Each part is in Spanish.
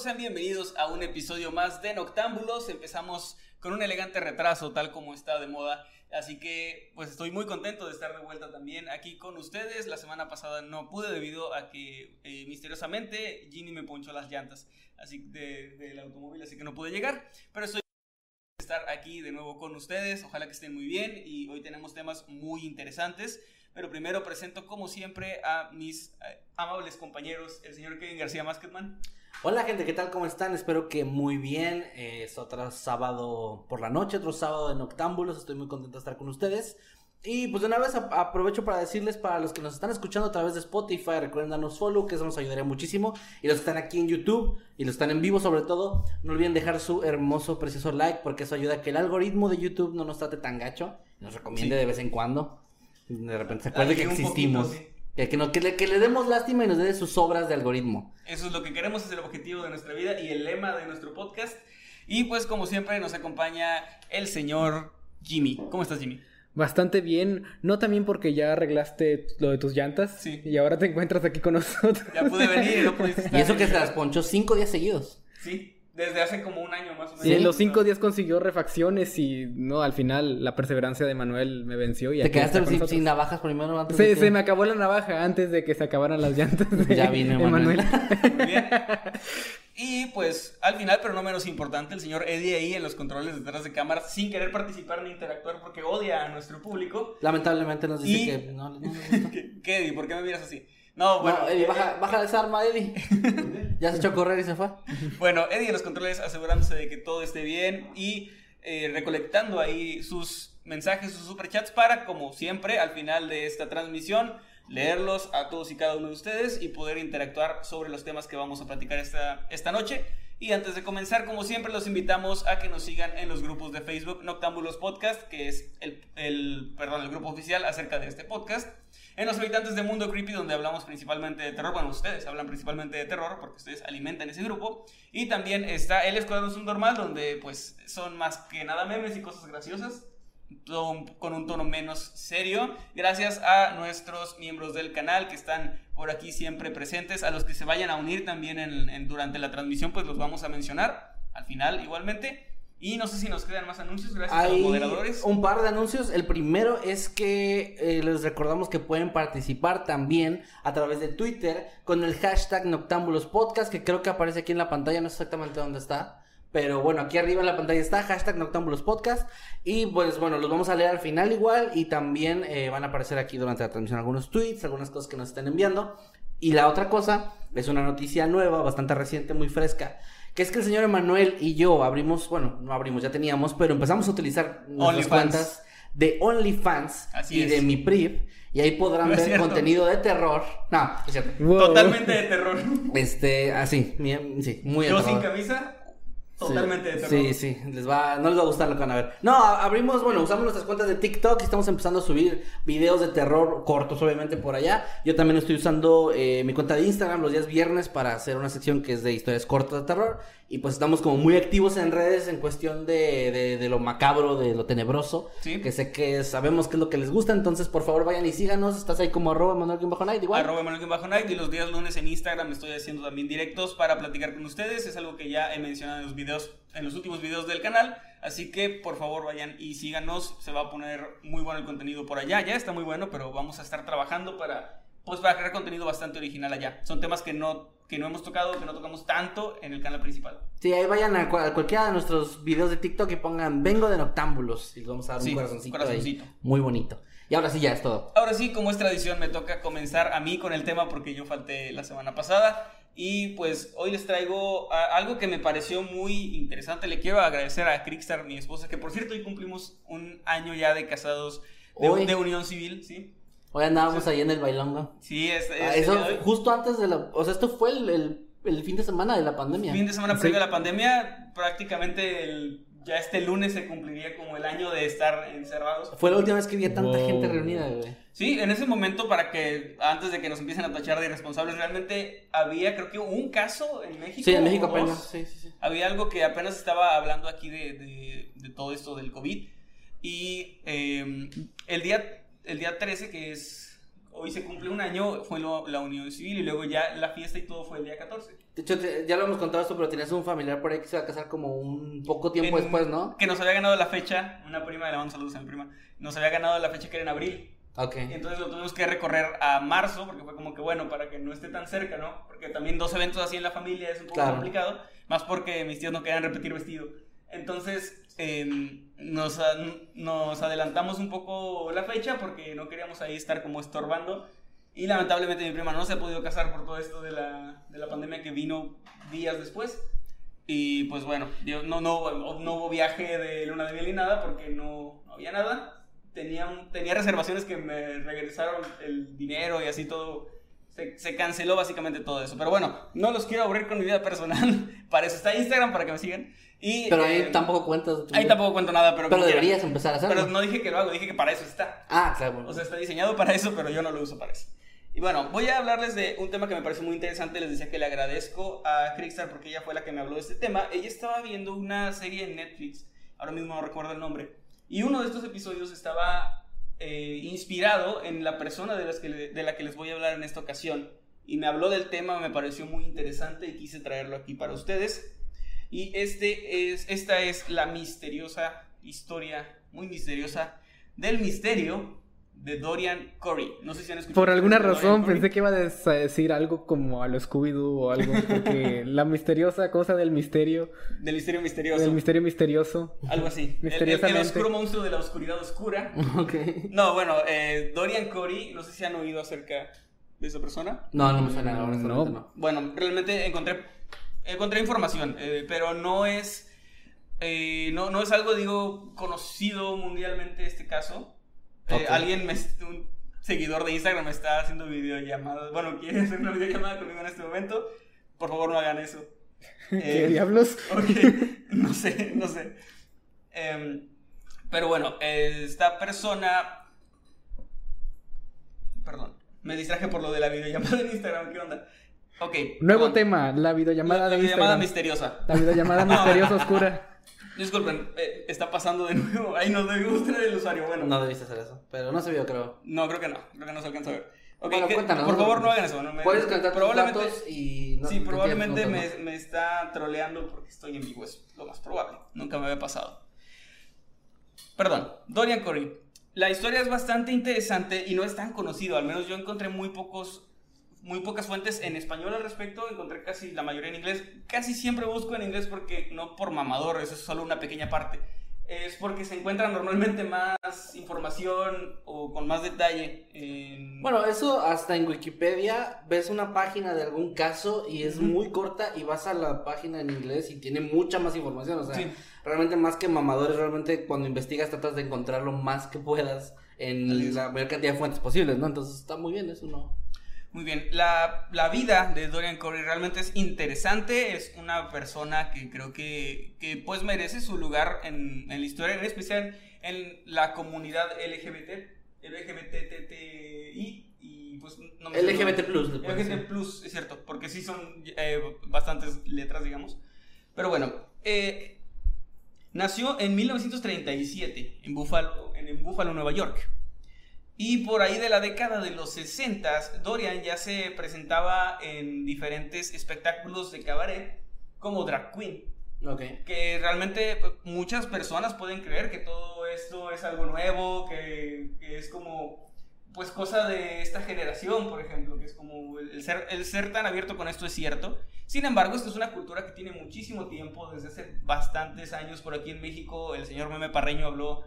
Todos, sean bienvenidos a un episodio más de Noctámbulos. Empezamos con un elegante retraso, tal como está de moda. Así que, pues estoy muy contento de estar de vuelta también aquí con ustedes. La semana pasada no pude debido a que eh, misteriosamente Ginny me ponchó las llantas así de- del automóvil, así que no pude llegar. Pero estoy estar aquí de nuevo con ustedes. Ojalá que estén muy bien y hoy tenemos temas muy interesantes. Pero primero presento como siempre a mis eh, amables compañeros, el señor Kevin García Masketman. Hola gente, ¿qué tal? ¿Cómo están? Espero que muy bien. Eh, es otro sábado por la noche, otro sábado de Noctámbulos. Estoy muy contento de estar con ustedes. Y pues de una vez aprovecho para decirles para los que nos están escuchando a través de Spotify, recuerden darnos follow, que eso nos ayudaría muchísimo. Y los que están aquí en YouTube y los que están en vivo sobre todo, no olviden dejar su hermoso, precioso like, porque eso ayuda a que el algoritmo de YouTube no nos trate tan gacho. Nos recomiende Sí. de vez en cuando. De repente se acuerde que poquito, existimos. sí. Que, que, no- que le, que le demos lástima y nos dé sus obras de algoritmo. Eso es lo que queremos, es el objetivo de nuestra vida y el lema de nuestro podcast. Y pues como siempre nos acompaña el señor Jimmy. ¿Cómo estás Jimmy? Bastante bien, no también porque ya arreglaste lo de tus llantas Sí. y ahora te encuentras aquí con nosotros. Ya pude venir y no pudiste estar. Y eso que se las ponchó cinco días seguidos. Sí, desde hace como un año más o menos. Sí, en los cinco días consiguió refacciones y no, al final la perseverancia de Manuel me venció y Te aquí quedaste sin, sin navajas primero antes Se, de que- se me acabó la navaja antes de que se acabaran las llantas de Ya vine, Manuel. Muy bien. Y pues al final, pero no menos importante, el señor Eddie ahí en los controles detrás de cámaras sin querer participar ni interactuar porque odia a nuestro público. Lamentablemente nos dice Y- que no, no. ¿Qué, qué, Eddie? ¿Por qué me miras así? No, bueno. No, Eddie, baja, baja esa arma, Eddie. ya se echó a correr y se fue. Bueno, Eddie en los controles asegurándose de que todo esté bien y eh, recolectando ahí sus mensajes, sus superchats para, como siempre, al final de esta transmisión, leerlos a todos y cada uno de ustedes y poder interactuar sobre los temas que vamos a platicar esta, esta noche. Y antes de comenzar, como siempre, los invitamos a que nos sigan en los grupos de Facebook Noctámbulos Podcast, que es el, el, perdón, el grupo oficial acerca de este podcast. En los habitantes de Mundo Creepy, donde hablamos principalmente de terror. Bueno, ustedes hablan principalmente de terror, porque ustedes alimentan ese grupo. Y también está El Escuadrón Subnormal, donde pues son más que nada memes y cosas graciosas. con un tono menos serio. Gracias a nuestros miembros del canal que están por aquí siempre presentes. A los que se vayan a unir también durante la transmisión, pues los vamos a mencionar al final igualmente. Y no sé si nos quedan más anuncios, gracias a los moderadores. un par de anuncios. El primero es que eh, les recordamos que pueden participar también a través de Twitter con el hashtag Noctámbulos Podcast, que creo que aparece aquí en la pantalla, no sé exactamente dónde está. Pero bueno, aquí arriba en la pantalla está hashtag Noctámbulos Podcast. Y pues bueno, los vamos a leer al final igual. Y también eh, van a aparecer aquí durante la transmisión algunos tweets, algunas cosas que nos estén enviando. Y la otra cosa es una noticia nueva, bastante reciente, muy fresca. Que es que el señor Emanuel y yo abrimos, bueno, no abrimos, ya teníamos, pero empezamos a utilizar nuestras cuentas de OnlyFans y es. de mi PRIV. Y ahí podrán No ver cierto. contenido de terror. No, es cierto. Wow. Totalmente de terror. Este, así, mi- sí, muy Yo aterrador. sin camisa, totalmente de terror. Sí, sí, les va, no les va a gustar lo que van a ver. No, abrimos, bueno, usamos nuestras cuentas de TikTok y estamos empezando a subir videos de terror cortos, obviamente, por allá. Yo también estoy usando eh, mi cuenta de Instagram los días viernes para hacer una sección que es de historias cortas de terror. Y pues estamos como muy activos en redes en cuestión de, de, de lo macabro, de lo tenebroso. Sí. Que sé que sabemos qué es lo que les gusta, entonces por favor vayan y síganos. Estás ahí como arroba Manuel-Night igual. Arroba Manuel Bajo Night y los días lunes en Instagram estoy haciendo también directos para platicar con ustedes. Es algo que ya he mencionado en los videos, en los últimos videos del canal. Así que por favor vayan y síganos. Se va a poner muy bueno el contenido por allá. Ya está muy bueno, pero vamos a estar trabajando para pues para crear contenido bastante original allá. Son temas que no, que no hemos tocado, que no tocamos tanto en el canal principal. Sí, ahí vayan a, cual- a cualquiera de nuestros videos de TikTok y pongan vengo de noctámbulos y les vamos a dar Sí, un corazoncito, ahí. corazoncito. muy bonito. Y ahora sí ya es todo. Ahora sí, como es tradición, me toca comenzar a mí con el tema porque yo falté la semana pasada. Y pues hoy les traigo ah, algo que me pareció muy interesante. Le quiero agradecer a Crickstar, mi esposa, que por cierto hoy cumplimos un año ya de casados de, Hoy. de unión civil, ¿sí? Hoy andábamos ahí en el bailongo. Sí, es, Ah, es- Eso hoy- justo antes de la, o sea, esto fue el, el- el fin de semana de la pandemia. fin de semana Sí. previo a la pandemia, prácticamente el- ya este lunes se cumpliría como el año de estar encerrados. Fue la última vez que vi a tanta Wow. gente reunida, güey. Sí, en ese momento, para que antes de que nos empiecen a tachar de irresponsables, realmente había, creo que un caso en México. Sí, en México apenas. Sí, sí, sí. Había algo que apenas estaba hablando aquí de, de- de todo esto del COVID. Y eh, el, día, el día 13, que es. Hoy se cumple un año, fue lo- la unión civil y luego ya la fiesta y todo fue el día 14. De hecho, te- ya lo hemos contado esto, pero tenías un familiar por ahí que se va a casar como un poco tiempo En- después, ¿no? Que nos había ganado la fecha, una prima, le mando saludos a mi prima, nos había ganado la fecha que era en abril. Ok. Entonces lo tuvimos que recorrer a marzo, porque fue como que bueno, para que no esté tan cerca, ¿no? Porque también dos eventos así en la familia es un poco Claro. complicado, más porque mis tíos no querían repetir vestido. Entonces em, nos, nos adelantamos un poco la fecha porque no queríamos ahí estar como estorbando. Y lamentablemente mi prima no se ha podido casar por todo esto de la, de la pandemia que vino días después. Y pues bueno, yo, no, no, no hubo viaje de luna de miel ni nada porque no, no había nada. Tenía, un- tenía reservaciones que me regresaron el dinero y así todo. Se, se canceló básicamente todo eso. Pero bueno, no los quiero aburrir con mi vida personal. para eso está Instagram, para que me sigan. Y, Pero ahí eh, tampoco cuentas. Ahí tampoco cuento nada, pero, Pero como quiera. deberías empezar a hacerlo. Pero no dije que lo hago, dije que para eso está. Ah, claro. O sea, está diseñado para eso, pero yo no lo uso para eso. Y bueno, voy a hablarles de un tema que me parece muy interesante. Les decía que le agradezco a Crickstar porque ella fue la que me habló de este tema. Ella estaba viendo una serie en Netflix, ahora mismo no recuerdo el nombre, y uno de estos episodios estaba eh, inspirado en la persona de, las que de la que les voy a hablar en esta ocasión. Y me habló del tema, me pareció muy interesante y quise traerlo aquí para ustedes. Y este es, esta es la misteriosa historia, muy misteriosa, del misterio de Dorian Corey. No sé si han escuchado. Por alguna razón pensé que iba a decir algo como a lo Scooby-Doo o algo, porque la misteriosa cosa del misterio, Del misterio misterioso. del misterio misterioso. Algo así. El- El, el Misteriosamente. oscuro monstruo de la oscuridad oscura. Ok. No, bueno, eh, Dorian Corey, no sé si han oído acerca de esa persona. No, no me suena, No. no. Bueno, realmente encontré, encontré información, eh, pero no es, eh, no, no es algo, digo, conocido mundialmente este caso. Eh. Alguien, me, un seguidor de Instagram me está haciendo videollamadas, bueno, quiere hacer una videollamada conmigo en este momento. Por favor, no hagan eso. ¿Qué Eh, diablos? No sé, no sé. Em, pero bueno, esta persona. Perdón, me distraje por lo de la videollamada en Instagram, ¿qué onda? Ok. Nuevo perdón. tema, la videollamada La de videollamada Instagram. misteriosa. La videollamada misteriosa oscura. Disculpen, eh, está pasando de nuevo. Ahí nos debe gustar el usuario. Bueno, No debiste hacer eso. Pero no se vio, creo. no, creo que no. Creo que no se alcanza a ver. Ok, Bueno, que- cuéntanos, por favor, no hagan eso. No me- Puedes cantar tus probablemente, datos y... no- sí, probablemente me está troleando porque estoy en vivo. Es lo más probable. Nunca me había pasado. Perdón, Dorian Corey. La historia es bastante interesante y no es tan conocido. Al menos yo encontré muy pocos, muy pocas fuentes en español al respecto. Encontré casi la mayoría en inglés. Casi siempre busco en inglés porque no por mamador, eso es solo una pequeña parte. Es porque se encuentra normalmente más información o con más detalle. en- Bueno, eso hasta en Wikipedia ves una página de algún caso y es Ujú. muy corta y vas a la página en inglés y tiene mucha más información. O sea, Sí. realmente más que mamadores, realmente cuando investigas tratas de encontrar lo más que puedas en la mayor cantidad de fuentes posibles, ¿no? Entonces está muy bien, eso no. Muy bien, la, la vida de Dorian Corey realmente es interesante, es una persona que creo que, que pues merece su lugar en, en la historia, en especial en la comunidad LGBT, LGBTTI y pues no me LGBT+, plus, LGBT plus, es cierto, porque sí son eh, bastantes letras, digamos. Pero bueno, eh, nació en 1937 en Buffalo, en, en Buffalo, Nueva York. Y por ahí de la década de los 60, Dorian ya se presentaba en diferentes espectáculos de cabaret como drag queen. Ok. Que realmente pues, muchas personas pueden creer que todo esto es algo nuevo, que, que es como pues cosa de esta generación, por ejemplo, que es como el ser, el ser tan abierto con esto es cierto. Sin embargo, esto es una cultura que tiene muchísimo tiempo, desde hace bastantes años por aquí en México. El señor Meme Parreño habló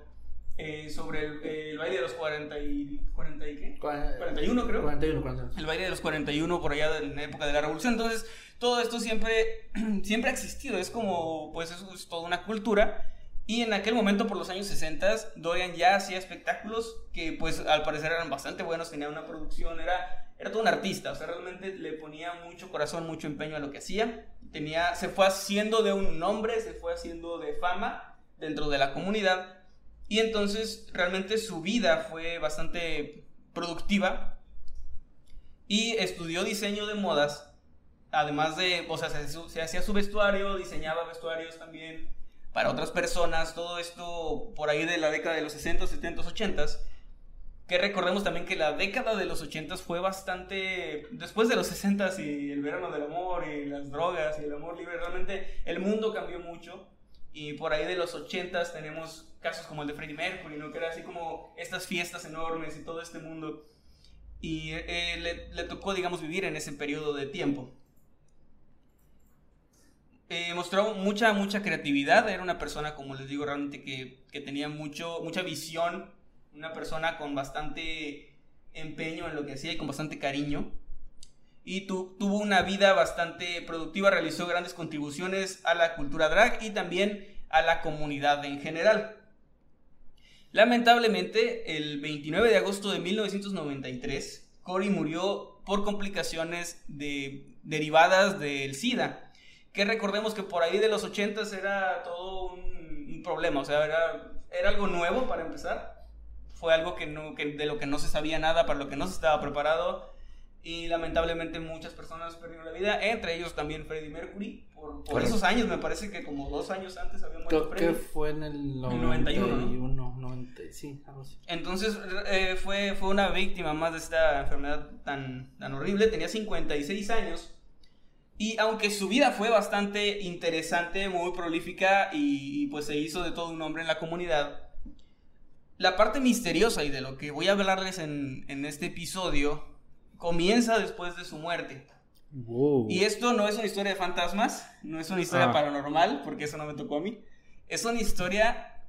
eh, sobre el, el baile de los 40 y, 40 y qué? 41 creo. 41, 41. El baile de los 41 por allá en la época de la revolución. Entonces, todo esto siempre, siempre ha existido. Es como, pues, es, es toda una cultura. Y en aquel momento, por los años 60, Dorian ya hacía espectáculos que, pues, al parecer eran bastante buenos. Tenía una producción, era, era todo un artista. O sea, realmente le ponía mucho corazón, mucho empeño a lo que hacía. Tenía, se fue haciendo de un nombre, se fue haciendo de fama dentro de la comunidad. Y entonces, realmente su vida fue bastante productiva. Y estudió diseño de modas además de, o sea, se, hacía su vestuario, diseñaba vestuarios también para otras personas, todo esto por ahí de la década de los 60, 70, 80. Que recordemos también que la década de los 80 fue bastante, después de los 60 y el verano del amor y las drogas y el amor libre, realmente el mundo cambió mucho. Y por ahí de los 80 tenemos casos como el de Freddie Mercury, ¿no? que era así como estas fiestas enormes y todo este mundo. Y eh, le, tocó, digamos, vivir en ese periodo de tiempo eh, mostró mucha, mucha creatividad. Era una persona, como les digo, realmente que, que tenía mucho, mucha visión. Una persona con bastante empeño en lo que hacía y con bastante cariño. Y tu, tuvo una vida bastante productiva, realizó grandes contribuciones a la cultura drag y también a la comunidad en general. Lamentablemente, el 29 de agosto de 1993, Cory murió por complicaciones de, derivadas del SIDA que recordemos que por ahí de los 80 era todo un, problema, o sea, era, algo nuevo para empezar, fue algo que de lo que no se sabía nada, para lo que no se estaba preparado, y lamentablemente muchas personas perdieron la vida, entre ellos también Freddie Mercury, por, por esos años, me parece que como dos años antes había muerto Creo que fue en el 91, 91 90, sí, algo así. Entonces eh, fue, fue una víctima más de esta enfermedad tan, tan horrible, tenía 56 años, y aunque su vida fue bastante interesante, muy prolífica y, y, pues se hizo de todo un hombre en la comunidad, la parte misteriosa y de lo que voy a hablarles en, en este episodio comienza después de su muerte. Wow. Y esto no es una historia de fantasmas, no es una historia Ah. paranormal, porque eso no me tocó a mí. Es una historia,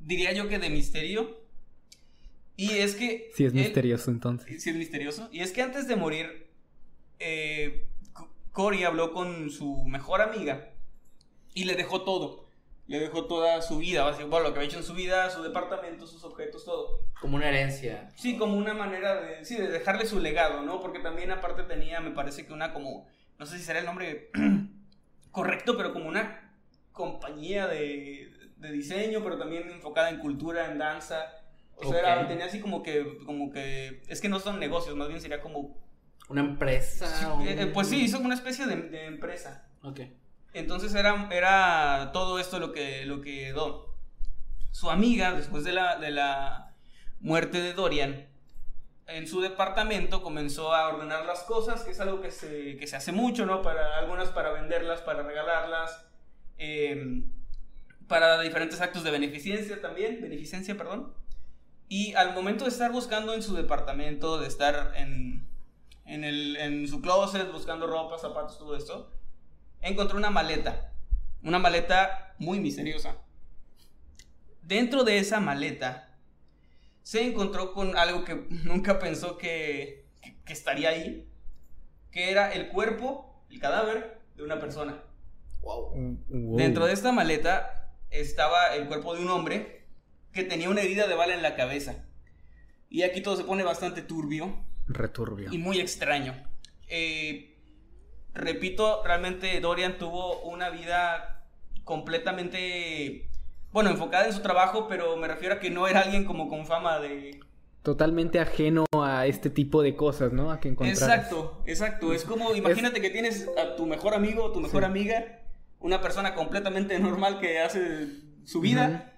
diría yo que de misterio. Y es que... Sí, es él- misterioso entonces. Sí, es misterioso. Y es que antes de morir, eh, Cory habló con su mejor amiga y le dejó todo. Le dejó toda su vida, básicamente, bueno, lo que había hecho en su vida, su departamento, sus objetos, todo. Como una herencia. Sí, como una manera de, sí, de dejarle su legado, ¿no? Porque también aparte tenía, me parece que una como, no sé si será el nombre correcto, pero como una compañía de, de diseño, pero también enfocada en cultura, en danza. O sea, era- tenía así como que, como que, es que no son negocios, más bien sería como Una empresa. Sí, eh, eh, pues sí, hizo una especie de, de empresa. Ok. Entonces era, era todo esto lo que, lo que quedó. Su amiga, después de la, de la muerte de Dorian, en su departamento comenzó a ordenar las cosas, que es algo que se, que se hace mucho, ¿no? Para algunas para venderlas, para regalarlas, eh, para diferentes actos de beneficencia también, beneficencia, perdón. Y al momento de estar buscando en su departamento, de estar en, en, el, en su closet, buscando ropa, zapatos, todo esto, encontró una maleta. Una maleta muy misteriosa. Dentro de esa maleta se encontró con algo que nunca pensó que, que, que estaría ahí, que era el cuerpo, el cadáver de una persona. Wow. Wow. Dentro de esta maleta estaba el cuerpo de un hombre que tenía una herida de bala en la cabeza. Y aquí todo se pone bastante turbio Returbio. y muy extraño. Eh, repito, realmente Dorian tuvo una vida completamente, bueno, enfocada en su trabajo, pero me refiero a que no era alguien como con fama de... Totalmente ajeno a este tipo de cosas, ¿no? A que encontrar. Exacto, exacto. Es como, imagínate que tienes a tu mejor amigo, tu mejor Sí. amiga, una persona completamente normal que hace su vida.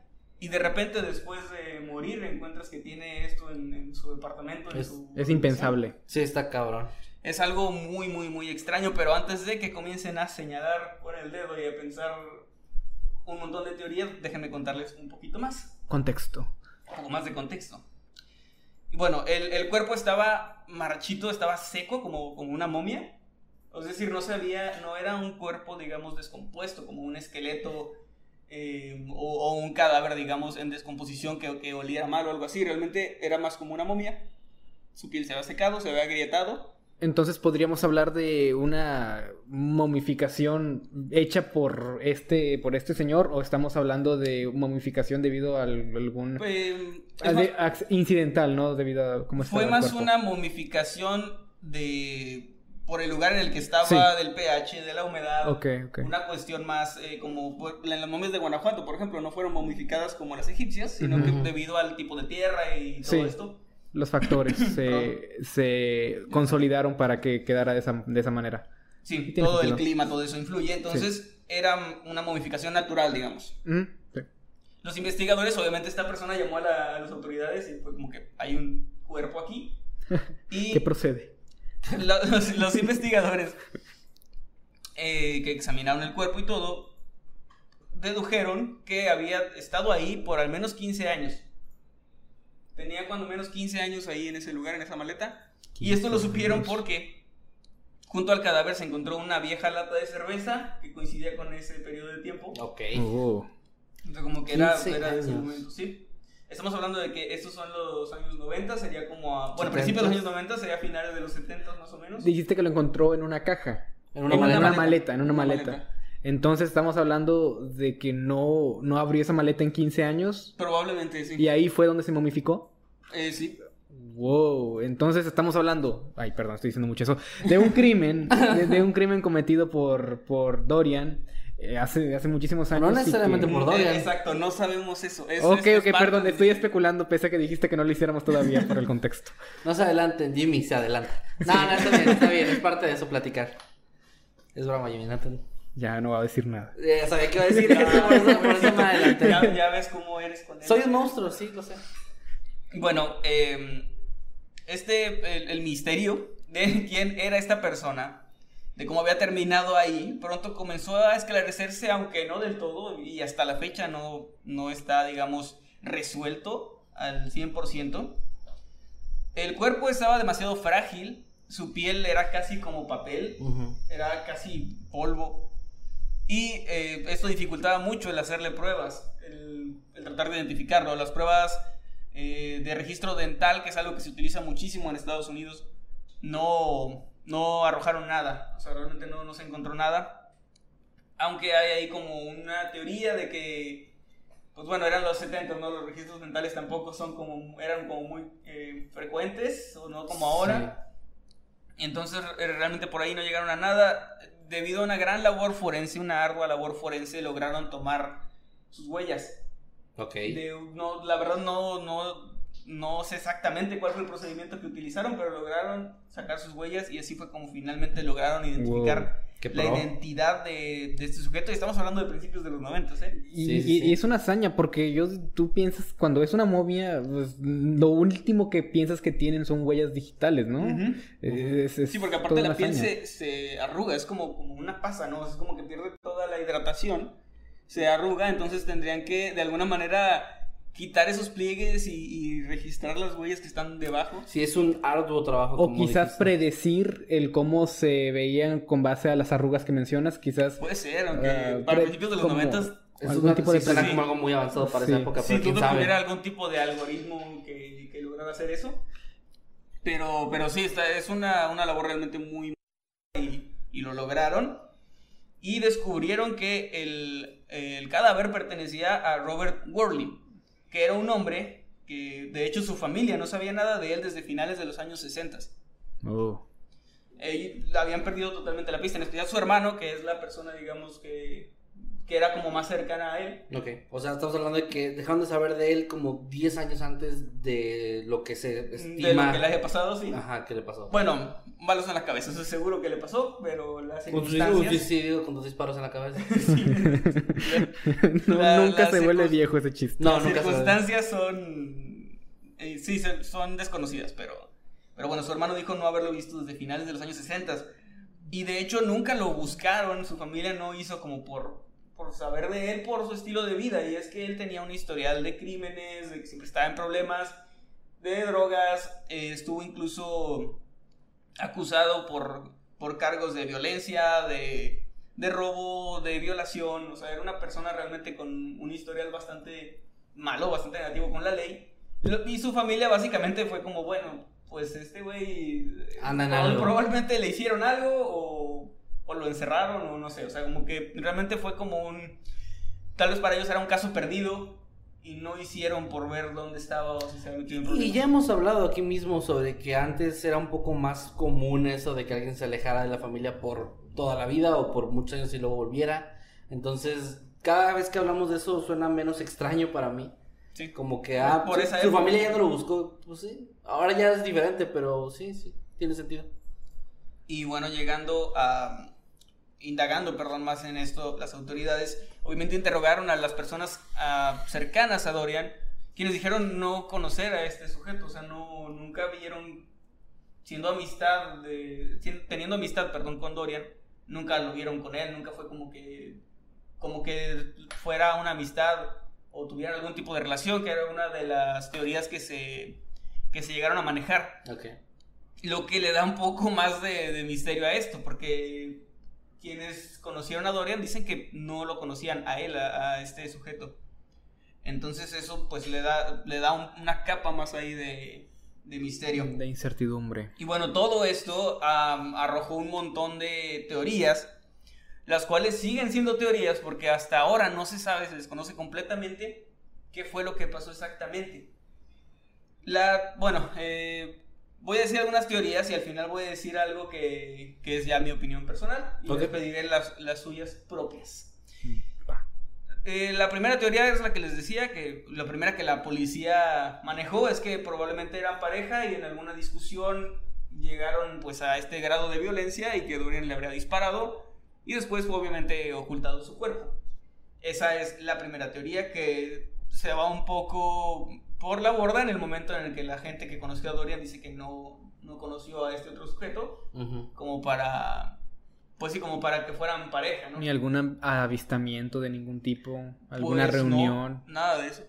Y de repente después de morir encuentras que tiene esto en, en su departamento. en Es- su Es impensable. Sí, está cabrón. Es algo muy, muy, muy extraño, pero antes de que comiencen a señalar con el dedo y a pensar un montón de teorías, déjenme contarles un poquito más, Contexto. un poco más de contexto. Y bueno, el, el cuerpo estaba marchito, estaba seco como, como una momia. Es decir, no sabía, no era un cuerpo, digamos, descompuesto, como un esqueleto eh, o, o un cadáver, digamos, en descomposición que, que olía mal o algo así. Realmente era más como una momia. Su piel se había secado, se había agrietado. Entonces podríamos hablar de una momificación hecha por este, por este señor, o estamos hablando de momificación debido a algún a de- ac- incidental, ¿no? Debido a cómo fue más una momificación de por el lugar en el que estaba, Sí. del pH, de la humedad. Ok, ok. Una cuestión más eh, como en las momias de Guanajuato, por ejemplo, no fueron momificadas como las egipcias, sino que debido al tipo de tierra y todo Sí. esto. Los factores se, se consolidaron para que quedara de esa, de esa manera. Sí, todo el sentido. clima, todo eso influye. Entonces, era una momificación natural, digamos. Mm, sí. Los investigadores, obviamente, esta persona llamó a, la- a las autoridades y fue como que hay un cuerpo aquí. Y ¿Qué procede? la- los, los investigadores eh, que examinaron el cuerpo y todo dedujeron que había estado ahí por al menos 15 años. Tenía cuando menos 15 años ahí en ese lugar, en esa maleta. Y esto lo 15 supieron años. porque junto al cadáver se encontró una vieja lata de cerveza que coincidía con ese periodo de tiempo. Ok. Oh. Entonces, como que era, 15 era de ese momento, sí. Estamos hablando de que estos son los años 90, sería como a... Bueno, 70s. principios de los años 90, sería finales de los 70 más o menos. Dijiste que lo encontró en una caja. En una en maleta. una maleta, en una Una maleta. Entonces estamos hablando de que no, no abrió esa maleta en 15 años Probablemente sí. y ahí fue donde se momificó. Eh, sí. Wow, entonces estamos hablando, ay, perdón, estoy diciendo mucho eso, de un crimen, de, de un crimen cometido por, por Dorian eh, hace, hace muchísimos años. No necesariamente que- por Dorian. Eh, exacto, no sabemos eso. Es- Ok, es- ok, perdón, de- estoy especulando, pese a que dijiste que no lo hiciéramos todavía por el contexto. No se adelanten, Jimmy se adelanta. No, no, está bien, está bien, es parte de eso platicar. Es broma, Jimmy, no te... Ya no va a decir nada. Ya sabía que iba a decir por eso, por eso me adelanté. Ya, ya ves cómo eres con él. Soy un monstruo, sí, lo sé. Bueno, eh, este, el, el misterio de quién era esta persona, de cómo había terminado ahí, pronto comenzó a esclarecerse, aunque no del todo, y hasta la fecha no, no está, digamos, resuelto al 100%. El cuerpo estaba demasiado frágil, su piel era casi como papel, era casi polvo. Y eh, esto dificultaba mucho el hacerle pruebas, el, el tratar de identificarlo. Las pruebas eh, de registro dental, que es algo que se utiliza muchísimo en Estados Unidos, no, no arrojaron nada. O sea, realmente no, no se encontró nada. Aunque hay ahí como una teoría de que, pues bueno, eran los 70, ¿no? Los registros dentales tampoco son como, eran como muy eh, frecuentes, o no como ahora. Entonces eh, realmente por ahí no llegaron a nada. Debido a una gran labor forense, una ardua labor forense, lograron tomar sus huellas. Ok. De- no, la verdad no, no, no sé exactamente cuál fue el procedimiento que utilizaron, pero lograron sacar sus huellas y así fue como finalmente lograron identificar Qué la identidad de, de este sujeto. Y estamos hablando de principios de los 90, ¿eh? Y, Sí, sí, y- sí. y es una hazaña porque yo, tú piensas, cuando es una momia, pues, lo último que piensas que tienen son huellas digitales, ¿no? Ujú. Es- es Sí, porque aparte la piel se, se arruga, es como, como una pasa, ¿no? Es como que pierde toda la hidratación, se arruga, entonces tendrían que de alguna manera quitar esos pliegues y, y registrar las huellas que están debajo. Sí, es un arduo trabajo. O como quizás dijiste. predecir el cómo se veían con base a las arrugas que mencionas, quizás Puede ser, aunque Ah, para principios de los como- 90 Es algún tipo de sí, Sí. como algo muy avanzado para Sí. esa época, si pero tú tuviera algún tipo de algoritmo que, que lograra hacer eso. Pero, pero sí, está, es una, una labor realmente muy... Y, y lo lograron. Y descubrieron que el, el cadáver pertenecía a Robert Worley, que era un hombre que de hecho su familia no sabía nada de él desde finales de los años 60. Oh. Habían perdido totalmente la pista, en especial su hermano, que es la persona, digamos, que, que era como más cercana a él. Ok, o sea, estamos hablando de que dejaron de saber de él como 10 años antes de lo que se estima. De lo que le haya pasado, sí. Ajá, ¿qué le pasó? Bueno, balos en la cabeza, eso es seguro que le pasó, pero las un circunstancias... suicidio con dos disparos en la cabeza. No, La- nunca la se vuelve circun- viejo ese chiste. No, las nunca se circunstancias son... eh, sí, se- son desconocidas, pero... Pero bueno, su hermano dijo no haberlo visto desde finales de los años 60. Y de hecho nunca lo buscaron, su familia no hizo como por saber de él por su estilo de vida. Y es que él tenía un historial de crímenes, de que siempre estaba en problemas. de drogas, eh, estuvo incluso acusado por, por cargos de violencia, de, de robo, de violación, o sea, era una persona realmente con un historial bastante malo, bastante negativo con la ley. Y su familia básicamente fue como, bueno, pues este güey Anda en proba- algo. probablemente le hicieron algo o, o lo encerraron o no sé, o sea, como que realmente fue como un, tal vez para ellos era un caso perdido y no hicieron por ver dónde estaba o si se había metido en Y ya hemos hablado aquí mismo sobre que antes era un poco más común eso de que alguien se alejara de la familia por toda la vida o por muchos años y luego volviera. Entonces, cada vez que hablamos de eso suena menos extraño para mí. Sí. Como que, ah, Por su- esa su época. familia ya no lo buscó. Pues sí, ahora ya es diferente, pero sí, sí, tiene sentido. Y bueno, llegando a. indagando, perdón, más en esto, las autoridades obviamente interrogaron a las personas ah, cercanas a Dorian, quienes dijeron no conocer a este sujeto, o sea, no, nunca vieron, siendo amistad, de, teniendo amistad, perdón, con Dorian, nunca lo vieron con él, nunca fue como que, como que fuera una amistad o tuvieran algún tipo de relación, que era una de las teorías que se, que se llegaron a manejar. Lo que le da un poco más de, de misterio a esto, porque quienes conocieron a Dorian dicen que no lo conocían a él, a, a este sujeto. Entonces eso pues le da, le da un- una capa más ahí de, de misterio. De incertidumbre. Y bueno, todo esto arrojó un montón de teorías, las cuales siguen siendo teorías porque hasta ahora no se sabe, se desconoce completamente qué fue lo que pasó exactamente. La, bueno, eh, voy a decir algunas teorías y al final voy a decir algo que, que es ya mi opinión personal y Ok. les pediré las, las suyas propias. Va. Eh, la primera teoría es la que les decía, que la primera que la policía manejó es que probablemente eran pareja y en alguna discusión llegaron pues a este grado de violencia y que Dorian le habría disparado y después fue obviamente ocultado su cuerpo. Esa es la primera teoría que se va un poco por la borda en el momento en el que la gente que conoció a Dorian dice que no, no conoció a este otro sujeto como para pues sí como para que fueran pareja, ¿no? Ni algún avistamiento de ningún tipo, alguna Pues, no, reunión. nada de eso.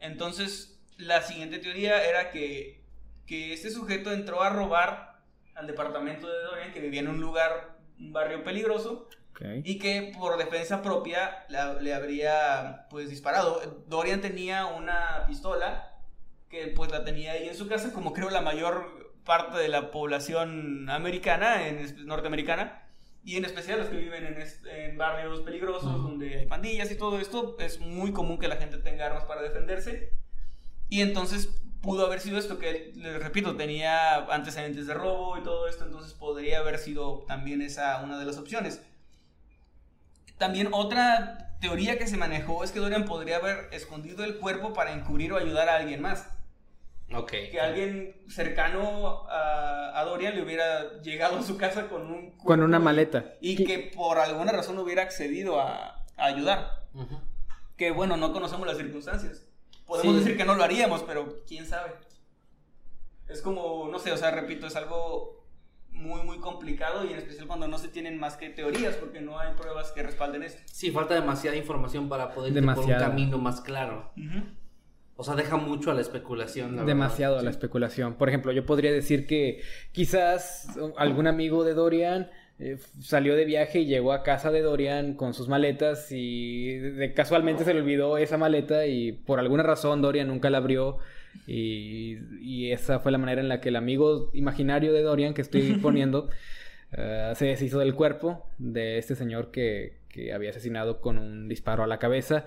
Entonces, la siguiente teoría era que, que este sujeto entró a robar al departamento de Dorian, que vivía en un lugar, un barrio peligroso, Ok. y que por defensa propia la- le habría pues disparado. Dorian tenía una pistola que pues la tenía ahí en su casa, como creo la mayor parte de la población americana, en, norteamericana, y en especial los que viven en, en barrios peligrosos, donde hay pandillas y todo esto, es muy común que la gente tenga armas para defenderse. Y entonces pudo haber sido esto, que les repito, tenía antecedentes de robo y todo esto, entonces podría haber sido también esa una de las opciones. También otra teoría que se manejó es que Dorian podría haber escondido el cuerpo para encubrir o ayudar a alguien más. Ok. Que alguien cercano a, a Dorian le hubiera llegado a su casa con un Con una maleta. Y ¿Qué- que por alguna razón hubiera accedido a, a ayudar. Que bueno, no conocemos las circunstancias. Podemos Sí. decir que no lo haríamos, pero quién sabe. Es como, no sé, o sea, repito, es algo muy, muy complicado y en especial cuando no se tienen más que teorías, porque no hay pruebas que respalden esto. Sí, falta demasiada información para poder ir por un camino más claro. O sea, deja mucho a la especulación. la Demasiado a la especulación. Por ejemplo, yo podría decir que quizás algún amigo de Dorian eh, salió de viaje y llegó a casa de Dorian con sus maletas y de- casualmente se le olvidó esa maleta y por alguna razón Dorian nunca la abrió y, y esa fue la manera en la que el amigo imaginario de Dorian que estoy poniendo eh, se deshizo del cuerpo de este señor que, que había asesinado con un disparo a la cabeza.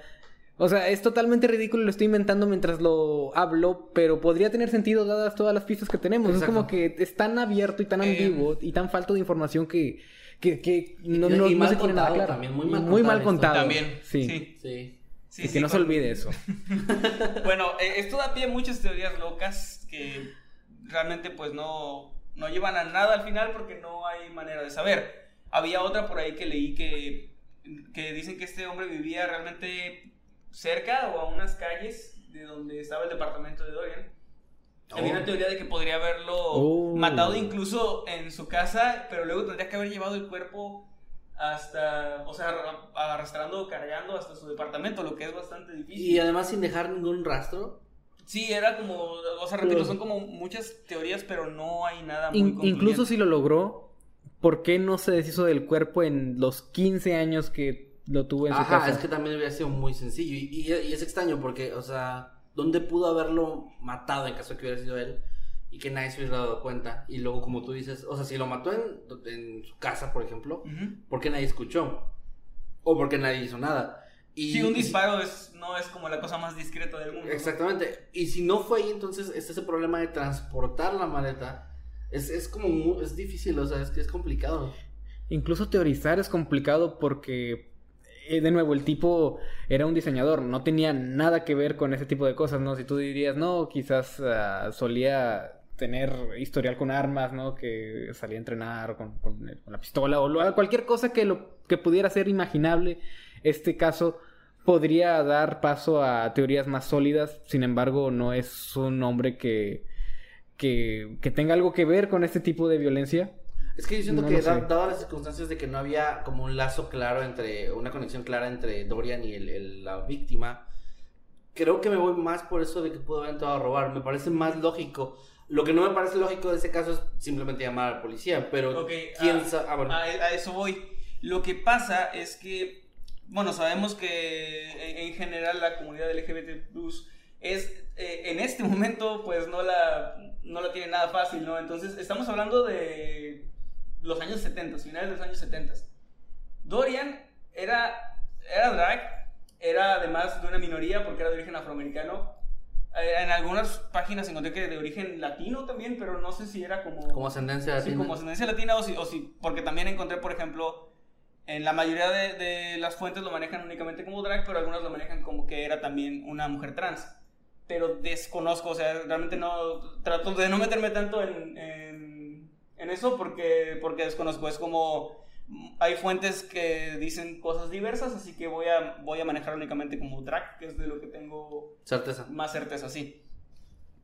O sea, es totalmente ridículo, lo estoy inventando mientras lo hablo, pero podría tener sentido dadas todas las pistas que tenemos. Es como que es tan abierto y tan Eh, ambiguo y tan falto de información que, que, que no, y no, no mal se tiene nada contado claro. también, muy Y mal muy contado. También, Sí. sí. Sí. Sí, y sí, que no se olvide eso. Bueno, eh, esto da pie a muchas teorías locas que realmente pues no, no llevan a nada al final porque no hay manera de saber. Había otra por ahí que leí que, que dicen que este hombre vivía realmente cerca o a unas calles de donde estaba el departamento de Dorian. Había Oh. una teoría de que podría haberlo Oh. matado incluso en su casa, pero luego tendría que haber llevado el cuerpo hasta, o sea, arra- arrastrando o cargando hasta su departamento, lo que es bastante difícil. Y además sin dejar ningún rastro. Sí, era como, o sea, repito, son como muchas teorías, pero no hay nada muy In- incluso si lo logró, ¿por qué no se deshizo del cuerpo en los 15 años que lo tuvo en su Ajá, casa? es que también hubiera sido muy sencillo. Y, y- y es extraño porque, o sea, ¿dónde pudo haberlo matado en caso de que hubiera sido él? Y que nadie se hubiera dado cuenta. Y luego, como tú dices, o sea, si lo mató en, en su casa, por ejemplo. ¿por qué nadie escuchó? O porque nadie hizo nada. Y, Sí, un y si- disparo es, no es como la cosa más discreta del mundo. ¿no? Exactamente. Y si no fue ahí, entonces está ese problema de transportar la maleta. Es, es como muy- es difícil, o sea, es que es complicado. Incluso teorizar es complicado porque, eh, de nuevo, el tipo era un diseñador, no tenía nada que ver con ese tipo de cosas, ¿no? Si tú dirías, no, quizás ah, solía tener historial con armas, ¿no? Que salía a entrenar con, con, con la pistola o lo- cualquier cosa que, lo, que pudiera ser imaginable, este caso podría dar paso a teorías más sólidas, sin embargo, no es un hombre que, que, que tenga algo que ver con este tipo de violencia. Es que yo siento No que da- dadas las circunstancias de que no había como un lazo claro entre, una conexión clara entre Dorian y el- el- la víctima, creo que me voy más por eso de que pudo haber entrado a robar. Me parece más lógico. Lo que no me parece lógico de ese caso es simplemente llamar a la policía, pero Ok, quién ah, sabe. Ah, bueno. a, a eso voy. Lo que pasa es que, bueno, sabemos que en, en general la comunidad LGBT es, eh, en este momento, pues no la, no la tiene nada fácil, ¿no? Entonces, estamos hablando de los años 70, finales de los años 70. Dorian era, era drag, era además de una minoría porque era de origen afroamericano. Eh, En algunas páginas encontré que de origen latino también, pero no sé si era como... como ascendencia Sí, latina. como ascendencia latina o si, o si- porque también encontré, por ejemplo, en la mayoría de, de las fuentes lo manejan únicamente como drag, pero algunas lo manejan como que era también una mujer trans. Pero desconozco, o sea, realmente no, trato de no meterme tanto en, en, en eso porque, porque desconozco. Es como, hay fuentes que dicen cosas diversas, así que voy a, voy a manejar únicamente como drag, que es de lo que tengo Certeza. más certeza, sí.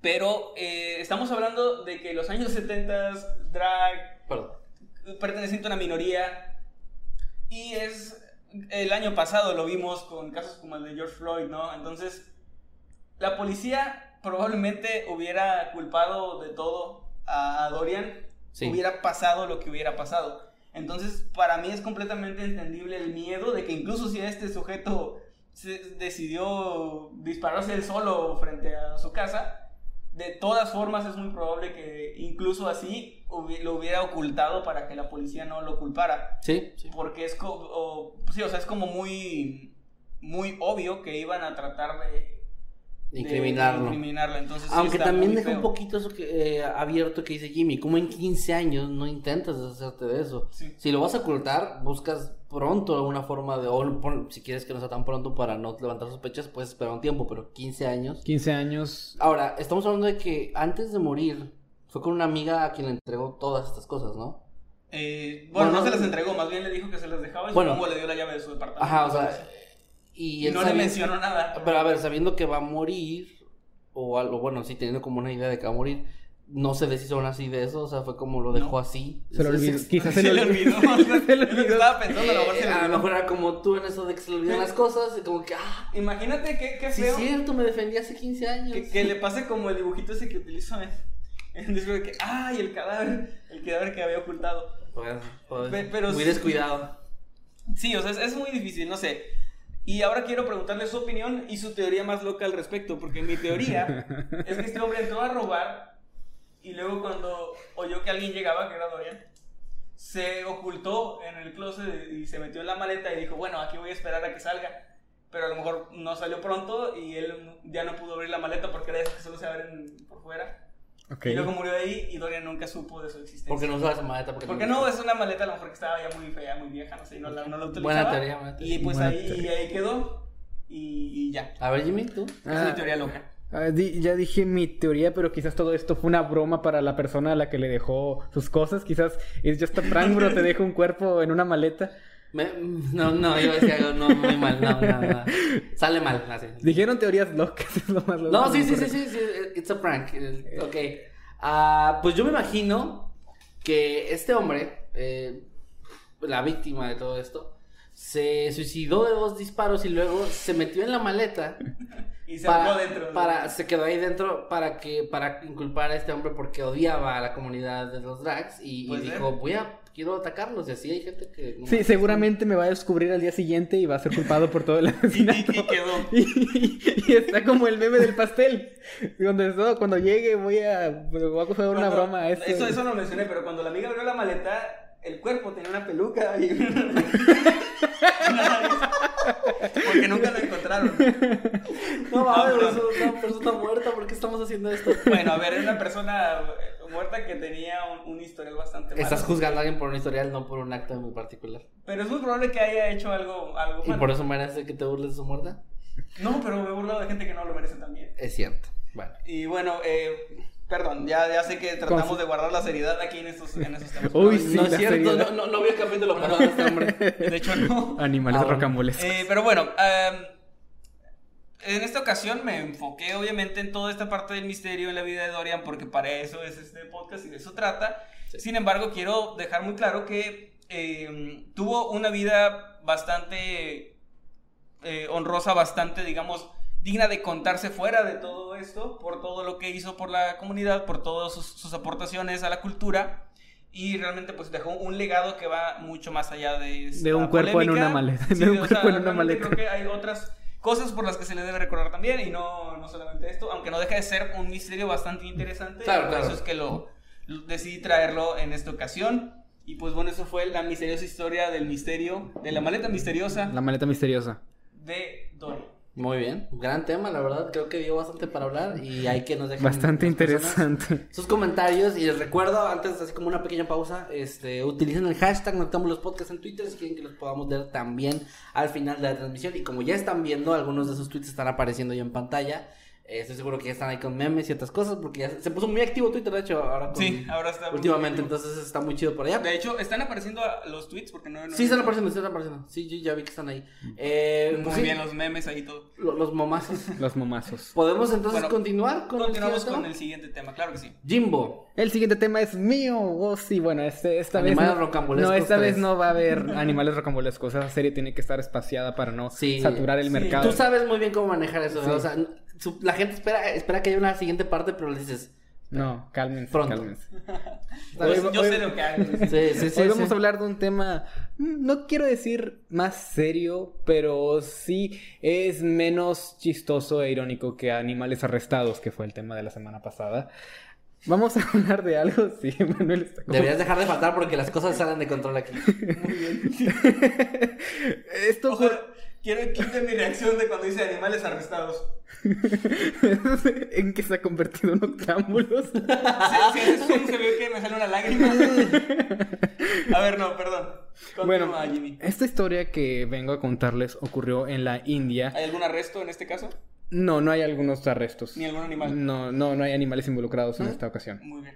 Pero eh, estamos hablando de que los años 70, drag, Perdón. perteneciente a una minoría, y es el año pasado lo vimos con casos como el de George Floyd, ¿no? Entonces, la policía probablemente hubiera culpado de todo a Dorian, Sí. hubiera pasado lo que hubiera pasado. Entonces, para mí es completamente entendible el miedo de que incluso si este sujeto se decidió dispararse él solo frente a su casa, de todas formas es muy probable que incluso así lo hubiera ocultado para que la policía no lo culpara. Sí, sí. Porque es, co- o- sí, o sea, es como muy, muy obvio que iban a tratar de Incriminarlo. incriminarlo. Entonces, sí Aunque está también deja un poquito eso que, eh, abierto que dice Jimmy, como en 15 años no intentas deshacerte de eso. Sí. Si lo vas a ocultar, buscas pronto alguna forma de, o si quieres que no sea tan pronto para no levantar sospechas, puedes esperar un tiempo, pero 15 años. 15 años. Ahora, estamos hablando de que antes de morir fue con una amiga a quien le entregó todas estas cosas, ¿no? Eh, bueno, Bueno, no se las entregó, más bien le dijo que se las dejaba y Bueno. supongo le dio la llave de su departamento. Ajá, o sea, y, él no le mencionó nada. Pero a ver, sabiendo que va a morir, o algo, bueno, sí, teniendo como una idea de que va a morir, no se deshizo aún así de eso, o sea, fue como lo dejó No. así. Se lo olvidó. Quizás se, le olvidó. Se le olvidó. estaba pensando, a lo mejor se le a lo olvidó. mejor era como tú en eso de que se le olvidan las cosas, y como que, ah, Imagínate qué, qué sí feo es cierto, me defendí hace 15 años. que, que le pase como el dibujito ese que utilizó en, en Discord de que, ¡ay, el cadáver! El cadáver que había ocultado. Pues, pues, Pe- pero muy sí- descuidado. Sí, o sea, es, es muy difícil, no sé. Y ahora quiero preguntarle su opinión y su teoría más loca al respecto, porque mi teoría es que este hombre entró a robar y luego cuando oyó que alguien llegaba, que era Dorian, se ocultó en el closet y se metió en la maleta y dijo, bueno, aquí voy a esperar a que salga. Pero a lo mejor no salió pronto y él ya no pudo abrir la maleta porque era esas que solo se abren por fuera. Ok. Y luego murió ahí y Dorian nunca supo de su existencia. Porque no usaba esa maleta. Porque, Porque no, es una maleta a lo mejor que estaba ya muy fea, muy vieja, no sé, y no la, no la utilizaba. Buena teoría, buena teoría. Y pues Buena ahí, teoría. ahí quedó y, y ya. A ver, Jimmy, tú. Esa es mi teoría loca. Ah, di- ya dije mi teoría, pero quizás todo esto fue una broma para la persona a la que le dejó sus cosas. Quizás es just a prank, bro. Te dejo un cuerpo en una maleta. Me- no, no, iba a decir algo no, muy mal, no, no, no. Sale mal, así. Dijeron teorías locas, es lo más loco No, sí, sí, sí, sí, sí, it's a prank. Ok. Ah, pues yo me imagino que este hombre, eh, la víctima de todo esto, se suicidó de dos disparos y luego se metió en la maleta Y se para, dentro. para- se quedó ahí dentro para que para inculpar a este hombre porque odiaba a la comunidad de los drags y, dijo voy a quiero atacarlos y así hay gente que no Sí, seguramente me va a descubrir al día siguiente y va a ser culpado por todo el asesinato. y quedó. Y, y está como el meme del pastel. Donde todo, cuando llegue voy a, voy a coger una Cuando- broma. a este- Eso, eso no lo mencioné, pero cuando la amiga abrió la maleta, el cuerpo tenía una peluca y. Porque nunca lo encontraron. no mames No, pero- eso, esa persona está muerta ¿por qué estamos haciendo esto? Bueno, a ver, era una persona muerta que tenía un, un historial bastante malo. estás juzgando a alguien por un historial no por un acto muy particular Pero es muy probable que haya hecho algo, algo y malo. por eso merece que te burles de su muerte No, pero me he burlado de gente que no lo merece también. es cierto bueno Y bueno, eh, perdón, ya, ya sé que tratamos de guardar la seriedad aquí en estos, en estos temas. Uy, sí, no es cierto seriedad. no, no, no vi el capítulo pasado de este hombre De hecho, no. Animales Ah, rocambolescos. Eh, pero bueno, am, en esta ocasión me enfoqué obviamente en toda esta parte del misterio en la vida de Dorian porque para eso es este podcast y de eso trata. Sin embargo, quiero dejar muy claro que eh, tuvo una vida bastante eh, honrosa, bastante, digamos, digna de contarse fuera de todo esto, por todo lo que hizo por la comunidad, por todas sus, sus aportaciones a la cultura. Y realmente pues dejó un legado que va mucho más allá de... De un cuerpo en polémica. una maleta, Sí, de un cuerpo en una maleta. Creo que hay otras cosas por las que se le debe recordar también y no, no solamente esto, aunque no deja de ser un misterio bastante interesante. Claro, por claro. eso es que lo, lo- decidí traerlo en esta ocasión. Y pues bueno, eso fue la misteriosa historia del misterio, de la maleta misteriosa La maleta misteriosa. de Dorian. Muy bien, gran tema, la verdad, creo que dio bastante para hablar y hay que nos dejen Bastante personas interesante. sus comentarios. Y les recuerdo, antes así como una pequeña pausa, este, utilicen el hashtag Noctámbulos Podcast en Twitter si quieren que los podamos ver también al final de la transmisión. Y como ya están viendo, algunos de esos tweets están apareciendo ya en pantalla, eh, estoy seguro que ya están ahí con memes y otras cosas porque ya se- se puso muy activo Twitter, de hecho, ahora con- Sí, ahora está. últimamente, entonces está muy chido por allá. De hecho, están apareciendo los tweets porque no. no Sí, están apareciendo, sí, están apareciendo. Sí, yo ya vi que están ahí. Eh, Muy pues sí, bien, los memes ahí todo. lo- los momazos. Los momazos. ¿Podemos entonces Bueno, continuar con Continuamos el con el siguiente tema, claro que sí. Jimbo. El siguiente tema es mío. Oh, sí, bueno, este, esta vez. Animales No, rocambolescos no, esta vez no va a haber animales rocambolescos. Esa serie tiene que estar espaciada para no Sí. saturar el Sí. mercado. Tú sabes muy bien cómo manejar eso, Sí. o sea, su- la gente espera, espera que haya una siguiente parte, pero le dices, No, cálmense, Pronto. cálmense. Yo, Hoy- yo hoy- sé lo que hago. sí, sí, sí. Hoy vamos sí. a hablar de un tema, no quiero decir más serio, pero sí es menos chistoso e irónico que Animales Arrestados, que fue el tema de la semana pasada. Vamos a hablar de algo, sí, Manuel está como- Deberías dejar de faltar porque las cosas salen de control aquí. Esto fue... Quiero que quiten mi reacción de cuando dice animales arrestados. en que se ha convertido en octámbulos. Sí, sí, eso se vio que me sale una lágrima. A ver, no, perdón. bueno, Continúa, Jimmy. esta historia que vengo a contarles ocurrió en la India. ¿Hay algún arresto en este caso? No, no hay algunos arrestos. Ni algún animal. No, no, no hay animales involucrados en ¿No? esta ocasión. Muy bien.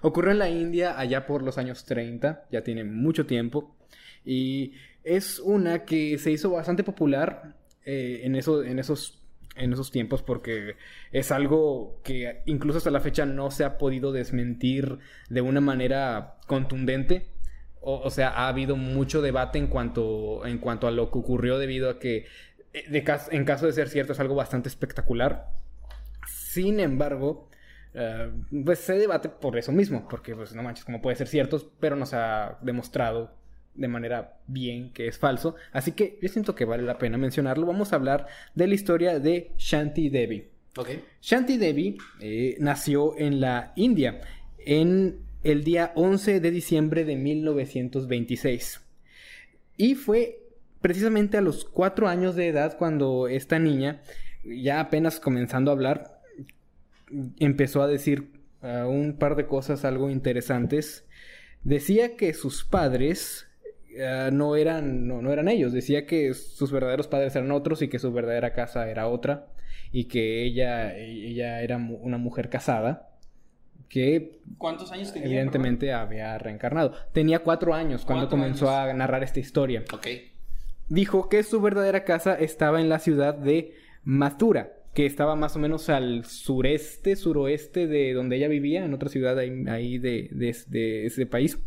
Ocurrió en la India allá por los años 30, ya tiene mucho tiempo, y es una que se hizo bastante popular eh, en, en, esos, en esos tiempos porque es algo que incluso hasta la fecha no se ha podido desmentir de una manera contundente. O, sea, ha habido mucho debate en cuanto, en cuanto a lo que ocurrió debido a que, eh, en caso de ser cierto, es algo bastante espectacular. Sin embargo, eh, pues se debate por eso mismo, porque pues no manches, como puede ser cierto, pero no se ha demostrado de manera bien que es falso. Así que yo siento que vale la pena mencionarlo. Vamos a hablar de la historia de Shanti Devi. Ok. Shanti Devi eh, nació en la India en el día 11 de diciembre de 1926. Y fue precisamente a los cuatro años de edad cuando esta niña, ya apenas comenzando a hablar, empezó a decir uh, un par de cosas algo interesantes. Decía que sus padres uh, no, eran, no, no eran ellos, decía que sus verdaderos padres eran otros y que su verdadera casa era otra y que ella, ella era mu- una mujer casada que ¿Cuántos años tenía? evidentemente había reencarnado. Tenía cuatro años cuando Cuatro comenzó años. a narrar esta historia. Ok. Dijo que su verdadera casa estaba en la ciudad de Mathura, que estaba más o menos al sureste, suroeste de donde ella vivía, en otra ciudad ahí, ahí de, de- de ese país.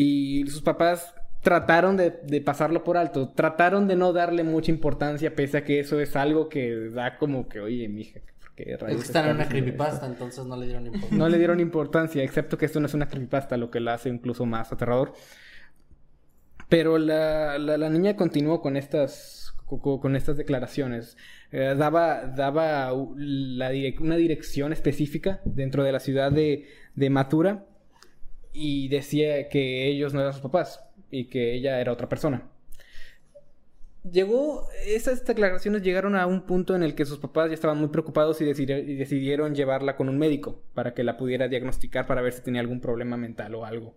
Y sus papás trataron de, de pasarlo por alto, trataron de no darle mucha importancia, pese a que eso es algo que da como que, oye, mija, ¿por qué Es que están en una creepypasta, esto?" entonces no le dieron importancia. No le dieron importancia, excepto que esto no es una creepypasta, lo que la hace incluso más aterrador. Pero la, la, la niña continuó con estas, co- con estas declaraciones. Eh, daba daba la direc- una dirección específica dentro de la ciudad de, de Matura y decía que ellos no eran sus papás y que ella era otra persona. Llegó, esas declaraciones llegaron a un punto en el que sus papás ya estaban muy preocupados y, decidi- y decidieron llevarla con un médico para que la pudiera diagnosticar para ver si tenía algún problema mental o algo.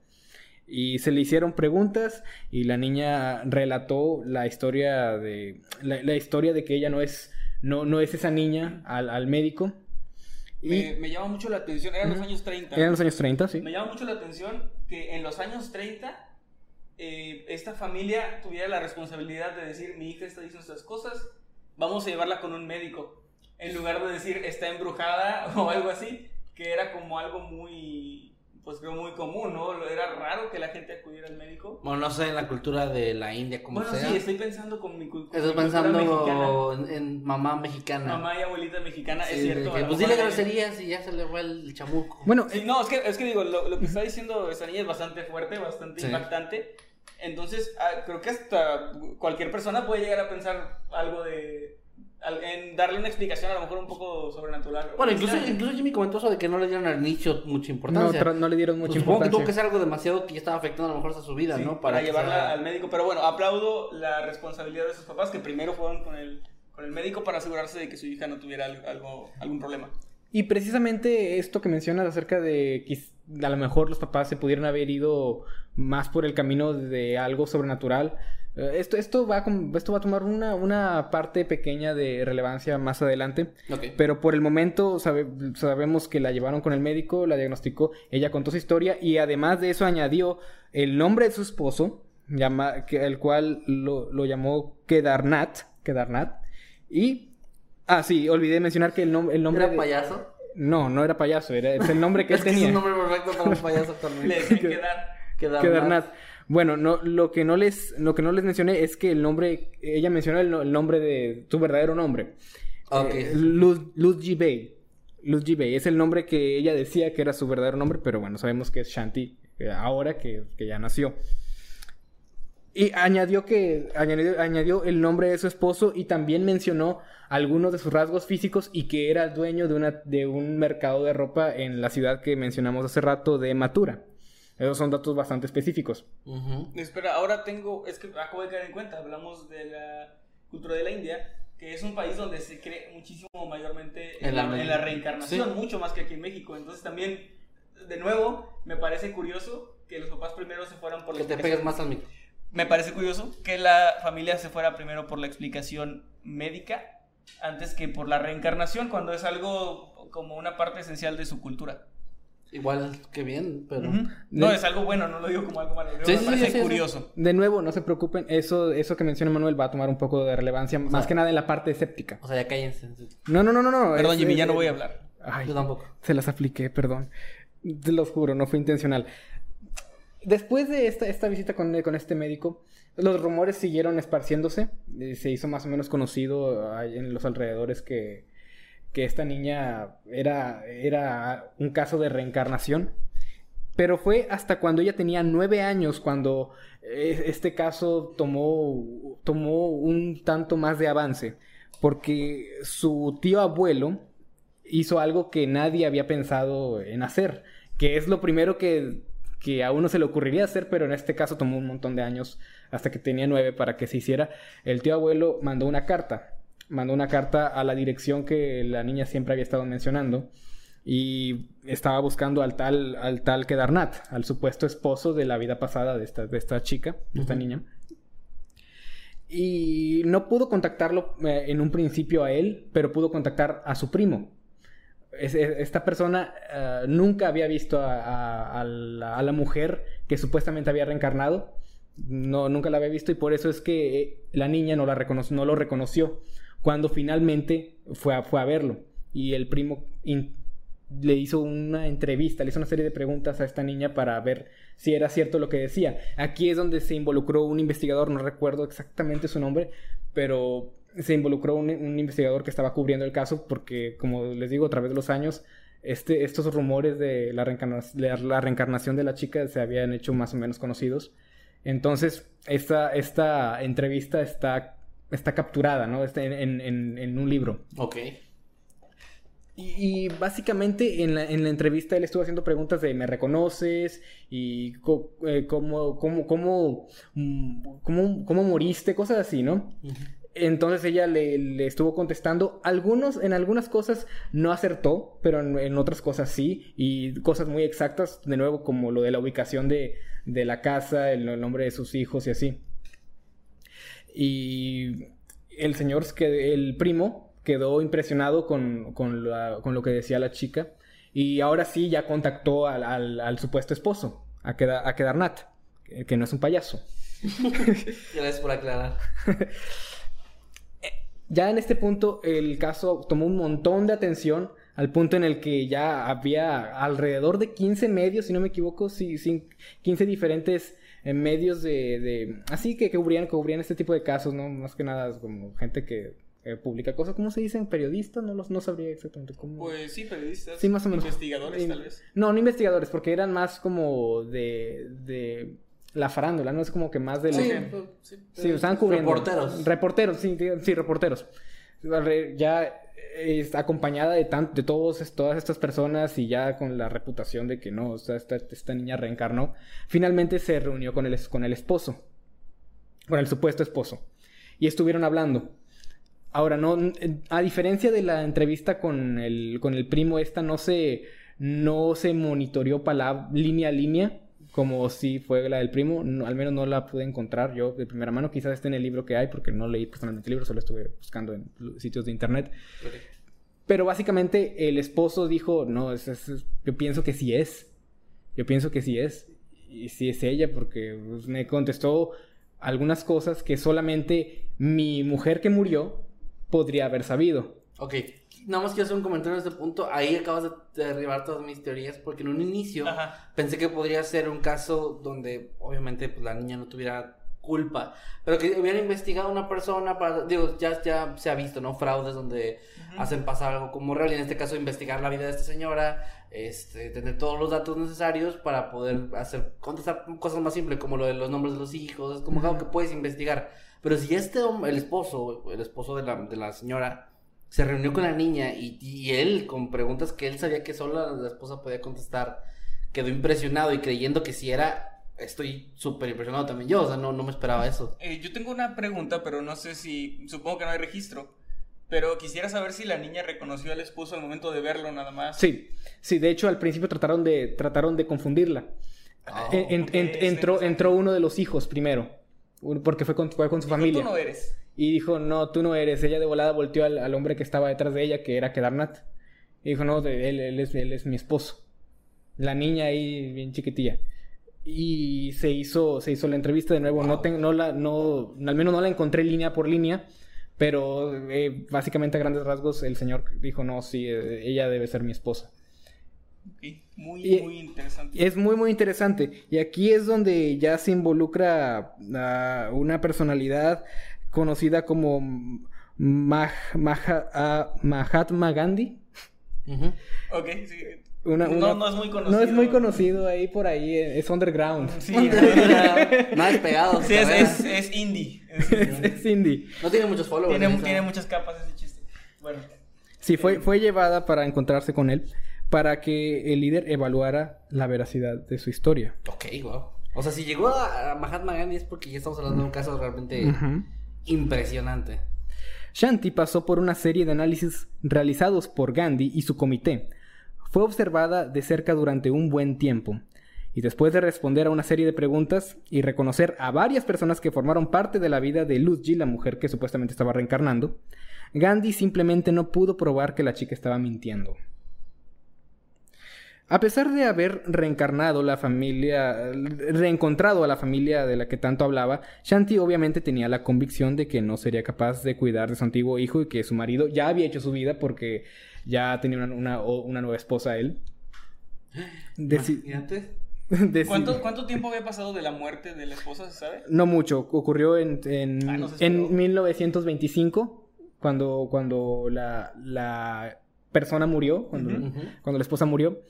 Y se le hicieron preguntas y la niña relató la historia de la historia de que ella no es no, no es esa niña al, al médico. Me, me llama mucho la atención, eran los años 30. eran los años 30, sí. Me llama mucho la atención que en los años 30 eh, esta familia tuviera la responsabilidad de decir, mi hija está diciendo estas cosas, vamos a llevarla con un médico. En lugar de decir, está embrujada o algo así, que era como algo muy, pues creo muy común, ¿no? Era raro que la gente acudiera al médico. Bueno, no sé en la cultura de la India como Bueno, sea. sí, estoy pensando con mi, cul- con Estoy mi cultura mexicana. pensando en, en mamá mexicana. Mamá y abuelita mexicana, Sí, es cierto. que, pues dile groserías y ya se le fue el chamuco. Bueno, Sí, no, es que, es que digo, lo, lo que está diciendo esta niña es bastante fuerte, bastante Sí. impactante. Entonces, ah, creo que hasta cualquier persona puede llegar a pensar algo de. En darle una explicación a lo mejor un poco sobrenatural. Bueno, incluso, incluso Jimmy comentó eso de que no le dieron al nicho mucha no, importancia. tra- no le dieron mucha Pues supongo que tuvo importancia. que ser algo demasiado que ya estaba afectando a lo mejor a su vida, Sí, ¿no? para, llevarla sea- al médico. Pero bueno, aplaudo la responsabilidad de sus papás que primero fueron con el, con el médico para asegurarse de que su hija no tuviera al- algo, algún problema. Y precisamente esto que mencionas acerca de que a lo mejor los papás se pudieran haber ido más por el camino de algo sobrenatural. Eh, Esto, esto, va, a esto va a tomar una, una parte pequeña de relevancia más adelante. Pero por el momento sabe- sabemos que la llevaron con el médico, la diagnosticó, ella contó su historia y además de eso añadió el nombre de su esposo, llama, que, el cual lo, lo llamó Kedarnat, Kedarnat. Y... Ah, sí, olvidé mencionar que el, nom- el nombre... ¿Era de- payaso? no, no era payaso, era es el nombre que él es que es tenía. un nombre perfecto para un payaso Le decían. Quedar Kedarnat. Bueno, no, lo que no les, lo que no les mencioné es que el nombre, ella mencionó el, no- el nombre de tu verdadero nombre. Ok. Eh, Luz, Luz G. Bay. Luz G. Bay. Es el nombre que ella decía que era su verdadero nombre, pero bueno, sabemos que es Shanti eh, ahora que, que ya nació. Y añadió que añadió, añadió el nombre de su esposo y también mencionó algunos de sus rasgos físicos y que era dueño de, una, de un mercado de ropa en la ciudad que mencionamos hace rato de Matura. Esos son datos bastante específicos. Ujú. Espera, ahora tengo, es que acabo de caer en cuenta, hablamos de la cultura de la India, que es un país donde se cree muchísimo mayormente en, En la, la- en la reencarnación, sí. mucho más que aquí en México. Entonces también, de nuevo, me parece curioso que los papás primero se fueran por la Que te explicación- pegues más al micro. Me parece curioso que la familia se fuera primero por la explicación médica antes que por la reencarnación, cuando es algo como una parte esencial de su cultura. Igual que bien, pero... No De- es algo bueno, no lo digo como algo malo, Sí, me sí, parece sí, sí, sí. curioso. De nuevo, no se preocupen, eso, eso que menciona Manuel va a tomar un poco de relevancia, más que nada en la parte escéptica. O sea, ya cállense. No, no, no, no, no. Perdón, es- Jimmy, ya es- no voy a hablar. Ay, Yo tampoco. se las apliqué, perdón. Te los juro, no fue intencional. Después de esta, esta visita con, con este médico, los rumores siguieron esparciéndose. Eh, Se hizo más o menos conocido ahí en los alrededores que, que esta niña era, era un caso de reencarnación. Pero fue hasta cuando ella tenía nueve años cuando eh, este caso tomó, tomó un tanto más de avance. Porque su tío abuelo hizo algo que nadie había pensado en hacer. Que es lo primero que, que a uno se le ocurriría hacer, pero en este caso tomó un montón de años hasta que tenía nueve para que se hiciera. El tío abuelo mandó una carta. Mandó una carta a la dirección que la niña siempre había estado mencionando y estaba buscando al tal, al tal Kedarnat, al supuesto esposo de la vida pasada de esta, de esta chica, de esta niña. Y no pudo contactarlo eh, en un principio a él, pero pudo contactar a su primo. Es- es- esta persona eh, nunca había visto a, a- a la, a la mujer que supuestamente había reencarnado. No, nunca la había visto y por eso es que eh, la niña no, la recono- no lo reconoció cuando finalmente fue a, fue a verlo. Y el primo le hizo una entrevista, le hizo una serie de preguntas a esta niña para ver si era cierto lo que decía. Aquí es donde se involucró un investigador, no recuerdo exactamente su nombre, pero se involucró un, investigador que estaba cubriendo el caso porque, como les digo, a través de los años, este, estos rumores de la, de la reencarnación de la chica se habían hecho más o menos conocidos. Entonces, esta, esta entrevista está, está capturada, ¿no? Está en, en- un libro. Ok. Y, y básicamente en la, en la entrevista él estuvo haciendo preguntas de ¿me reconoces? y co- eh, cómo, cómo, cómo, mm, cómo, cómo moriste, cosas así, ¿no? Entonces ella le, le estuvo contestando. Algunos, en algunas cosas no acertó, pero en, en otras cosas sí. Y cosas muy exactas, de nuevo, como lo de la ubicación de, de la casa, el, el nombre de sus hijos y así. Y el señor, el primo, quedó impresionado con, con, la- con lo que decía la chica. Y ahora sí ya contactó al, al- al supuesto esposo, a quedar, a quedar Nat, que, no es un payaso. Gracias por aclarar. Ya en este punto el caso tomó un montón de atención al punto en el que ya había alrededor de 15 medios, si no me equivoco, sí, sí, 15 diferentes eh, medios de, de- así que, que cubrían, que cubrían este tipo de casos, ¿no? Más que nada como gente que eh, publica cosas, ¿cómo se dicen? Periodistas, no los no sabría exactamente cómo. Pues sí, periodistas. Sí, más o menos. Investigadores, In- tal vez. No, no investigadores, porque eran más como de, de la farándula, ¿no? Es como que más de... Sí, lo- sí, Sí, estaban cubriendo. Reporteros. Reporteros, sí, sí, reporteros. Re- Ya eh, acompañada de, de todos, todas estas personas y ya con la reputación de que no, o sea, esta, esta niña reencarnó. Finalmente se reunió con el, con el esposo, con el supuesto esposo. Y estuvieron hablando. Ahora, no, a diferencia de la entrevista con el, con el primo, esta no se, no se monitoreó palab- línea a línea, como si fue la del primo. No, al menos no la pude encontrar yo de primera mano. Quizás esté en el libro que hay, porque no leí personalmente el libro, solo estuve buscando en sitios de internet. Pero básicamente el esposo dijo, no, es- es- es- yo pienso que sí es. Yo pienso que sí es. Y sí es ella, porque pues, me contestó algunas cosas que solamente mi mujer que murió podría haber sabido. Ok, nada más quiero hacer un comentario en este punto. Ahí acabas de derribar todas mis teorías, porque en un inicio Ajá. pensé que podría ser un caso donde obviamente pues, la niña no tuviera culpa, pero que hubiera investigado a una persona para, digo, ya, ya se ha visto, ¿no? Fraudes donde hacen pasar algo como real, y en este caso investigar la vida de esta señora, este, tener todos los datos necesarios para poder hacer, contestar cosas más simples como lo de los nombres de los hijos, es como algo que puedes investigar. Pero si este hombre, el esposo, el esposo de la, de la señora, se reunió con la niña y, y él, con preguntas que él sabía que solo la, esposa podía contestar, quedó impresionado y creyendo que si era, estoy súper impresionado también yo, o sea, no, no me esperaba eso. Eh, yo tengo una pregunta, pero no sé si. Supongo que no hay registro. Pero quisiera saber si la niña reconoció al esposo al momento de verlo, nada más. Sí, sí, de hecho al principio trataron de, trataron de confundirla. Oh, En- en- está entró, entró uno de los hijos primero, porque fue con, fue con su familia. Tú no eres. Y dijo, no, tú no eres. Ella de volada volteó al, al hombre que estaba detrás de ella, que era Kedarnat. Y dijo, no, él, él es, él es mi esposo. La niña ahí, bien chiquitilla. Y se hizo, se hizo la entrevista de nuevo. No, ten- no la, no, al menos no la encontré línea por línea. Pero eh, básicamente a grandes rasgos el señor dijo, no, sí, eh, ella debe ser mi esposa. Ok, Muy, Y- muy interesante. Es muy, muy interesante. Y aquí es donde ya se involucra a una personalidad conocida como Mah- ah, Mahatma Gandhi. Ujú. Ok, sí. Una- no, una- no es muy conocido. No es muy conocido ahí por ahí, eh, es underground. Sí, Nada despegado. Sí, es, ¿sabes? es, es indie. Es- es, es indie. No tiene muchos followers. tiene, muchas capas ese chiste. Bueno, Sí, fue, fue llevada para encontrarse con él, para que el líder evaluara la veracidad de su historia. Ok, wow. O sea, si llegó a a Mahatma Gandhi es porque ya estamos hablando de un caso realmente. Impresionante. Shanti pasó por una serie de análisis realizados por Gandhi y su comité. Fue observada de cerca durante un buen tiempo. Y después de responder a una serie de preguntas y reconocer a varias personas que formaron parte de la vida de Luzji, la mujer que supuestamente estaba reencarnando, Gandhi simplemente no pudo probar que la chica estaba mintiendo. A pesar de haber reencarnado la familia, reencontrado a la familia de la que tanto hablaba, Shanti obviamente tenía la convicción de que no sería capaz de cuidar de su antiguo hijo y que su marido ya había hecho su vida porque ya tenía una, una- una nueva esposa él. Deci- Imagínate. deci- ¿Cuánto, ¿Cuánto tiempo había pasado de la muerte de la esposa, se sabe? No mucho, ocurrió en, en, Ah, no se esperó. en 1925, cuando, cuando la, la persona murió, cuando, cuando la esposa murió.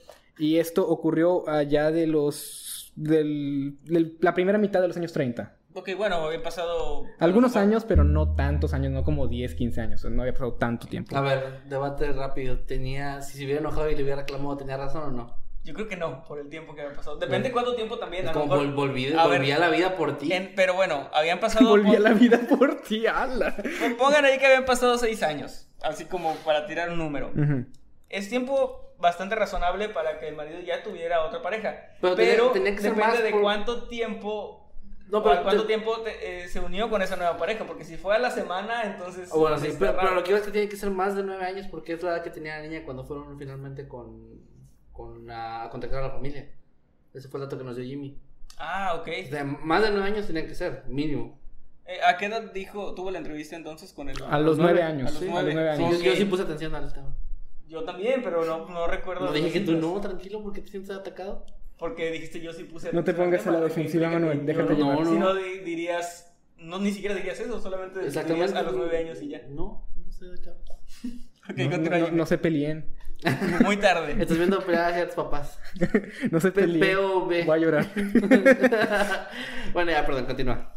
Y esto ocurrió allá de los... del- del- la primera mitad de los años 30. Ok, bueno, había pasado... Algunos mejor- años, pero no tantos años, no como 10, 15 años. No había pasado tanto tiempo. A ver, debate rápido. Tenía, si se hubiera enojado y le hubiera reclamado, ¿tenía razón o no? Yo creo que no, por el tiempo que había pasado. Depende cuánto tiempo también. Es a lo como mejor- vol- volví, A ver, volví a la vida por ti. en- pero bueno, habían pasado... Volví a la vida por ti, ala. Pongan ahí que habían pasado seis años, así como para tirar un número. Ujú. Es tiempo bastante razonable para que el marido ya tuviera otra pareja. Pero Pero, tenía- tenía que ser depende más de por- cuánto tiempo... No, pero cuánto te- tiempo te- eh, se unió con esa nueva pareja, porque si fue a la semana, entonces... Oh, Bueno, sí, está pero, lo que iba es que tiene que ser más de nueve años porque es la edad que tenía la niña cuando fueron finalmente con, con la, a contactar a la familia. Ese fue el dato que nos dio Jimmy. Ah, ok. O sea, más de nueve años tenían que ser, mínimo. Eh, ¿A qué edad dijo, tuvo la entrevista entonces con el... A los nueve años. A los sí, nueve. Sí, años. yo, yo sí puse atención al tema. Yo también, pero no, no recuerdo. No dije que tú no, tranquilo, porque te sientes atacado. Porque dijiste yo sí puse. No te pongas a la defensiva, Manuel, déjate. Si No, no di- dirías. No, ni siquiera dirías eso, solamente dirías a los nueve años y ya. No, no sé. Ok, No, no- no se peleen. Muy tarde. Estás viendo pelear a tus papás. No se peleen. POV. Voy a llorar. bueno, ya, perdón, continúa.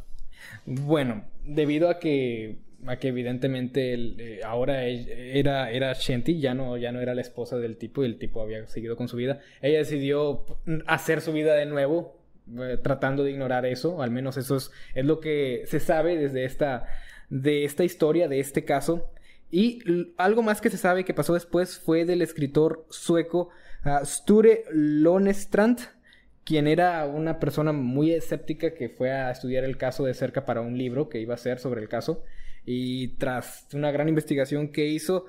Bueno, debido a que, que evidentemente eh, ahora e- era, era Shanti, ya no, ya no era la esposa del tipo y el tipo había seguido con su vida, ella decidió hacer su vida de nuevo, eh, tratando de ignorar eso, al menos eso es, es lo que se sabe desde esta, de esta historia, de este caso. Y algo más que se sabe que pasó después fue del escritor sueco ah, Sture Lonestrand, quien era una persona muy escéptica que fue a estudiar el caso de cerca para un libro que iba a hacer sobre el caso. Y tras una gran investigación que hizo,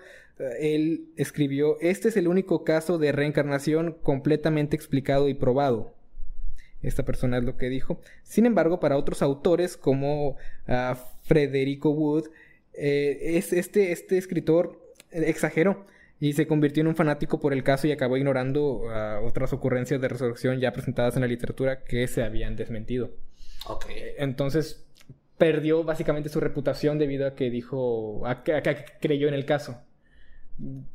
él escribió, este es el único caso de reencarnación completamente explicado y probado. Esta persona es lo que dijo. Sin embargo, para otros autores como ah, Frederico Wood, eh, es este, este escritor exageró y se convirtió en un fanático por el caso y acabó ignorando ah, otras ocurrencias de resurrección ya presentadas en la literatura que se habían desmentido. Ok. Entonces perdió básicamente su reputación debido a que dijo, a que, a que creyó en el caso.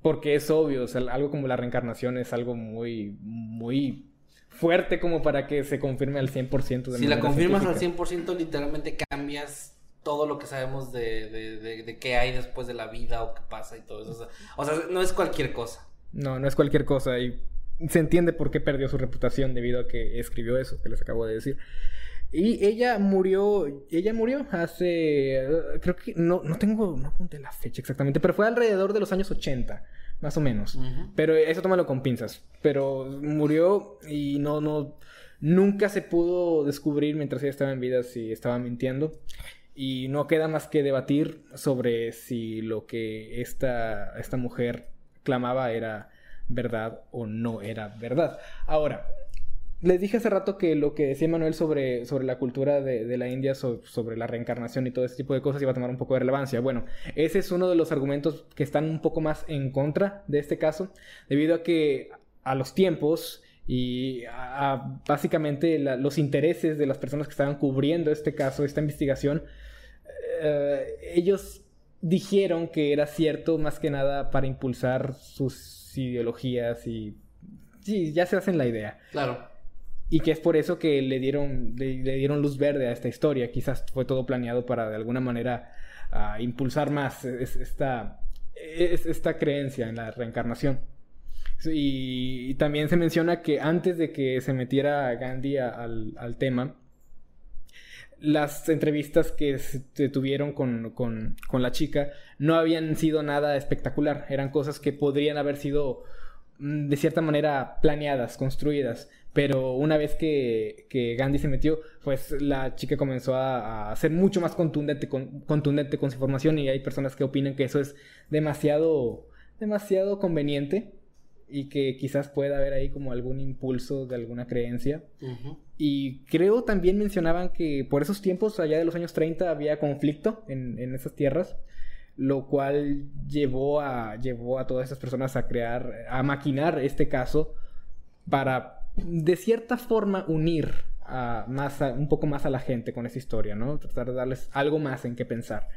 Porque es obvio, o sea, algo como la reencarnación es algo muy, muy fuerte como para que se confirme al 100% de Si la confirmas al científica. 100%, literalmente cambias todo lo que sabemos de, de, de, de qué hay después de la vida o qué pasa y todo eso. O sea, o sea, no es cualquier cosa. No, no es cualquier cosa y se entiende por qué perdió su reputación debido a que escribió eso que les acabo de decir. Y ella murió, ella murió hace, eh, creo que, no, no tengo, no apunté la fecha exactamente, pero fue alrededor de los años 80, más o menos. Pero eso tómalo con pinzas. Pero murió y no, no, nunca se pudo descubrir mientras ella estaba en vida si estaba mintiendo. Y no queda más que debatir sobre si lo que esta, esta mujer clamaba era verdad o no era verdad. Ahora, les dije hace rato que lo que decía Manuel sobre, sobre la cultura de, de la India, so- sobre la reencarnación y todo ese tipo de cosas iba a tomar un poco de relevancia. Bueno, ese es uno de los argumentos que están un poco más en contra de este caso, debido a que a los tiempos y a, básicamente los intereses de las personas que estaban cubriendo este caso, esta investigación, eh, ellos dijeron que era cierto más que nada para impulsar sus ideologías y... Sí, ya se hacen la idea. Claro. Y que es por eso que le dieron, le, dieron luz verde a esta historia. Quizás fue todo planeado para de alguna manera impulsar más es- esta, es- esta creencia en la reencarnación. Y, y también se menciona que antes de que se metiera Gandhi a- al, al tema, las entrevistas que se tuvieron con, con, con la chica no habían sido nada espectacular. Eran cosas que podrían haber sido mm, de cierta manera planeadas, construidas. Pero una vez que, que Gandhi se metió, pues la chica comenzó a, a ser mucho más contundente con, contundente con su información y hay personas que opinan que eso es demasiado, demasiado conveniente. y que quizás pueda haber ahí como algún impulso de alguna creencia. Y creo también mencionaban que por esos tiempos, allá de los años 30, había conflicto en, en esas tierras, lo cual llevó a, llevó a todas esas personas a crear, a maquinar este caso para, de cierta forma, unir a más a- un poco más a la gente con esa historia, ¿no? Tratar de darles algo más en qué pensar.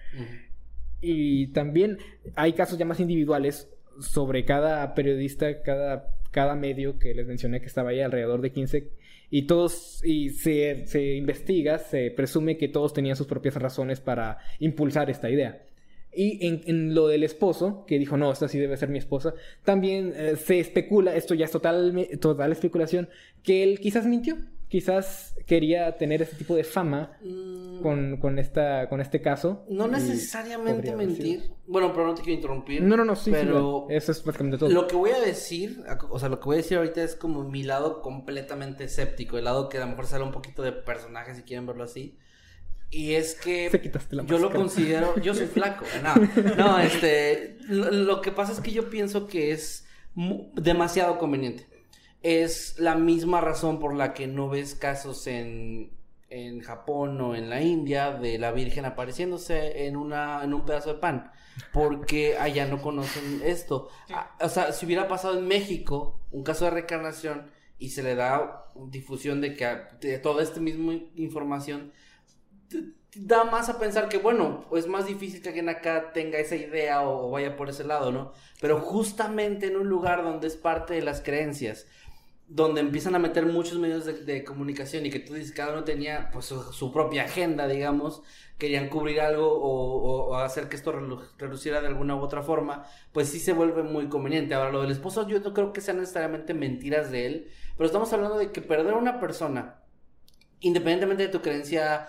Y también hay casos ya más individuales sobre cada periodista, cada, cada medio que les mencioné que estaba ahí, alrededor de 15, y todos, y se, se investiga, se presume que todos tenían sus propias razones para impulsar esta idea. Y en, en lo del esposo, que dijo, no, esta sí debe ser mi esposa, también eh, se especula, esto ya es total, total especulación, que él quizás mintió, quizás quería tener ese tipo de fama Mm, con, con, esta, con este caso. No necesariamente mentir. Bueno, pero no te quiero interrumpir. No, no, no, sí, Pero sí, eso es básicamente todo. lo que voy a decir, o sea, lo que voy a decir ahorita es como mi lado completamente escéptico, el lado que a lo mejor sale un poquito de personaje si quieren verlo así. Y es que Se quitaste la yo lo considero, yo soy flaco, no, no, este, lo, lo que pasa es que yo pienso que es demasiado conveniente. Es la misma razón por la que no ves casos en, en Japón o en la India de la Virgen apareciéndose en, una, en un pedazo de pan. Porque allá no conocen esto. O sea, si hubiera pasado en México un caso de reencarnación y se le da difusión de que de toda esta misma información, da más a pensar que, bueno, es más difícil que alguien acá tenga esa idea o, vaya por ese lado, ¿no? Pero justamente en un lugar donde es parte de las creencias, donde empiezan a meter muchos medios de, comunicación y que tú dices, cada uno tenía pues su, propia agenda, digamos, querían cubrir algo o, o- hacer que esto relu- reluciera de alguna u otra forma, pues sí se vuelve muy conveniente. Ahora, lo del esposo yo no creo que sean necesariamente mentiras de él, pero estamos hablando de que perder a una persona, independientemente de tu creencia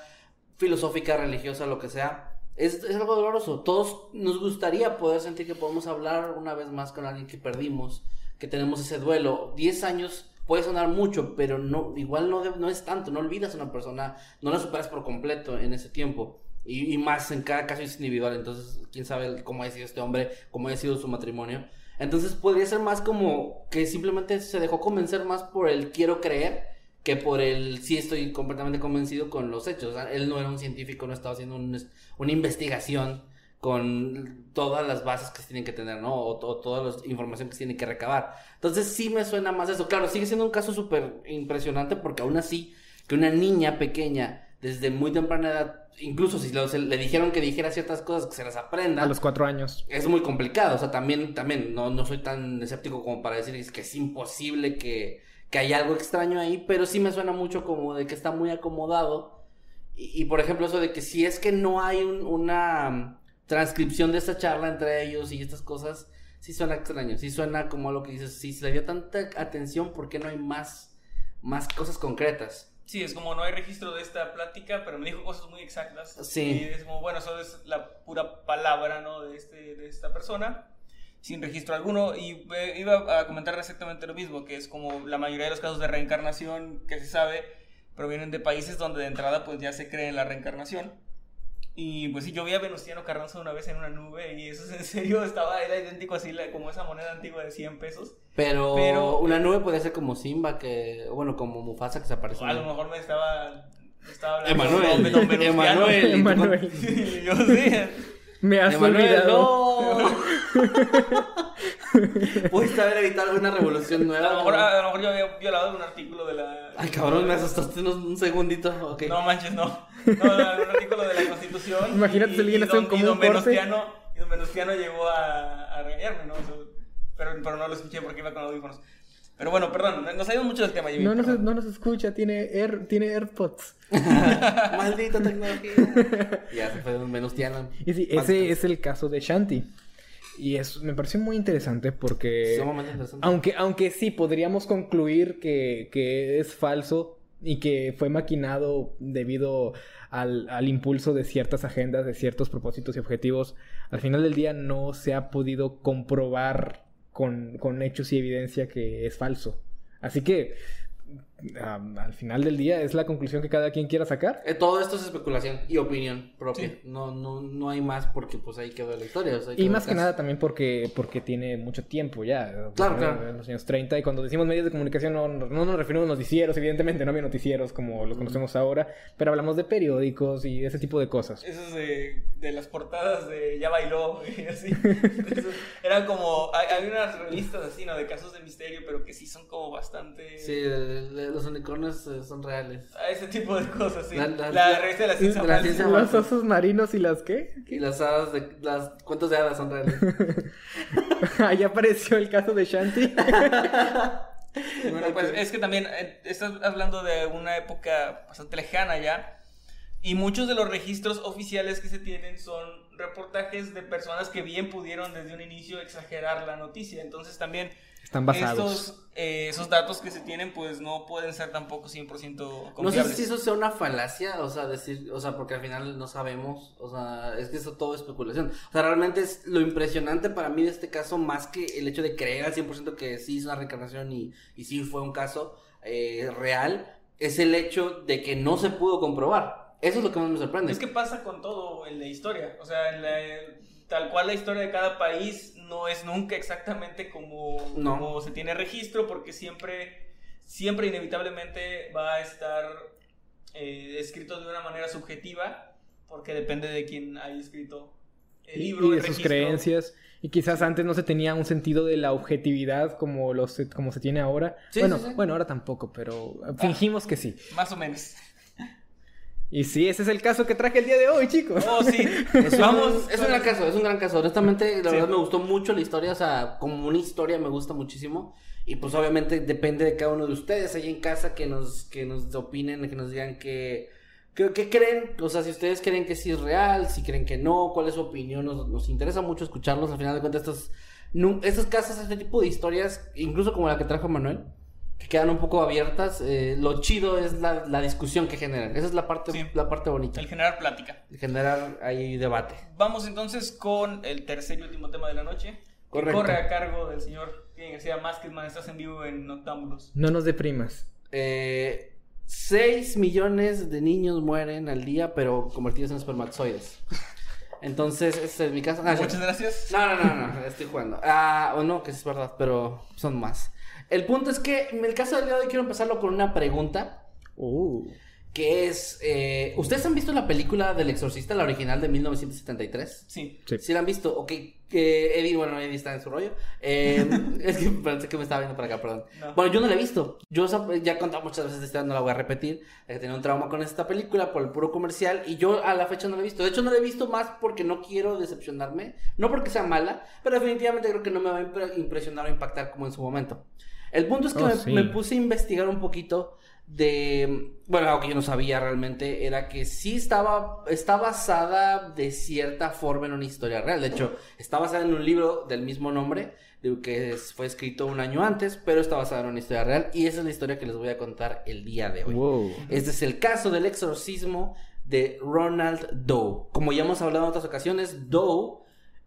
filosófica, religiosa, lo que sea, es, algo doloroso. Todos nos gustaría poder sentir que podemos hablar una vez más con alguien que perdimos, que tenemos ese duelo. Diez años puede sonar mucho, pero no, igual no, no es tanto. No olvidas a una persona, no la superas por completo en ese tiempo. Y, y más en cada caso es individual. Entonces, quién sabe cómo ha sido este hombre, cómo ha sido su matrimonio. Entonces, podría ser más como que simplemente se dejó convencer más por el quiero creer que por el sí estoy completamente convencido con los hechos. O sea, él no era un científico, no estaba haciendo un una investigación con todas las bases que se tienen que tener, ¿no? O, to- toda la información que se tiene que recabar. Entonces sí me suena más eso. Claro, sigue siendo un caso súper impresionante porque aún así, que una niña pequeña, desde muy temprana edad, incluso si lo- se- le dijeron que dijera ciertas cosas, que se las aprenda A los cuatro años. es muy complicado. O sea, también, también no, no soy tan escéptico como para decir que es imposible que, que haya algo extraño ahí, pero sí me suena mucho como de que está muy acomodado. Y, y, por ejemplo, eso de que si es que no hay un- una mm, transcripción de esta charla entre ellos y estas cosas, sí suena extraño. Sí suena como lo que dices, si se le dio tanta atención, ¿por qué no hay más, más cosas concretas? Sí, es como no hay registro de esta plática, pero me dijo cosas muy exactas. Sí. Y es como, bueno, eso es la pura palabra, ¿no? De, este, de esta persona, sin registro alguno. Y eh, iba a comentar exactamente lo mismo, que es como la mayoría de los casos de reencarnación que se sabe provienen de países donde de entrada pues ya se cree en la reencarnación. Y pues sí, yo vi a Venustiano Carranza una vez en una nube y eso es en serio, estaba, era idéntico así como esa moneda antigua de 100 pesos. Pero, Pero- una nube puede ser como Simba, que, bueno, como Mufasa que se aparece. A lo mejor me estaba, me estaba hablando Emanuel, de don Venustiano. Emanuel. Emanuel. Sí, yo sí. Me has Emanuel, olvidado. no. Pudiste haber evitado alguna revolución A nueva. lo, mejor, a lo mejor yo había violado un artículo de la. Ay, cabrón, me asustaste unos- un segundito. No manches, no. No, no, un artículo de la Constitución. Imagínate si alguien hace un como y don. Venustiano, y don Venustiano llegó a, a regañarme, ¿no? Pero, pero no lo escuché porque iba con audífonos. Pero bueno, perdón, nos ido mucho del tema, Jimmy. No nos, no nos escucha, tiene, Air, tiene AirPods. Maldita tecnología. ya se fue un venustiano. Y sí, ese es el caso de Shanti. Y es, me pareció muy interesante porque... Sumamente interesante. Aunque, aunque sí, podríamos concluir que, que es falso y que fue maquinado debido al, al impulso de ciertas agendas, de ciertos propósitos y objetivos, al final del día no se ha podido comprobar con, con hechos y evidencia que es falso. Así que al final del día es la conclusión que cada quien quiera sacar. Eh, todo esto es especulación y opinión propia. Sí. No, no, no hay más porque pues ahí quedó la historia. o sea, ahí Y más que nada también porque, porque tiene mucho tiempo ya. Claro, en- claro. En los años 30. Y cuando decimos medios de comunicación no, no nos referimos a noticieros, evidentemente no había noticieros como los conocemos ahora, pero hablamos de periódicos y ese tipo de cosas. Esos de, de las portadas de Ya bailó y así. Eran como. Hay, hay unas revistas así, ¿no? De casos de misterio, pero que sí son como bastante. Sí, de- de- los unicornios eh, son reales. A ese tipo de cosas, sí. La- La, la- revista de la ciencia. de la ciencia ¿Los osos marinos y las qué? Y las hadas de las cuentos de hadas son reales. Ahí apareció el caso de Shanti. Bueno, pues es que también eh, estás hablando de una época bastante lejana ya. Y muchos de los registros oficiales que se tienen son reportajes de personas que bien pudieron desde un inicio exagerar la noticia. Entonces también Están basados. estos, eh, esos datos que se tienen pues no pueden ser tampoco 100% No sé confiables. si eso sea una falacia, o sea, decir, o sea, porque al final no sabemos, o sea, es que eso todo es especulación. O sea, realmente es lo impresionante para mí de este caso, más que el hecho de creer al 100% que sí es una reencarnación y, y sí fue un caso eh, real, es el hecho de que no se pudo comprobar. Eso es lo que más me sorprende. Es que pasa con todo en la historia. O sea, en la- tal cual la historia de cada país no es nunca exactamente como, No. como se tiene registro, porque siempre, siempre inevitablemente va a estar eh, escrito de una manera subjetiva, porque depende de quién haya escrito el libro. y de el sus registro. creencias. Y quizás antes no se tenía un sentido de la objetividad como, los, como se tiene ahora. Sí, bueno, sí, sí. bueno, ahora tampoco, pero fingimos que sí. Más o menos. Y sí, ese es el caso que traje el día de hoy, chicos. Oh, sí. Es Vamos. un, es un gran caso, es un gran caso. Honestamente, la Sí. verdad me gustó mucho la historia, o sea, como una historia me gusta muchísimo. Y pues obviamente depende de cada uno de ustedes ahí en casa que nos, que nos opinen, que nos digan que, que, que creen, o sea, si ustedes creen que sí es real, si creen que no, cuál es su opinión, nos, nos interesa mucho escucharlos. Al final de cuentas, estos, nu- estos casos, este tipo de historias, incluso como la que trajo Manuel, que quedan un poco abiertas, eh, lo chido es la, la discusión que generan. Esa es la parte, Sí. la parte bonita, El generar plática. generar ahí debate. Vamos entonces con el tercer y último tema de la noche. Correcto. corre a cargo del señor García Másquezman. Estás en vivo en Noctámbulos. No nos deprimas. Eh, 6 millones de niños mueren al día, pero convertidos en espermatozoides. Entonces, ese es mi caso. Ah, Muchas gracias. No, no, no, no, estoy jugando. Ah, o no, que es verdad, pero son más. El punto es que en el caso del día de hoy quiero empezarlo con una pregunta. Uh. Que es, eh, ¿ustedes han visto la película del exorcista, la original de 1973? Sí. Sí. Sí la han visto, ok. Que Eddie, bueno, Eddie está en su rollo. Eh, es que pensé que me estaba viendo para acá, perdón. No. Bueno, yo no la he visto. Yo ya he contado muchas veces de esta, no la voy a repetir. Eh, tenía un trauma con esta película por el puro comercial y yo a la fecha no la he visto. De hecho, no la he visto más porque no quiero decepcionarme. No porque sea mala, pero definitivamente creo que no me va a impre- impresionar o impactar como en su momento. El punto es que Oh, me, sí. me puse a investigar un poquito de bueno algo que yo no sabía realmente era que sí estaba está basada de cierta forma en una historia real de hecho está basada en un libro del mismo nombre que fue escrito un año antes pero está basada en una historia real y esa es la historia que les voy a contar el día de hoy Wow. este es el caso del exorcismo de Ronald Doe como ya hemos hablado en otras ocasiones Doe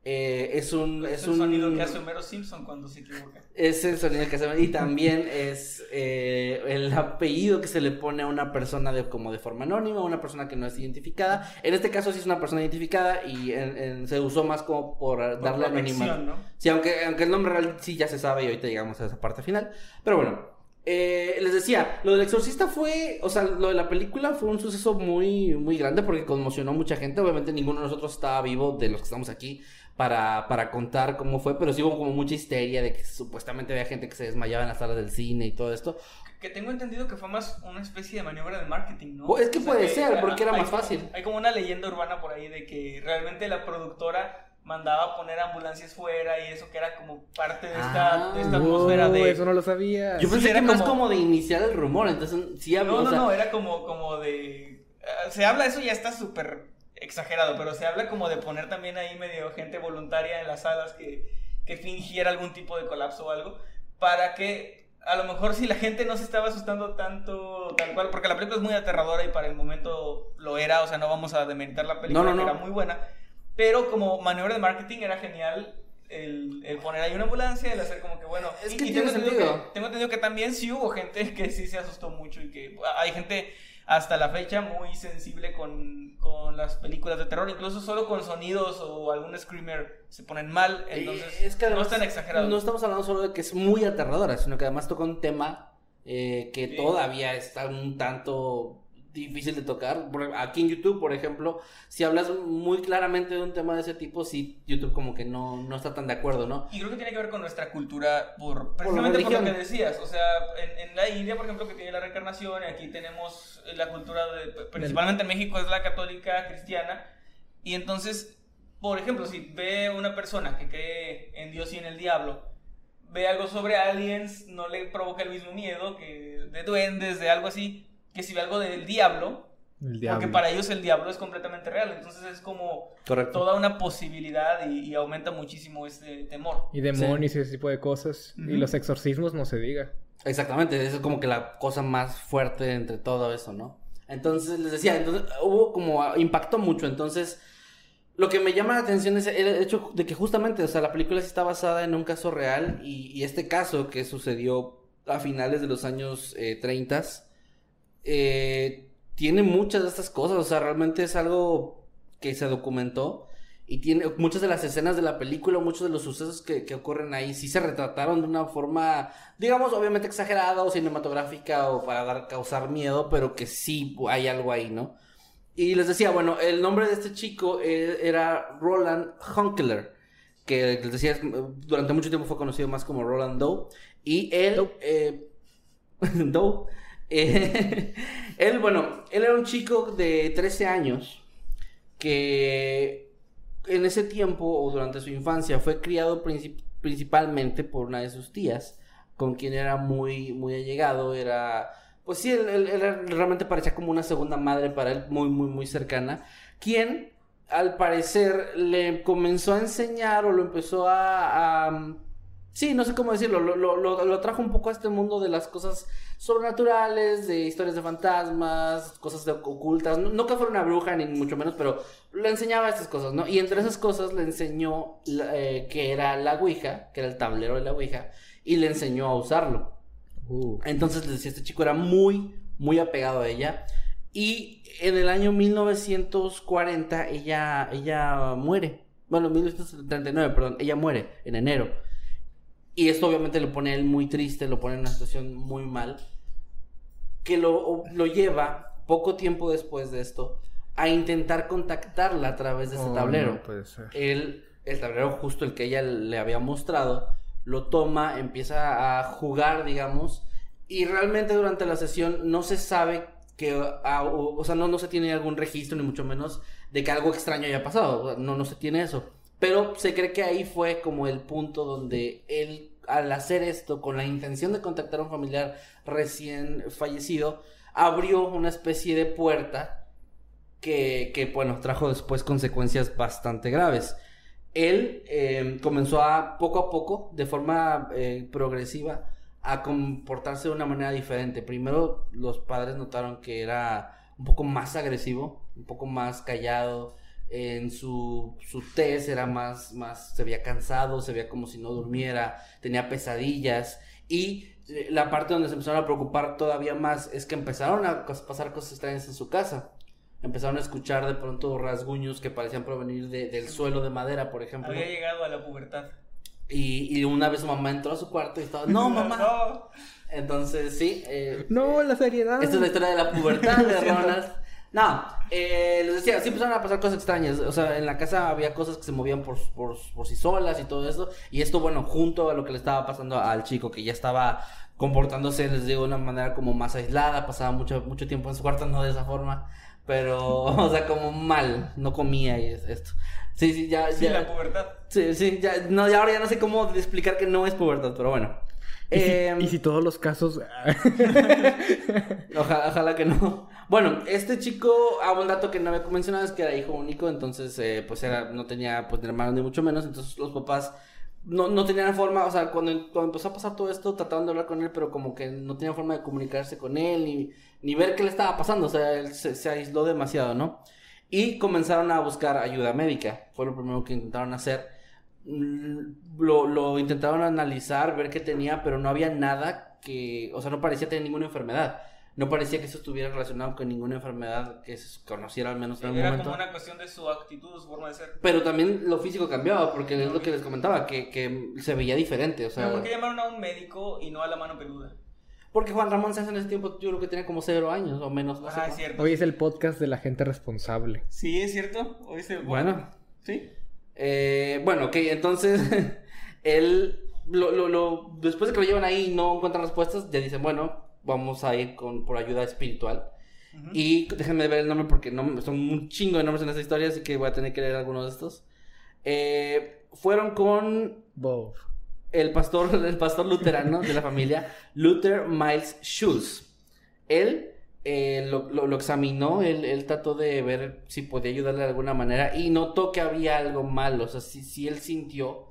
eh, es un Es, es el un sonido que hace Homero Simpson cuando se equivoca. es el sonido que se y también es eh, el apellido que se le pone a una persona de, como de forma anónima, una persona que no es identificada. En este caso sí es una persona identificada y en- en- se usó más como por, Por darle anonimato. ¿no? Sí, aunque, aunque el nombre real sí ya se sabe y ahorita llegamos a esa parte final. Pero bueno, eh, les decía, lo del exorcista fue, o sea, lo de la película fue un suceso muy, muy grande porque conmocionó a mucha gente. Obviamente ninguno de nosotros estaba vivo de los que estamos aquí para, para contar cómo fue, pero sí hubo como mucha histeria de que supuestamente había gente que se desmayaba en las salas del cine y todo esto. Que tengo entendido que fue más una especie de maniobra de marketing, ¿no? Pues es que puede ser, porque era hay más fácil. Hay como una leyenda urbana por ahí de que realmente la productora mandaba a poner ambulancias fuera y eso que era como parte de esta, Ah. de esta atmósfera de... Eso no lo sabía. Yo Sí, pensé era que más como- como de iniciar el rumor, entonces sí había, No, o no, sea, no, era como, como de... eh, Se habla, eso ya está súper exagerado, pero se habla como de poner también ahí medio gente voluntaria en las salas que, que fingiera algún tipo de colapso o algo, para que a lo mejor si la gente no se estaba asustando tanto tal cual, porque la película es muy aterradora y para el momento lo era, o sea, no vamos a demeritar la película, No, no, que no. era muy buena, pero como maniobra de marketing era genial el, el poner ahí una ambulancia, el hacer como que bueno. Es que y tengo, entendido que, tengo entendido que también sí hubo gente que sí se asustó mucho y que hay gente hasta la fecha muy sensible con, con las películas de terror, incluso solo con sonidos o algún screamer se ponen mal, entonces Eh, es que no es tan exagerado. No estamos hablando solo de que es muy aterradora, sino que además toca un tema eh, que Sí. todavía está un tanto difícil de tocar. Por- Aquí en YouTube, por ejemplo, si hablas muy claramente de un tema de ese tipo, sí, YouTube como que no, no está tan de acuerdo, ¿no? Y creo que tiene que ver con nuestra cultura, por, precisamente por, lo religión. que decías. O sea, en, en la India, por ejemplo, que tiene la reencarnación, aquí tenemos la cultura, de, principalmente en México, es la católica cristiana. Y entonces, por ejemplo, si ve una persona que cree en Dios y en el diablo, ve algo sobre aliens, no le provoca el mismo miedo que de duendes, de algo así, que si ve algo del diablo, El diablo. porque para ellos el diablo es completamente real. Entonces es como Correcto. toda una posibilidad y, y aumenta muchísimo este temor. Y demonios y ese tipo de cosas. Y los exorcismos, no se diga. Exactamente, eso es como que la cosa más fuerte entre todo eso, ¿no? Entonces, les decía, entonces hubo como, impactó mucho, entonces, lo que me llama la atención es el hecho de que justamente, o sea, la película sí está basada en un caso real y, y este caso que sucedió a finales de los años eh, 30, eh, tiene muchas de estas cosas, o sea, realmente es algo que se documentó y tiene muchas de las escenas de la película, muchos de los sucesos que, que ocurren ahí, sí se retrataron de una forma, digamos, obviamente exagerada o cinematográfica o para dar, causar miedo, pero que sí hay algo ahí, ¿no? Y les decía, bueno, el nombre de este chico eh, era Roland Hunkler, que les decía, durante mucho tiempo fue conocido más como Roland Doe, y él, Doe. eh, Doe, eh, él, bueno, él era un chico de 13 años que en ese tiempo o durante su infancia fue criado princip- principalmente por una de sus tías, con quien era muy, muy allegado, era, pues sí, él, realmente parecía como una segunda madre para él, muy, muy, muy cercana, quien al parecer le comenzó a enseñar o lo empezó a- sí, no sé cómo decirlo, lo, lo, lo, lo trajo un poco a este mundo de las cosas sobrenaturales, de historias de fantasmas, cosas de ocultas, no, no que fuera una bruja ni mucho menos, pero le enseñaba estas cosas, ¿no? Y entre esas cosas le enseñó eh, que era la Ouija, que era el tablero de la Ouija, y le enseñó a usarlo. Uh. Entonces les decía, este chico era muy, muy apegado a ella. Y en el año 1940 ella, ella muere. Bueno, 1939, perdón, ella muere en enero. Y esto obviamente lo pone a él muy triste, lo pone en una situación muy mal. Que lo, lo lleva, poco tiempo después de esto, a intentar contactarla a través de ese Oh, tablero no puede ser. él, el tablero justo el que ella le había mostrado, lo toma, empieza a jugar, digamos, y realmente durante la sesión no se sabe que, ah, o, o sea, no, no se tiene algún registro, ni mucho menos, de que algo extraño haya pasado, no, no se tiene eso, pero se cree que ahí fue como el punto donde él, al hacer esto, con la intención de contactar a un familiar recién fallecido, abrió una especie de puerta que, que, bueno, trajo después consecuencias bastante graves. Él eh, comenzó a, poco a poco, de forma eh, progresiva, a comportarse de una manera diferente. Primero, los padres notaron que era un poco más agresivo, un poco más callado. En su, su tez era más, más, se veía cansado, se veía como si no durmiera, tenía pesadillas. Y eh, la parte donde se empezaron a preocupar todavía más es que empezaron a pasar cosas extrañas en su casa. Empezaron a escuchar de pronto rasguños que parecían provenir de- del suelo de madera, por ejemplo. Había llegado a la pubertad. Y, y una vez su mamá entró a su cuarto y estaba, no, mamá. No. Entonces, sí. eh, No, la seriedad. esta es la historia de la pubertad de Ronald. No, eh, les decía, sí empezaron a pasar cosas extrañas. O sea, en la casa había cosas que se movían por, por, por sí solas y todo eso. Y esto, bueno, junto a lo que le estaba pasando al chico, que ya estaba comportándose, les digo, de una manera como más aislada, pasaba mucho, mucho tiempo en su cuarto, no de esa forma. Pero, o sea, como mal, no comía y es- esto. Sí, sí, ya, Sí, ya. la pubertad. Sí, sí, ya, no, ya ahora ya no sé cómo explicar que no es pubertad, pero bueno. ¿Y, si, Em, y si todos los casos. Ojalá, ojalá que no. Bueno, este chico, ah, un dato que no había mencionado es que era hijo único, entonces, eh, pues era, no tenía, pues, hermanos ni mucho menos, entonces los papás no, no tenían forma, o sea, cuando, cuando empezó a pasar todo esto, trataban de hablar con él, pero como que no tenían forma de comunicarse con él, ni, ni ver qué le estaba pasando, o sea, él se, se aisló demasiado, ¿no? Y comenzaron a buscar ayuda médica, fue lo primero que intentaron hacer. mm, lo, lo intentaron analizar, ver qué tenía, pero no había nada que, o sea, no parecía tener ninguna enfermedad. No parecía que eso estuviera relacionado con ninguna enfermedad que se conociera al menos en el Era momento. como una cuestión de su actitud, su forma de ser. Pero también lo físico cambiaba, porque es lo que les comentaba, que, que se veía diferente, o sea... ¿Pero ¿Por qué llamaron a un médico y no a la mano peluda? Porque Juan Ramón Sáenz en ese tiempo yo creo que tenía como cero años o menos. No sé Ah, es cierto. Hoy es el podcast de la gente responsable. Sí, es cierto. ¿Oíste? Bueno, Sí. eh, bueno, ok, entonces él, lo, lo, lo- después de que lo llevan ahí y no encuentran respuestas, ya dicen, bueno, vamos a ir con, por ayuda espiritual. Y déjenme ver el nombre porque no, son un chingo de nombres en esta historia, así que voy a tener que leer algunos de estos. Eh, fueron con Bob. el pastor, el pastor luterano de la familia, Luther Miles Schulz. Él eh, lo, lo- lo examinó, él, él trató de ver si podía ayudarle de alguna manera y notó que había algo malo, o sea, si, si él sintió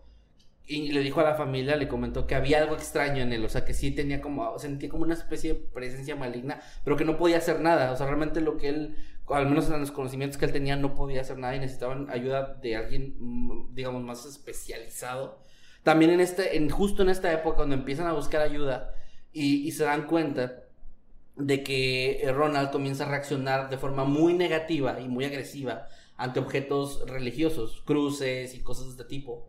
y le dijo a la familia, le comentó que había algo extraño en él, o sea, que sí tenía como, sentía como una especie de presencia maligna, pero que no podía hacer nada, o sea, realmente lo que él, al menos en los conocimientos que él tenía, no podía hacer nada y necesitaban ayuda de alguien, mm, digamos, más especializado. También en este, en, justo en esta época, cuando empiezan a buscar ayuda y, y se dan cuenta de que eh, Ronald comienza a reaccionar de forma muy negativa y muy agresiva ante objetos religiosos, cruces y cosas de este tipo.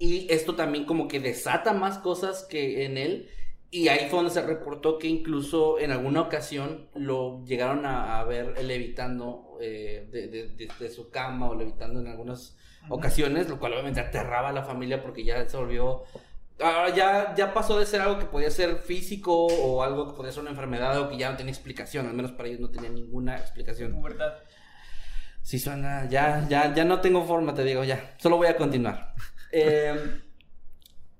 Y esto también como que desata más cosas que en él. Y ahí fue donde se reportó que incluso en alguna ocasión lo llegaron a, a ver levitando eh, de, de- de- de su cama o levitando en algunas ocasiones, lo cual obviamente aterraba a la familia porque ya se volvió... ah, ya, ya pasó de ser algo que podía ser físico o algo que podía ser una enfermedad o que ya no tenía explicación, al menos para ellos no tenía ninguna explicación. Pubertad. Sí suena, ya, ya, ya no tengo forma, te digo, ya. Solo voy a continuar. Eh,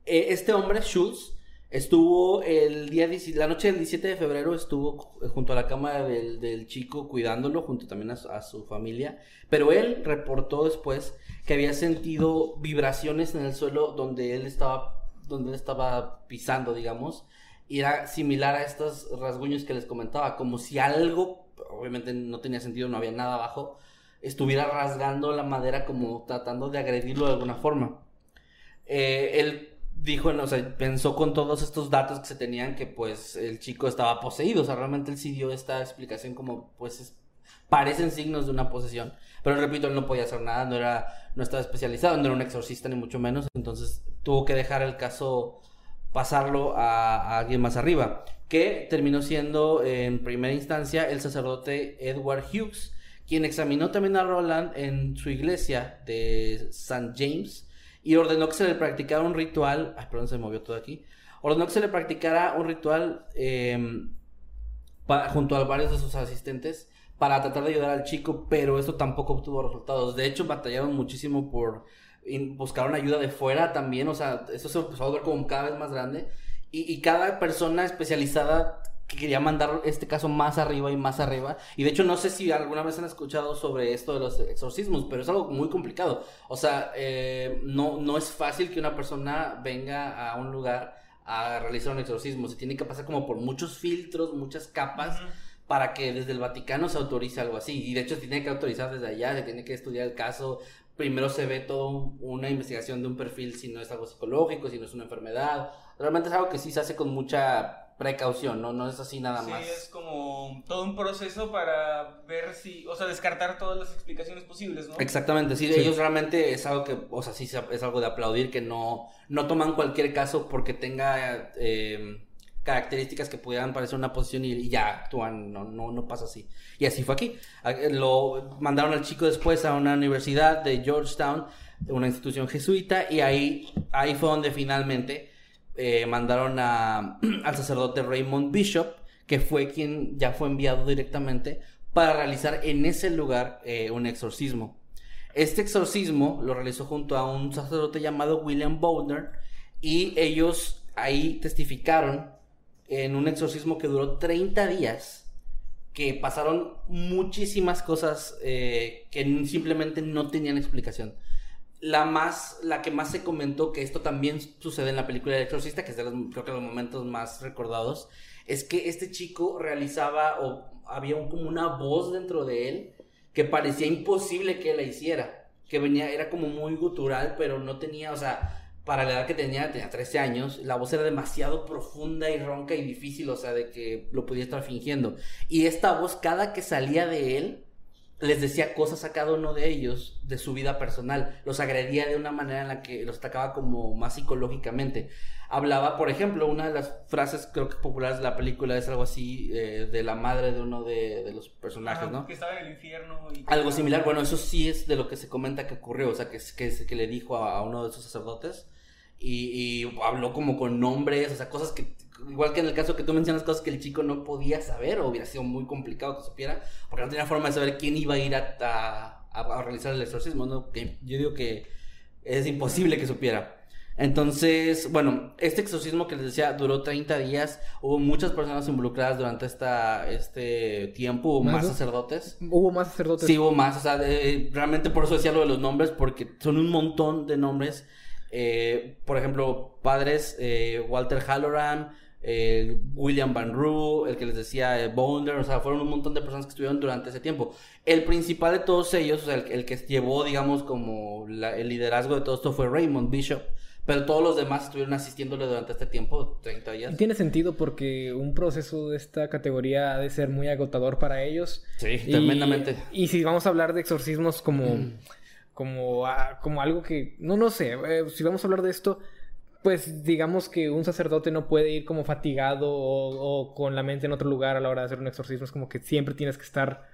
este hombre, Schultz, estuvo el día, 10 la noche del 17 de febrero, estuvo junto a la cama del, del chico cuidándolo, junto también a su, a su familia. Pero él reportó después que había sentido vibraciones en el suelo donde él estaba, donde él estaba pisando, digamos. Y era similar a estos rasguños que les comentaba, como si algo, obviamente no tenía sentido, no había nada abajo, estuviera rasgando la madera como tratando de agredirlo de alguna forma. Eh, él dijo, o sea, pensó con todos estos datos que se tenían que pues el chico estaba poseído, o sea, realmente él sí dio esta explicación como pues es- parecen signos de una posesión, pero repito, él no podía hacer nada, no era, no estaba especializado, no era un exorcista ni mucho menos, entonces tuvo que dejar el caso pasarlo a, a alguien más arriba, que terminó siendo en primera instancia el sacerdote Edward Hughes, quien examinó también a Roland en su iglesia de St. James y ordenó que se le practicara un ritual, ay, perdón, se movió todo aquí, ordenó que se le practicara un ritual eh, pa- junto a varios de sus asistentes para tratar de ayudar al chico, pero esto tampoco obtuvo resultados. De hecho, batallaron muchísimo por in- buscaron ayuda de fuera también, o sea, eso se empezó a ver como cada vez más grande y cada persona especializada que quería mandar este caso más arriba y más arriba. Y de hecho no sé si alguna vez han escuchado sobre esto de los exorcismos, pero es algo muy complicado. O sea, eh, no, no es fácil que una persona venga a un lugar a realizar un exorcismo. Se tiene que pasar como por muchos filtros, muchas capas. Para que desde el Vaticano se autorice algo así. Y de hecho se tiene que autorizar desde allá, se tiene que estudiar el caso. Primero se ve toda una investigación de un perfil si no es algo psicológico, si no es una enfermedad. Realmente es algo que sí se hace con mucha precaución, ¿no? No es así nada Sí, más. es como todo un proceso para ver si, o sea, descartar todas las explicaciones posibles, ¿no? Exactamente, sí, ellos realmente es algo que, o sea, sí se- es algo de aplaudir que no, no toman cualquier caso porque tenga eh, características que pudieran parecer una posición y, y ya actúan, no, no, no pasa así. Y así fue aquí. A- Lo mandaron al chico después a una universidad de Georgetown, una institución jesuita, y ahí, ahí fue donde finalmente eh, mandaron a, al sacerdote Raymond Bishop, que fue quien ya fue enviado directamente para realizar en ese lugar eh, un exorcismo. Este exorcismo lo realizó junto a un sacerdote llamado William Bowner y ellos ahí testificaron en un exorcismo que duró 30 días, que pasaron muchísimas cosas eh, que simplemente no tenían explicación. La más, la que más se comentó que esto también sucede en la película El Exorcista, que es de los, creo que los momentos más recordados, es que este chico realizaba o había como una voz dentro de él que parecía imposible que la hiciera. que venía, era como muy gutural, pero no tenía, o sea, para la edad que tenía, tenía 13 años, la voz era demasiado profunda y ronca y difícil, o sea, de que lo podía estar fingiendo. Y esta voz, cada que salía de él, les decía cosas a cada uno de ellos de su vida personal, los agredía de una manera en la que los atacaba como más psicológicamente. Hablaba, por ejemplo, una de las frases creo que populares de la película es algo así eh, de la madre de uno de, de los personajes, Ah, ¿no? Que estaba en el infierno. Y Algo similar, bueno, eso sí es de lo que se comenta que ocurrió, o sea, que, que, que le dijo a, a uno de sus sacerdotes y, y habló como con nombres, o sea, cosas que, igual que en el caso que tú mencionas, cosas que el chico no podía saber o hubiera sido muy complicado que supiera, porque no tenía forma de saber quién iba a ir a, a, a realizar el exorcismo, ¿no? Que yo digo que es imposible que supiera. Entonces, bueno, este exorcismo que les decía duró 30 días, hubo muchas personas involucradas durante esta, este tiempo, hubo ¿Más sacerdotes. Hubo más sacerdotes. Sí, hubo más, o sea, realmente por eso decía lo de los nombres, porque son un montón de nombres. Eh, por ejemplo, padres, eh, Walter Halloran, eh, William Van Roo, el que les decía eh, Bounder, o sea, fueron un montón de personas que estuvieron durante ese tiempo. El principal de todos ellos, o sea, el, el que llevó, digamos, como la- el liderazgo de todo esto fue Raymond Bishop, pero todos los demás estuvieron asistiéndole durante este tiempo, 30 días. Y Tiene sentido porque un proceso de esta categoría ha de ser muy agotador para ellos. Sí, Y- tremendamente. Y si vamos a hablar de exorcismos como, como, ah, como algo que, no, no sé, eh, si vamos a hablar de esto, pues digamos que un sacerdote no puede ir como fatigado o, con la mente en otro lugar a la hora de hacer un exorcismo, es como que siempre tienes que estar...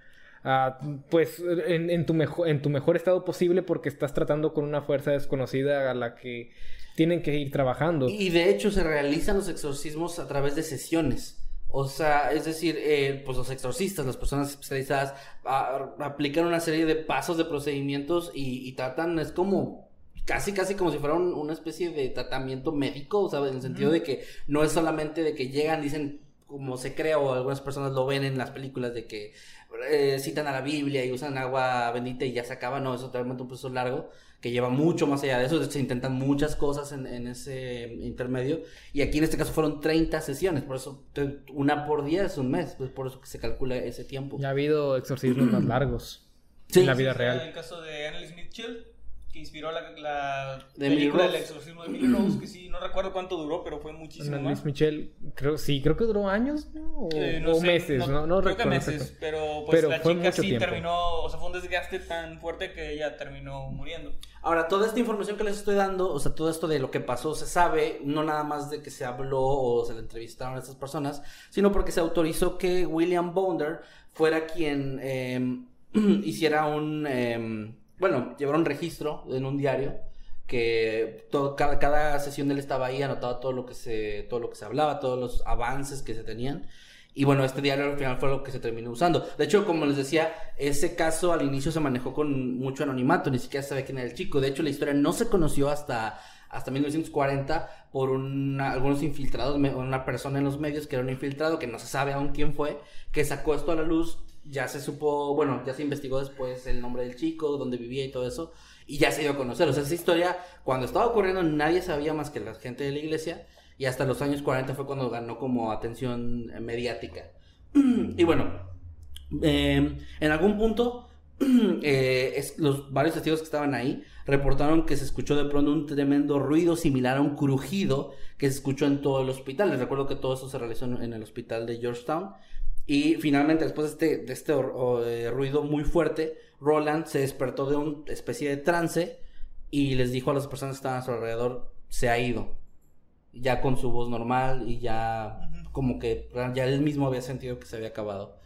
ah, pues en, tu mejor, en tu mejor estado posible porque estás tratando con una fuerza desconocida a la que tienen que ir trabajando. Y de hecho se realizan los exorcismos a través de sesiones. O sea, es decir, eh, pues los exorcistas, las personas especializadas, a- aplican una serie de pasos, de procedimientos y, y tratan, es como, casi, casi como si fuera un- una especie de tratamiento médico, o sea, en el sentido de que no es solamente de que llegan, dicen, como se crea o algunas personas lo ven en las películas de que eh, citan a la Biblia y usan agua bendita y ya se acaba, no, eso es realmente un proceso largo que lleva mucho más allá de eso, se intentan muchas cosas en, en ese intermedio y aquí en este caso fueron 30 sesiones, por eso una por día es un mes, pues por eso que se calcula ese tiempo. Ya ha habido exorcismos más largos Sí, en la vida Sí, real. El caso de Annalise Mitchell, que inspiró la, la De Emily película El Rose. exorcismo de Emily Rose, que sí, no recuerdo cuánto duró, pero fue muchísimo. Luis Michel, creo, sí, creo que duró años, ¿no? O, Eh, o sé, meses, no, no, creo que recuerdo. meses, exacto. pero pues Pero la fue chica mucho sí tiempo. terminó, o sea, fue un desgaste tan fuerte que ella terminó muriendo. Ahora, toda esta información que les estoy dando, o sea, todo esto de lo que pasó, se sabe, no nada más de que se habló o se le entrevistaron a estas personas, sino porque se autorizó que William Bounder fuera quien eh, hiciera un, eh, bueno, llevara un registro en un diario que todo, cada, cada sesión él estaba ahí, anotaba todo lo que se, todo lo que se hablaba, todos los avances que se tenían. Y bueno, este diario al final fue lo que se terminó usando. De hecho, como les decía, ese caso al inicio se manejó con mucho anonimato, ni siquiera se sabe quién era el chico. De hecho, la historia no se conoció hasta, hasta 1940 por algunos infiltrados, una persona en los medios que era un infiltrado, que no se sabe aún quién fue, que sacó esto a la luz. Ya se supo, bueno, ya se investigó después el nombre del chico, dónde vivía y todo eso, y ya se dio a conocer. O sea, esa historia, cuando estaba ocurriendo, nadie sabía más que la gente de la iglesia, y hasta los años 40 fue cuando ganó como atención eh, mediática. y bueno, eh, en algún punto, eh, los varios testigos que estaban ahí reportaron que se escuchó de pronto un tremendo ruido similar a un crujido que se escuchó en todo el hospital. Les recuerdo que todo eso se realizó en el hospital de Georgetown. Y finalmente, después de este, de este o, eh, ruido muy fuerte, Roland se despertó de una especie de trance y les dijo a las personas que estaban a su alrededor, se ha ido. Ya con su voz normal y ya como que ya él mismo había sentido que se había acabado.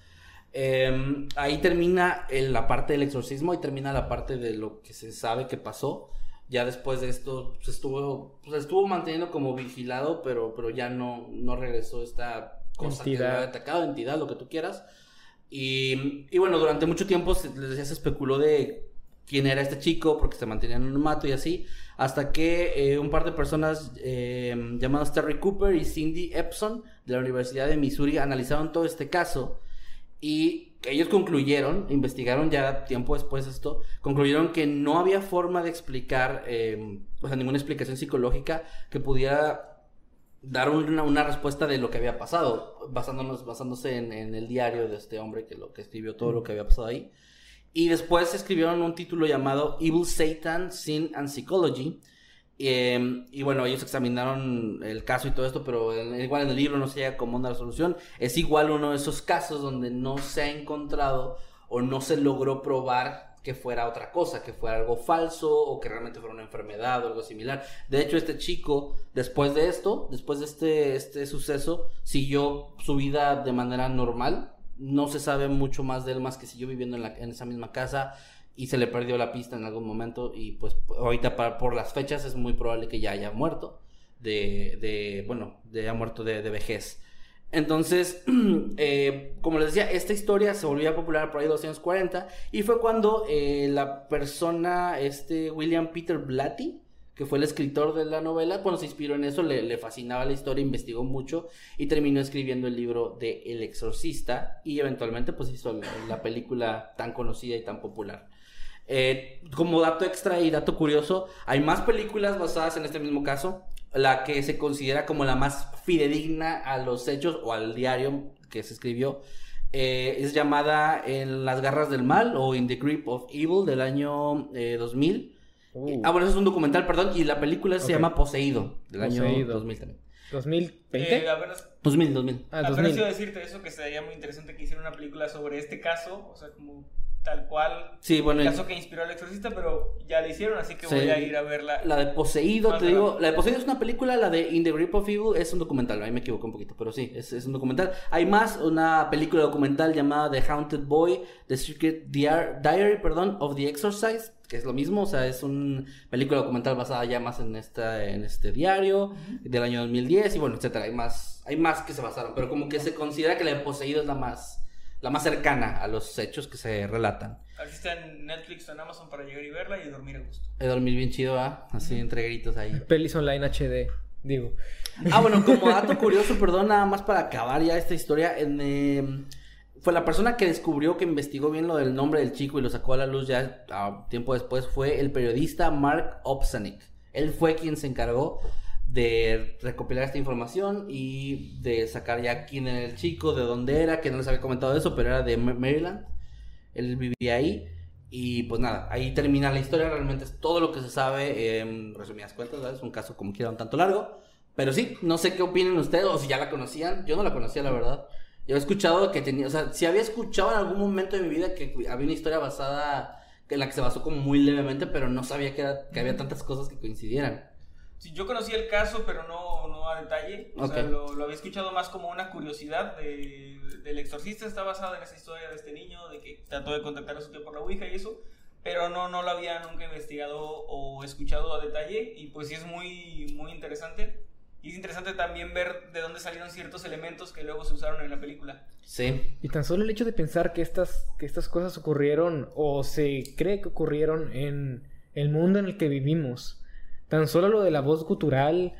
Eh, ahí termina el- la parte del exorcismo y termina la parte de lo que se sabe que pasó. Ya después de esto se estuvo, pues, estuvo manteniendo como vigilado, pero, pero ya no, no regresó esta cosa Entidad. atacado, entidad, lo que tú quieras. Y, y bueno, durante mucho tiempo se, les decía, se especuló de quién era este chico, porque se mantenía en un mato y así, hasta que eh, un par de personas eh, llamadas Terry Cooper y Cindy Epson de la Universidad de Missouri analizaron todo este caso y ellos concluyeron, investigaron ya tiempo después esto, concluyeron que no había forma de explicar, eh, o sea, ninguna explicación psicológica que pudiera dar una, una respuesta de lo que había pasado, basándonos, basándose en, en el diario de este hombre que lo que escribió todo lo que había pasado ahí. Y después escribieron un título llamado Evil Satan, Sin and Psychology. Eh, y bueno, ellos examinaron el caso y todo esto, pero igual en el libro no se llega como una resolución. Es igual uno de esos casos donde no se ha encontrado o no se logró probar que fuera otra cosa, que fuera algo falso o que realmente fuera una enfermedad o algo similar. De hecho, este chico, después de esto, después de este, este suceso, siguió su vida de manera normal. No se sabe mucho más de él, más que siguió viviendo en, la- en esa misma casa y se le perdió la pista en algún momento y pues ahorita para- por las fechas es muy probable que ya haya muerto de, de bueno, de haya muerto de, de vejez. Entonces, eh, como les decía, esta historia se volvió popular por ahí de los años 40 y fue cuando eh, la persona, este William Peter Blatty, que fue el escritor de la novela, cuando se inspiró en eso, le, le fascinaba la historia, investigó mucho y terminó escribiendo el libro de El Exorcista y eventualmente pues hizo la, la película tan conocida y tan popular. Eh, como dato extra y dato curioso, hay más películas basadas en este mismo caso. La que se considera como la más fidedigna a los hechos o al diario que se escribió eh, es llamada En las garras del mal o In the Grip of Evil del año eh, 2000. Uh, Ah, bueno, eso es un documental, perdón, y la película se Ok. llama Poseído del año Poseído. 2000 también. 2020. Eh, apenas, 2000, 2000. ah, apenas 2000. iba a decirte eso, que sería muy interesante que hiciera una película sobre este caso, o sea, como tal cual, Sí, bueno, el caso que inspiró al exorcista, pero ya la hicieron, así que Sí. voy a ir a verla. La de Poseído, te digo, la de Poseído es una película, la de In the Grip of Evil es un documental, ahí me equivoco un poquito, pero sí, es, es un documental. Hay más, una película documental llamada The Haunted Boy, The Secret Diar- Diary, perdón, of the Exorcist, que es lo mismo, o sea, es una película documental basada ya más en esta, en este diario del año 2010 y bueno, etcétera, hay más, hay más que se basaron, pero como que se considera que la de Poseído es la más, la más cercana a los hechos que se relatan. Así está en Netflix o en Amazon para llegar y verla y dormir a gusto. He dormir bien chido, ¿ah? Así entre gritos ahí. Pelis online HD, digo. Ah, bueno, como dato curioso, perdón, nada más para acabar ya esta historia, en, eh, fue la persona que descubrió, que investigó bien lo del nombre del chico y lo sacó a la luz ya ah, tiempo después, fue el periodista Mark Opsanik. Él fue quien se encargó de recopilar esta información y de sacar ya quién era el chico, de dónde era, que no les había comentado eso, pero era de Ma- Maryland. Él vivía ahí. Y pues nada, ahí termina la historia. Realmente es todo lo que se sabe en resumidas cuentas. Es un caso como quiera un tanto largo. Pero sí, no sé qué opinen ustedes o si ya la conocían. Yo no la conocía, la verdad. Yo he escuchado que tenía, o sea, si había escuchado en algún momento de mi vida que había una historia basada, en la que se basó como muy levemente, pero no sabía que, era- que había tantas cosas que coincidieran. Sí, yo conocí el caso, pero no, no a detalle. O sea, Ok. lo, lo había escuchado más como una curiosidad de- del exorcista. Está basada en esa historia de este niño, de que trató de contactar a su tío por la Ouija y eso. Pero no, no lo había nunca investigado o escuchado a detalle. Y pues sí es muy, muy interesante. Y es interesante también ver de dónde salieron ciertos elementos que luego se usaron en la película. Sí. Y tan solo el hecho de pensar que estas, que estas cosas ocurrieron o se cree que ocurrieron en el mundo en el que vivimos. Tan solo lo de la voz gutural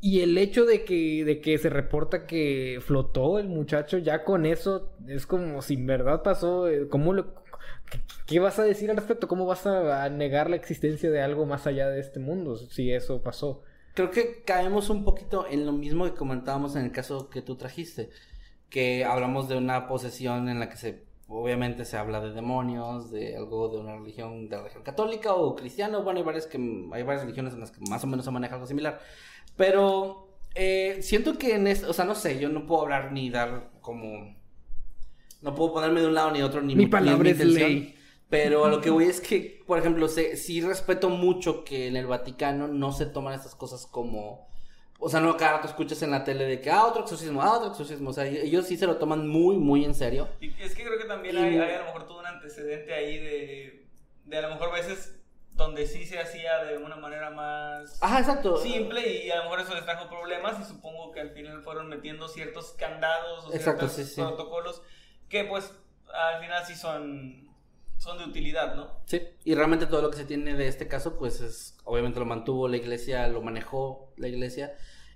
y el hecho de que, de que se reporta que flotó el muchacho, ya con eso es como si en verdad pasó. eh, ¿Cómo lo, qué, vas a decir al respecto? ¿Cómo vas a negar la existencia de algo más allá de este mundo si eso pasó? Creo que caemos un poquito en lo mismo que comentábamos en el caso que tú trajiste, que hablamos de una posesión en la que se obviamente se habla de demonios, de algo de una religión, de la religión católica o cristiana, bueno, hay varias que hay varias religiones en las que más o menos se maneja algo similar, pero eh, siento que en esto, o sea, no sé, yo no puedo hablar ni dar como no puedo ponerme de un lado ni de otro ni Mi ni palabra es intención. ley. Pero a lo que voy es que, por ejemplo, sé, sí respeto mucho que en el Vaticano no se toman estas cosas como... O sea, no cada rato escuchas en la tele de que, ah, otro exorcismo, ah, otro exorcismo. O sea, ellos sí se lo toman muy, muy en serio. Y es que creo que también Y- hay, hay a lo mejor todo un antecedente ahí de, de a lo mejor veces donde sí se hacía de una manera más Ajá, exacto. simple y a lo mejor eso les trajo problemas y supongo que al final fueron metiendo ciertos candados o Exacto, ciertos sí, sí. protocolos que pues al final sí son, son de utilidad, ¿no? Sí, y realmente todo lo que se tiene de este caso, pues es, obviamente lo mantuvo la iglesia, lo manejó la iglesia,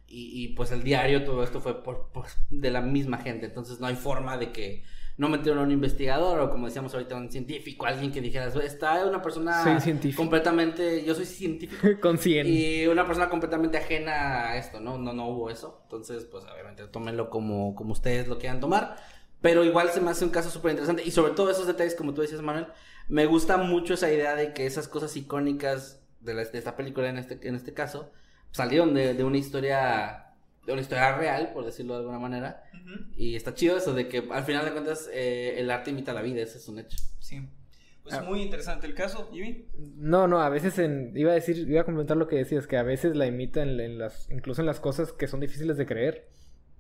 y, y, pues el diario, todo esto fue por, por- de la misma gente, entonces no hay forma de que no metieron a un investigador o como decíamos ahorita, un científico, alguien que dijera, está una persona completamente, yo soy científico, Con 100. y una persona completamente ajena a esto, ¿no? No, no hubo eso, entonces pues obviamente tómenlo como, como ustedes lo quieran tomar. Pero igual se me hace un caso súper interesante. Y sobre todo esos detalles, como tú decías, Manuel, me gusta mucho esa idea de que esas cosas icónicas de, la- de esta película, en este, en este caso, salieron de, de una historia. De una historia real, por decirlo de alguna manera. Y está chido eso de que al final de cuentas eh, el arte imita la vida, ese es un hecho. Sí. Pues Ah. muy interesante el caso, Jimmy. No, no, a veces en, iba a decir, iba a comentar lo que decías, que a veces la imitan en las, incluso en las cosas que son difíciles de creer.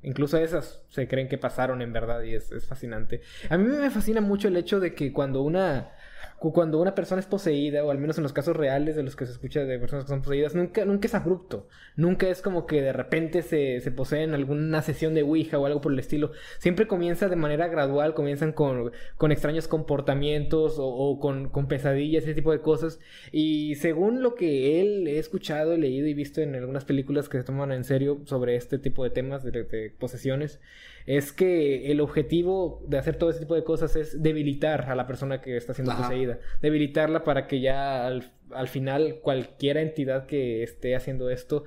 Incluso esas se creen que pasaron en verdad y es, es fascinante. A mí me fascina mucho el hecho de que cuando una, cuando una persona es poseída, o al menos en los casos reales de los que se escucha de personas que son poseídas, nunca, nunca es abrupto. Nunca es como que de repente se, se poseen alguna sesión de Ouija o algo por el estilo. Siempre comienza de manera gradual, comienzan con, con extraños comportamientos o, con, con pesadillas, ese tipo de cosas. Y según lo que él he escuchado, leído y visto en algunas películas que se toman en serio sobre este tipo de temas de posesiones, es que el objetivo de hacer todo ese tipo de cosas es debilitar a la persona que está siendo Ajá. poseída. Debilitarla para que ya al, al final cualquier entidad que esté haciendo esto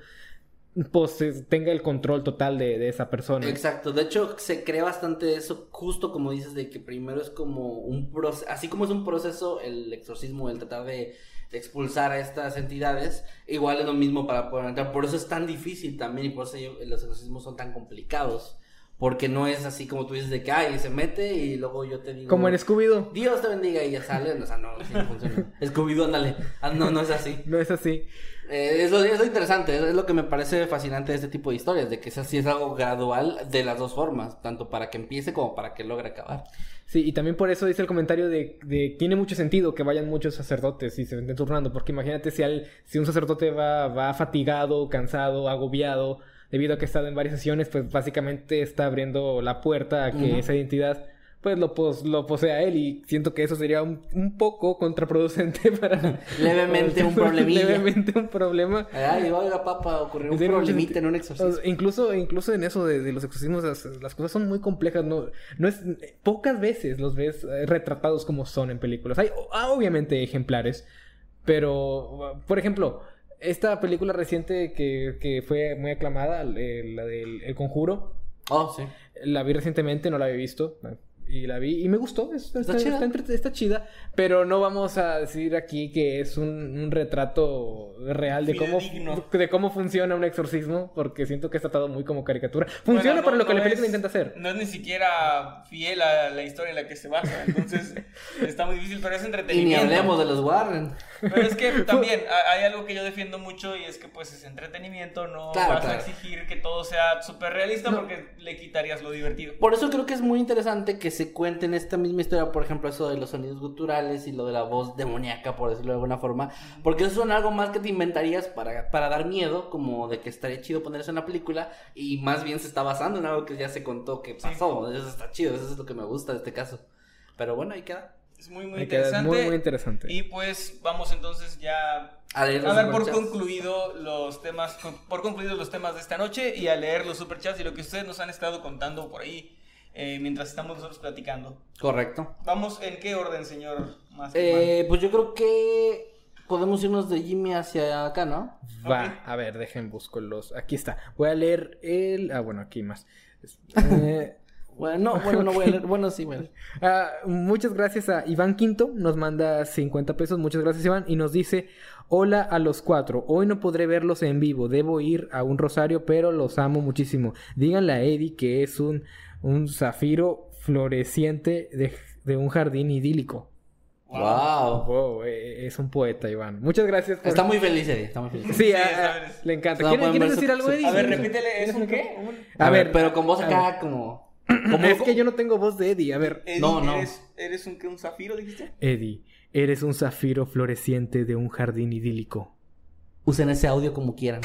pues tenga el control total de, de esa persona. Exacto, de hecho se cree bastante eso, justo como dices, de que primero es como un proceso, así como es un proceso el exorcismo, el tratar de, de expulsar a estas entidades, igual es lo mismo para poder entrar, por eso es tan difícil también y por eso los exorcismos son tan complicados, porque no es así como tú dices de que, ay, se mete y luego yo te digo... Como en Scooby-Doo. Dios te bendiga y ya sale, o sea, no, no funciona. Scooby-Doo, ándale, Ah, no, no es así. No es así. Eh, es, lo, es lo interesante, es, es lo que me parece fascinante de este tipo de historias, de que es así, es algo gradual de las dos formas, tanto para que empiece como para que logre acabar. Sí, y también por eso dice el comentario de, de tiene mucho sentido que vayan muchos sacerdotes y se estén turnando, porque imagínate si, al, si un sacerdote va, va fatigado, cansado, agobiado, debido a que ha estado en varias sesiones, pues básicamente está abriendo la puerta a que Ujú. esa identidad pues lo, pos- lo posea él y siento que eso sería un, un poco contraproducente para... Levemente un problemilla. Levemente un problema. Ay, oiga, papá, ocurrió un Tiene mucho problemita en un exorcismo. incluso, incluso en eso de, de los exorcismos, las, las cosas son muy complejas. No, no es, pocas veces los ves eh, retratados como son en películas. Hay ah, obviamente ejemplares, pero, por ejemplo, esta película reciente que, que fue muy aclamada, eh, la del El Conjuro, Oh, sí. la vi recientemente, no la había visto. Y la vi y me gustó, es- está, Está chida. está está chida, pero no vamos a decir aquí que es un, un retrato real de cómo, de cómo funciona un exorcismo, porque siento que es tratado muy como caricatura. Funciona Bueno, no- para lo que no la película intenta hacer. No es ni siquiera fiel a la historia en la que se basa, entonces está muy difícil, pero es Y ni hablemos de los Warren. Pero es que también ha- hay algo que yo defiendo mucho y es que pues es entretenimiento, no Claro, vas claro. a exigir que todo sea súper realista porque le quitarías lo divertido. Por eso creo que es muy interesante que se cuenten esta misma historia, por ejemplo, eso de los sonidos guturales y lo de la voz demoníaca, por decirlo de alguna forma, porque eso son algo más que te inventarías para, para dar miedo, como de que estaría chido poner eso en la película, y más bien se está basando en algo que ya se contó que pasó, eso está chido, eso es lo que me gusta de este caso. Pero bueno, ahí queda. Es muy, muy interesante. muy, muy interesante. Y pues vamos entonces ya A leer a los dar por superchats. concluido los temas, por concluidos los temas de esta noche y a leer los superchats y lo que ustedes nos han estado contando por ahí eh, mientras estamos nosotros platicando. Correcto. Vamos, ¿en qué orden, señor? Más Eh, pues yo creo que podemos irnos de Jimmy hacia acá, ¿no? Va, a ver, dejen busco los. Aquí está. Voy a leer el. Ah, bueno, aquí más. Eh, Bueno, no, bueno, no voy a leer. Bueno, sí, bueno. Ah, muchas gracias a Iván Quinto, nos manda 50 pesos, muchas gracias Iván, y nos dice, hola a los cuatro, hoy no podré verlos en vivo, debo ir a un rosario, pero los amo muchísimo. Díganle a Eddie que es un, un zafiro floreciente de, de un jardín idílico. Wow. Wow, eh, es un poeta Iván. Muchas gracias. por- Está muy feliz, Eddie, está muy feliz. Sí, le encanta. No, ¿Quieres, ver su- decir algo, Eddie? A ver, repítele, ¿es un qué? Un- A ver, pero con voz acá ver. Es que yo no tengo voz de Eddie, a ver. Eddie, No, no. ¿Eres, eres un, un zafiro, dijiste? Eddie, eres un zafiro floreciente de un jardín idílico. Usen ese audio como quieran.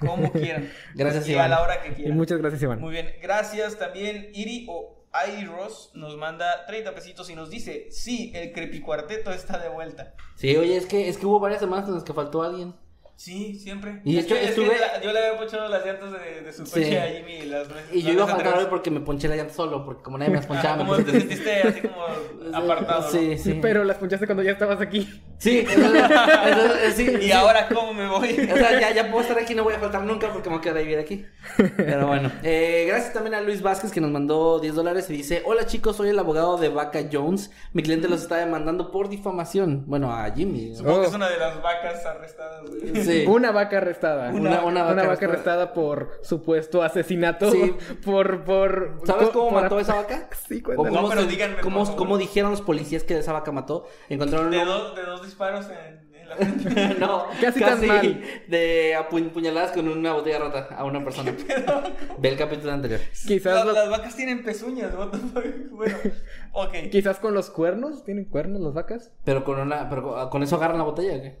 Como quieran. Gracias, y Iván. a la hora que Y quieran. muchas gracias, Iván. Muy bien, gracias también Iri o Airos nos manda 30 pesitos y nos dice, sí, el crepicuarteto está de vuelta. Sí, oye, es que, es que hubo varias semanas en las que faltó alguien. Sí, siempre. Y es de hecho, que, es que estuve- la- yo le había ponchado las llantas de, de su Sí. coche a Jimmy las veces- Y yo iba a faltar hoy porque me ponché la llanta solo, porque como nadie me las ponchaba, me como puse te sentiste así como apartado. ¿no? Sí, sí. Pero las ponchaste cuando ya estabas aquí. Sí, eso- eso- eso- sí, ¿Y sí. ahora cómo me voy? O sea, ya, ya puedo estar aquí, no voy a faltar nunca porque me voy a quedar a vivir aquí. Pero bueno, eh, gracias también a Luis Vázquez que nos mandó 10 dólares y dice: Hola chicos, soy el abogado de Vaca Jones. Mi cliente los está demandando por difamación. Bueno, a Jimmy. Supongo que Oh. es una de las vacas arrestadas, güey. Sí. Una vaca arrestada. Una- una vaca arrestada. arrestada por supuesto asesinato. Sí. Por, por. ¿Sabes cómo por- mató esa vaca? Sí, ¿O cuéntanos. No, cómo, pero díganme, cómo- cómo dijeron los policías que esa vaca mató? Encontraron De dos, de dos disparos en, en la frente. no, Casi tan mal. de apu- puñaladas con una botella rota a una persona. Ve el capítulo anterior. Quizás, Las, los- las vacas tienen pezuñas, what the fuck. Bueno, ok. quizás con los cuernos. ¿Tienen cuernos las vacas? Pero con una, pero con- con eso agarran la botella, ¿o ¿qué?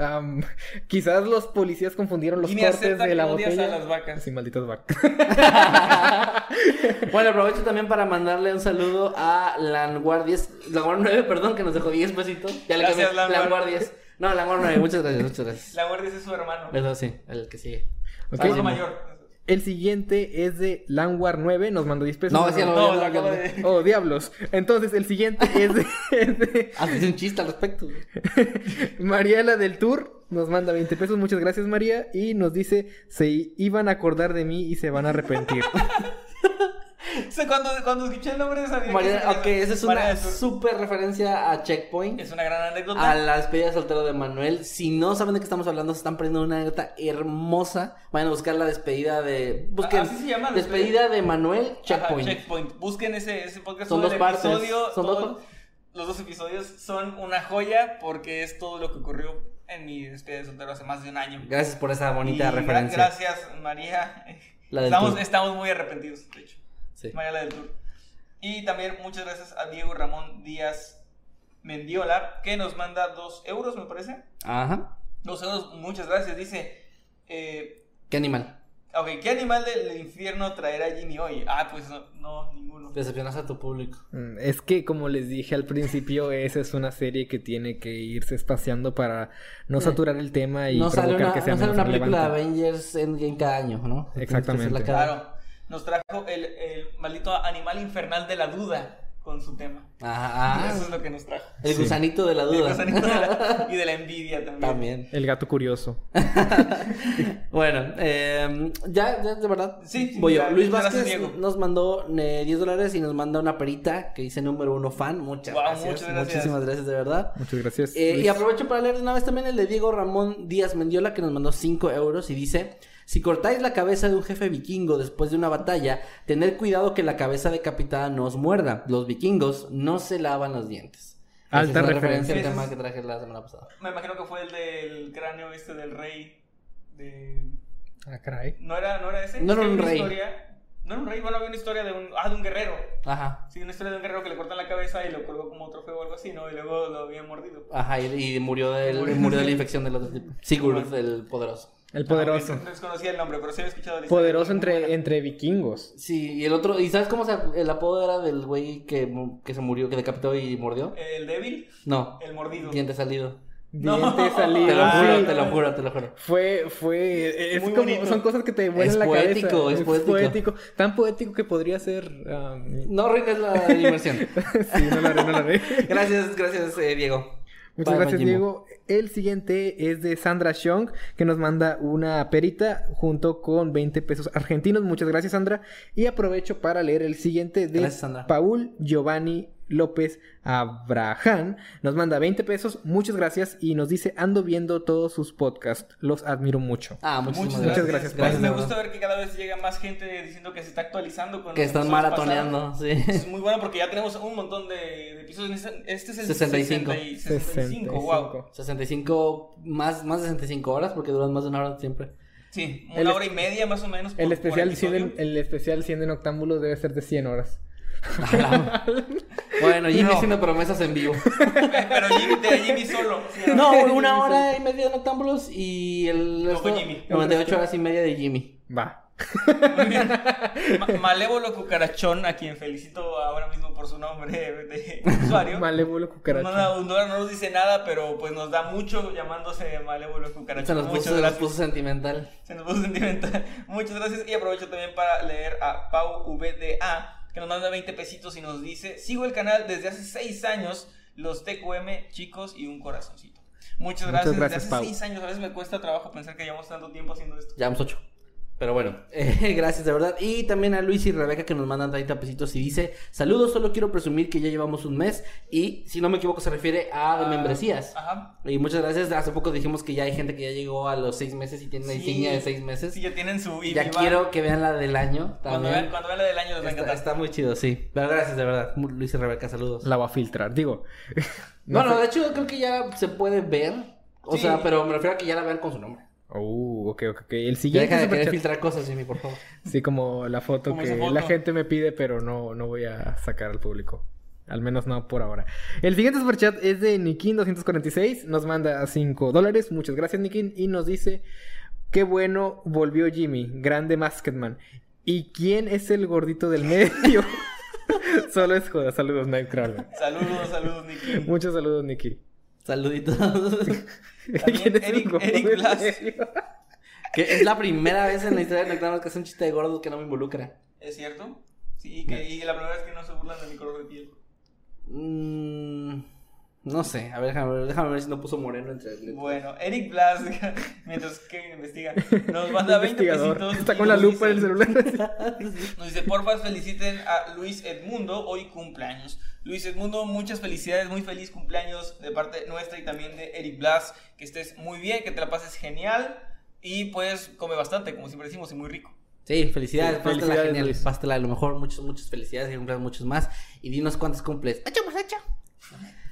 Am, quizás los policías confundieron los cortes de la botella. a las vacas. Sí, malditas vacas. Bueno, aprovecho también para mandarle un saludo a Languard 10, Languard 9, perdón, que nos dejó 10 pesitos. Ya le Gracias, cambié, Languard. Languard 10. No, Languard 9, muchas gracias, muchas gracias. La guardia es su hermano. Eso sí, el que sigue. Ok. Hermano Jimmy. mayor. El siguiente es de Langwar 9, nos mandó 10 pesos. No, No, ya lo- de... Oh, diablos. Entonces, el siguiente es de, es de Haces un chiste al respecto. Mariela del Tour. Nos manda 20 pesos. Muchas gracias, María. Y nos dice: Se iban a acordar de mí y se van a arrepentir. O sea, cuando, cuando escuché el nombre que María, se- ok, esa es una súper referencia a Checkpoint. Es una gran anécdota. A la despedida de soltero de Manuel. Si no saben de qué estamos hablando, se están perdiendo una anécdota hermosa. Vayan a buscar la despedida de. Busquen. Así se llama, Despedida de Manuel, Ajá, Checkpoint. Busquen ese, ese podcast. Son dos partes. episodio, Son todo- dos. Los dos episodios son una joya porque es todo lo que ocurrió en mi despedida de soltero hace más de un año. Gracias por esa Y bonita gra- referencia. Gracias, María. La estamos, estamos muy arrepentidos, de hecho. Sí. María la del Tour. Y también muchas gracias a Diego Ramón Díaz Mendiola, que nos manda dos euros, me parece. Ajá. Dos euros, muchas gracias. Dice, eh, ¿Qué animal? ok, ¿qué animal del infierno traerá Jimmy hoy? Ah, pues no, no, ninguno. Decepcionas a tu público. Mm, Es que, como les dije al principio, esa es una serie que tiene que irse espaciando para no saturar el tema y no sale provocar una, que sea no sale una película de. Avengers Endgame cada año, ¿no? Exactamente. Cada- Claro, nos trajo el, el maldito animal infernal de la duda con su tema. Ajá. Eso es lo que nos trajo. El Sí. gusanito de la El duda. gusanito de la- y de la envidia también. También. El gato curioso. Bueno, eh, ya, ya, de verdad. Sí, sí, Voy yo. Luis gracias, Vázquez Diego. nos mandó eh, 10 dólares y nos manda una perita que dice número uno fan. Muchas Guau, gracias. muchas gracias. Muchísimas gracias, de verdad. Muchas gracias. Eh, y aprovecho para leer de una vez también el de Diego Ramón Díaz Mendiola que nos mandó 5 euros y dice, si cortáis la cabeza de un jefe vikingo después de una batalla, tened cuidado que la cabeza decapitada no os muerda. Los vikingos no se lavan los dientes. Alta es una referencia. al tema que traje la semana pasada. Me imagino que fue el del cráneo este del rey. De... Ah, caray. ¿No era, ¿No era ese? No Es era un había una rey. Historia... No era un rey, bueno, había una historia de un... Ah, de un guerrero. Ajá. Sí, una historia de un guerrero que le cortan la cabeza y lo colgó como trofeo o algo así, ¿no? Y luego lo habían mordido. Ajá, y, y murió, del, Murió. murió de la infección del otro tipo. Sigurd, el poderoso. El poderoso. No, desconocía el nombre, pero sí había escuchado la historia. Poderoso entre, entre vikingos. Sí, y el otro, ¿y sabes cómo se, el apodo era del güey que, que se murió, que decapitó y mordió? El débil, No, el mordido. diente salido. No. Diente salido. Te lo Ah, juro, sí. te lo juro, te lo juro. Fue, fue, es Muy como, bonito. son cosas que te vuelan Es la poético, cabeza. es poético. Tan poético que podría ser... um, No arruines la diversión. sí, no lo haré, no lo haré. gracias, gracias, eh, Diego. Muchas Bye, gracias. Diego. El siguiente es de Sandra Xiong, que nos manda una perita junto con 20 pesos argentinos. Muchas gracias, Sandra. Y aprovecho para leer el siguiente de Gracias. Paul Giovanni López Abraham. Nos manda 20 pesos. Muchas gracias. Y nos dice, ando viendo todos sus podcasts. Los admiro mucho. Ah, muchísimas Muchas gracias. gracias, Pues Pablo. me gusta ver que cada vez llega más gente diciendo que se está actualizando con Que están maratoneando, sí. Es muy bueno porque ya tenemos un montón de, de episodios. Este es el 65. 60 y 65. Wow. 65, más, más de 65 horas porque duran más de una hora siempre. Sí, una El- hora y media más o menos. por- El por especial, 100 en, el especial 100 en octámbulos debe ser de 100 horas. Bueno, Jimmy No. haciendo promesas en vivo. Pero Jimmy, de Jimmy solo. Sí, No, una hora y media de Noctámbulos y el resto, Jimmy. 98 horas y media de Jimmy. Va. Muy bien. Ma- Malévolo Cucarachón, a quien felicito ahora mismo por su nombre de usuario. Malévolo No, cucaracho. no, no nos dice nada, pero pues nos da mucho llamándose Malévolo Cucarachón. Se nos Muchas puso, se nos gracias. puso sentimental. Se nos puso sentimental. Muchas gracias. Y aprovecho también para leer a Pau VDA, que nos manda 20 pesitos y nos dice: Sigo el canal desde hace 6 años. los TQM, chicos y un corazoncito. Muchas Muchas gracias. Desde hace seis años, a veces me cuesta trabajo pensar que llevamos tanto tiempo haciendo esto. Llevamos ocho. Pero bueno, eh, gracias de verdad. Y también a Luis y Rebeca que nos mandan 30 pesitos y dice: Saludos, solo quiero presumir que ya llevamos un mes. Y si no me equivoco, se refiere a de Ah, membresías. Ajá. Y muchas gracias. Hace poco dijimos que ya hay gente que ya llegó a los seis meses y tiene la Sí. insignia de seis meses. Sí, ya tienen su ya IBI quiero que vean la del año. Cuando También. vean, cuando vean la del año les va a Está, encantar. está muy chido, sí. Pero gracias, de verdad. Luis y Rebeca, saludos. La va a filtrar. Digo. no bueno, de hecho, creo que ya se puede ver. O Sí. sea, pero me refiero a que ya la vean con su nombre. Uh, ok, ok, ok. El Ya siguiente deja de querer filtrar cosas, Jimmy, por favor. Sí, como la foto Como que foto. la gente me pide, pero no, no voy a sacar al público. Al menos no por ahora. El siguiente superchat es de Nikin246. Nos manda 5 dólares. Muchas gracias, Nikin. Y nos dice: Qué bueno volvió Jimmy. Grande Masketman. ¿Y quién es el gordito del medio? Solo es joda. Saludos, Nightcrawler. Saludos, saludos, Nicky. Muchos saludos, Niki. Saluditos. ¿Quién es Eric- Eric medio? que es la primera vez en la historia de Nectamos que hace un chiste de gordo que no me involucra. ¿Es cierto? Sí, y, que, y la primera vez que no se burlan de mi color de piel. Mm, no sé, a ver, déjame ver, déjame ver si no puso moreno entre Bueno, Eric Blas, mientras Kevin investiga, nos manda 20 Investigador. pesitos. Está con la lupa en el celular. Nos dice, porfa, feliciten a Luis Edmundo, hoy cumpleaños. Luis Edmundo, muchas felicidades, muy feliz cumpleaños de parte nuestra y también de Eric Blas. Que estés muy bien, que te la pases genial y pues come bastante, como siempre decimos, y muy rico. Sí, felicidades, Sí, genial, Luis. a lo mejor, muchas, muchas felicidades y cumplas muchos más. Y dinos cuántos cumples. ¡Ocho más ocho!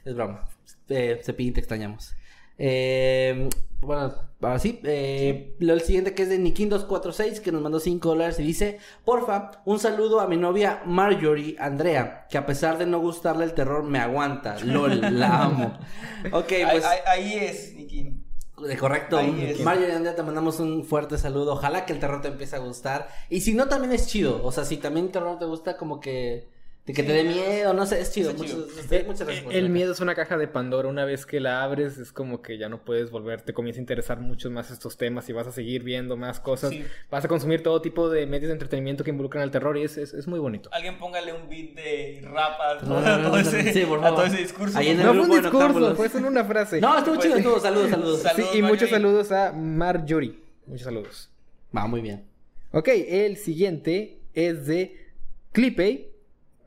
Es broma. Eh, Cepillín, te extrañamos. Eh, bueno, ahora sí. Eh, el siguiente que es de Nikin246 que nos mandó 5 dólares y dice: Porfa, un saludo a mi novia Marjorie Andrea, que a pesar de no gustarle el terror me aguanta. LOL, la amo. Ok, pues. ahí, ahí es, Nicky. De correcto. Marjorie Andrea, te mandamos un fuerte saludo. Ojalá que el terror te empiece a gustar. Y si no, también es chido. O sea, si también el terror te gusta, como que. De que Sí, te dé miedo, no sé, es chido. es chido. Muchas, Eh, muchas gracias por El miedo es una caja de Pandora. Una vez que la abres, es como que ya no puedes volver. Te comienza a interesar mucho más estos temas y vas a seguir viendo más cosas. Sí. Vas a consumir todo tipo de medios de entretenimiento que involucran al terror y es, es, es muy bonito. Alguien póngale un beat de rap a todo, No, no, no, a todo ese, sí, por a favor. todo ese discurso. Ahí en el No fue un discurso, fue solo una frase. No, estuvo Pues chido, estuvo. Saludos, saludos. Sí, Saludos, y muchos saludos a Marjorie. Muchos saludos. Va, muy bien. Ok, el siguiente es de Clipey,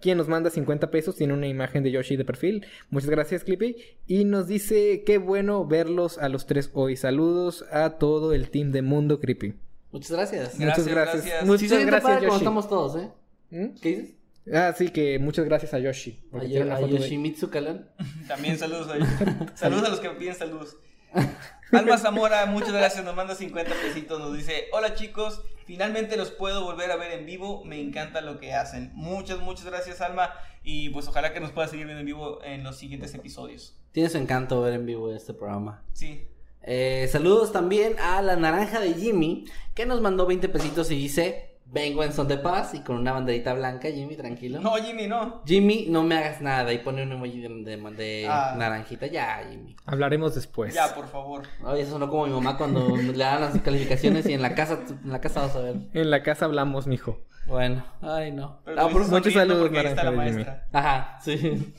quien nos manda 50 pesos, tiene una imagen de Yoshi de perfil. Muchas gracias, Clipey. Y nos dice, qué bueno verlos a los tres hoy. Saludos a todo el team de Mundo Creepy. Muchas gracias. Gracias, muchas gracias. gracias. Muchas Sí, gracias, Yoshi. estamos todos, ¿eh? ¿Mm? ¿Qué dices? Ah, sí, que muchas gracias a Yoshi. A, una a Yoshimitsu Kalan. También saludos a ellos. saludos a los que me piden saludos. Alma Zamora, muchas gracias, nos manda 50 pesitos, nos dice, hola chicos, finalmente los puedo volver a ver en vivo, me encanta lo que hacen. Muchas, muchas gracias Alma y pues ojalá que nos pueda seguir viendo en vivo en los siguientes episodios. Tiene su encanto ver en vivo este programa. Sí. Eh, saludos también a la naranja de Jimmy, que nos mandó 20 pesitos y dice, vengo en son de paz y con una banderita blanca, Jimmy, tranquilo. No, Jimmy, no. Jimmy, no me hagas nada y pone un emoji de, de- de Ah. naranjita. Ya, Jimmy. Hablaremos después. Ya, por favor. Oye, eso sonó como mi mamá cuando le dan las calificaciones y en la casa, en la casa vas a ver. En la casa hablamos, mijo. Bueno, ay no. Pero Ah, por- dices muchos saludos, naranja. Ajá, sí.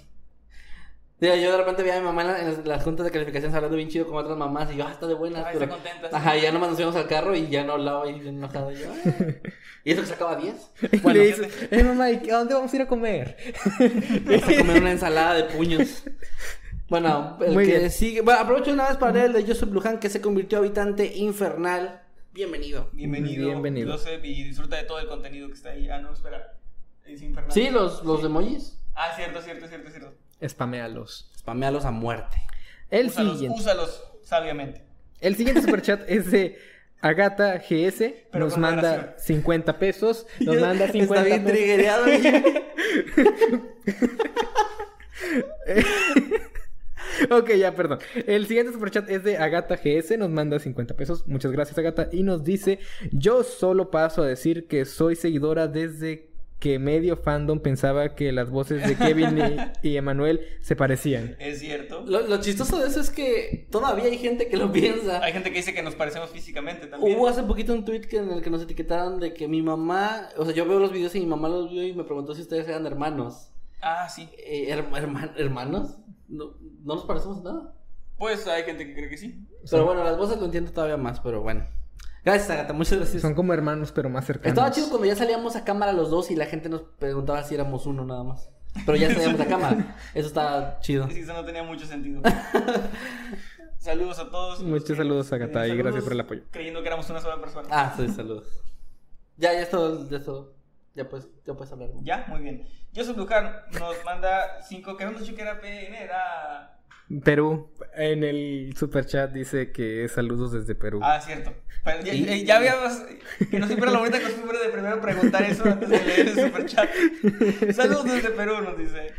Digo, yo de repente veía a mi mamá en, la- en las, juntas de calificaciones hablando bien chido con otras mamás y yo, ah, está de buenas. Ay, pero... está contenta, sí. Ajá, y ya nomás nos íbamos al carro y ya no hablaba y bien enojado. Y yo, "Ah". ¿Y eso que sacaba 10? Y Bueno, le dices, eh, mamá, ¿y ¿a dónde vamos a ir a comer? Vamos a comer una ensalada de puños. Bueno, el Muy que bien. sigue. Bueno, aprovecho una vez para leer el de Joseph Luján que se convirtió habitante infernal. Bienvenido. Bienvenido, Bienvenido. Joseph, y disfruta de todo el contenido que está ahí. Ah, no, espera. Es infernal. Sí, los, los emojis. Ah, cierto, cierto, cierto, cierto. Spamealos. Spamealos a muerte. El úsalos, siguiente. úsalos sabiamente. El siguiente superchat es de Agata GS. Pero nos manda moderación. 50 pesos. Nos manda 50 Está bien pesos. triguereado. Ok, ya, perdón. El siguiente superchat es de Agata GS. Nos manda 50 pesos. Muchas gracias, Agata. Y nos dice: Yo solo paso a decir que soy seguidora desde que medio fandom pensaba que las voces de Kevin y, y Emanuel se parecían. Es cierto. lo, lo chistoso de eso es que todavía hay gente que lo piensa. Hay gente que dice que nos parecemos físicamente también. Hubo hace poquito un tweet que en el que nos etiquetaron de que mi mamá, o sea, yo veo los videos y mi mamá los vio y me preguntó si ustedes eran hermanos. Ah, sí. Eh, her- herman- ¿Hermanos? No, no nos parecemos nada. Pues hay gente que cree que sí. Pero bueno, las voces lo entiendo todavía más, pero bueno. Gracias, Agatha, muchas gracias. Son como hermanos, pero más cercanos. Estaba chido cuando ya salíamos a cámara los dos y la gente nos preguntaba si éramos uno nada más. Pero ya salíamos a cámara. Eso estaba chido. Sí, eso no tenía mucho sentido. saludos a todos. Muchos saludos, Agatha, y Saludos, gracias por el apoyo. Creyendo que éramos una sola persona. Ah, sí, saludos. Ya, ya es todo, ya es todo. Ya puedes, ya puedes hablar. ¿no? Ya, muy bien. Joseph Lujan nos manda cinco. Que habíamos dicho que era PN, era. Perú, en el super chat dice que saludos desde Perú. Ah, cierto. Pero ya, eh, ya habíamos. Que no siempre la bonita costumbre de primero preguntar eso antes de leer el superchat. Saludos desde Perú, nos dice.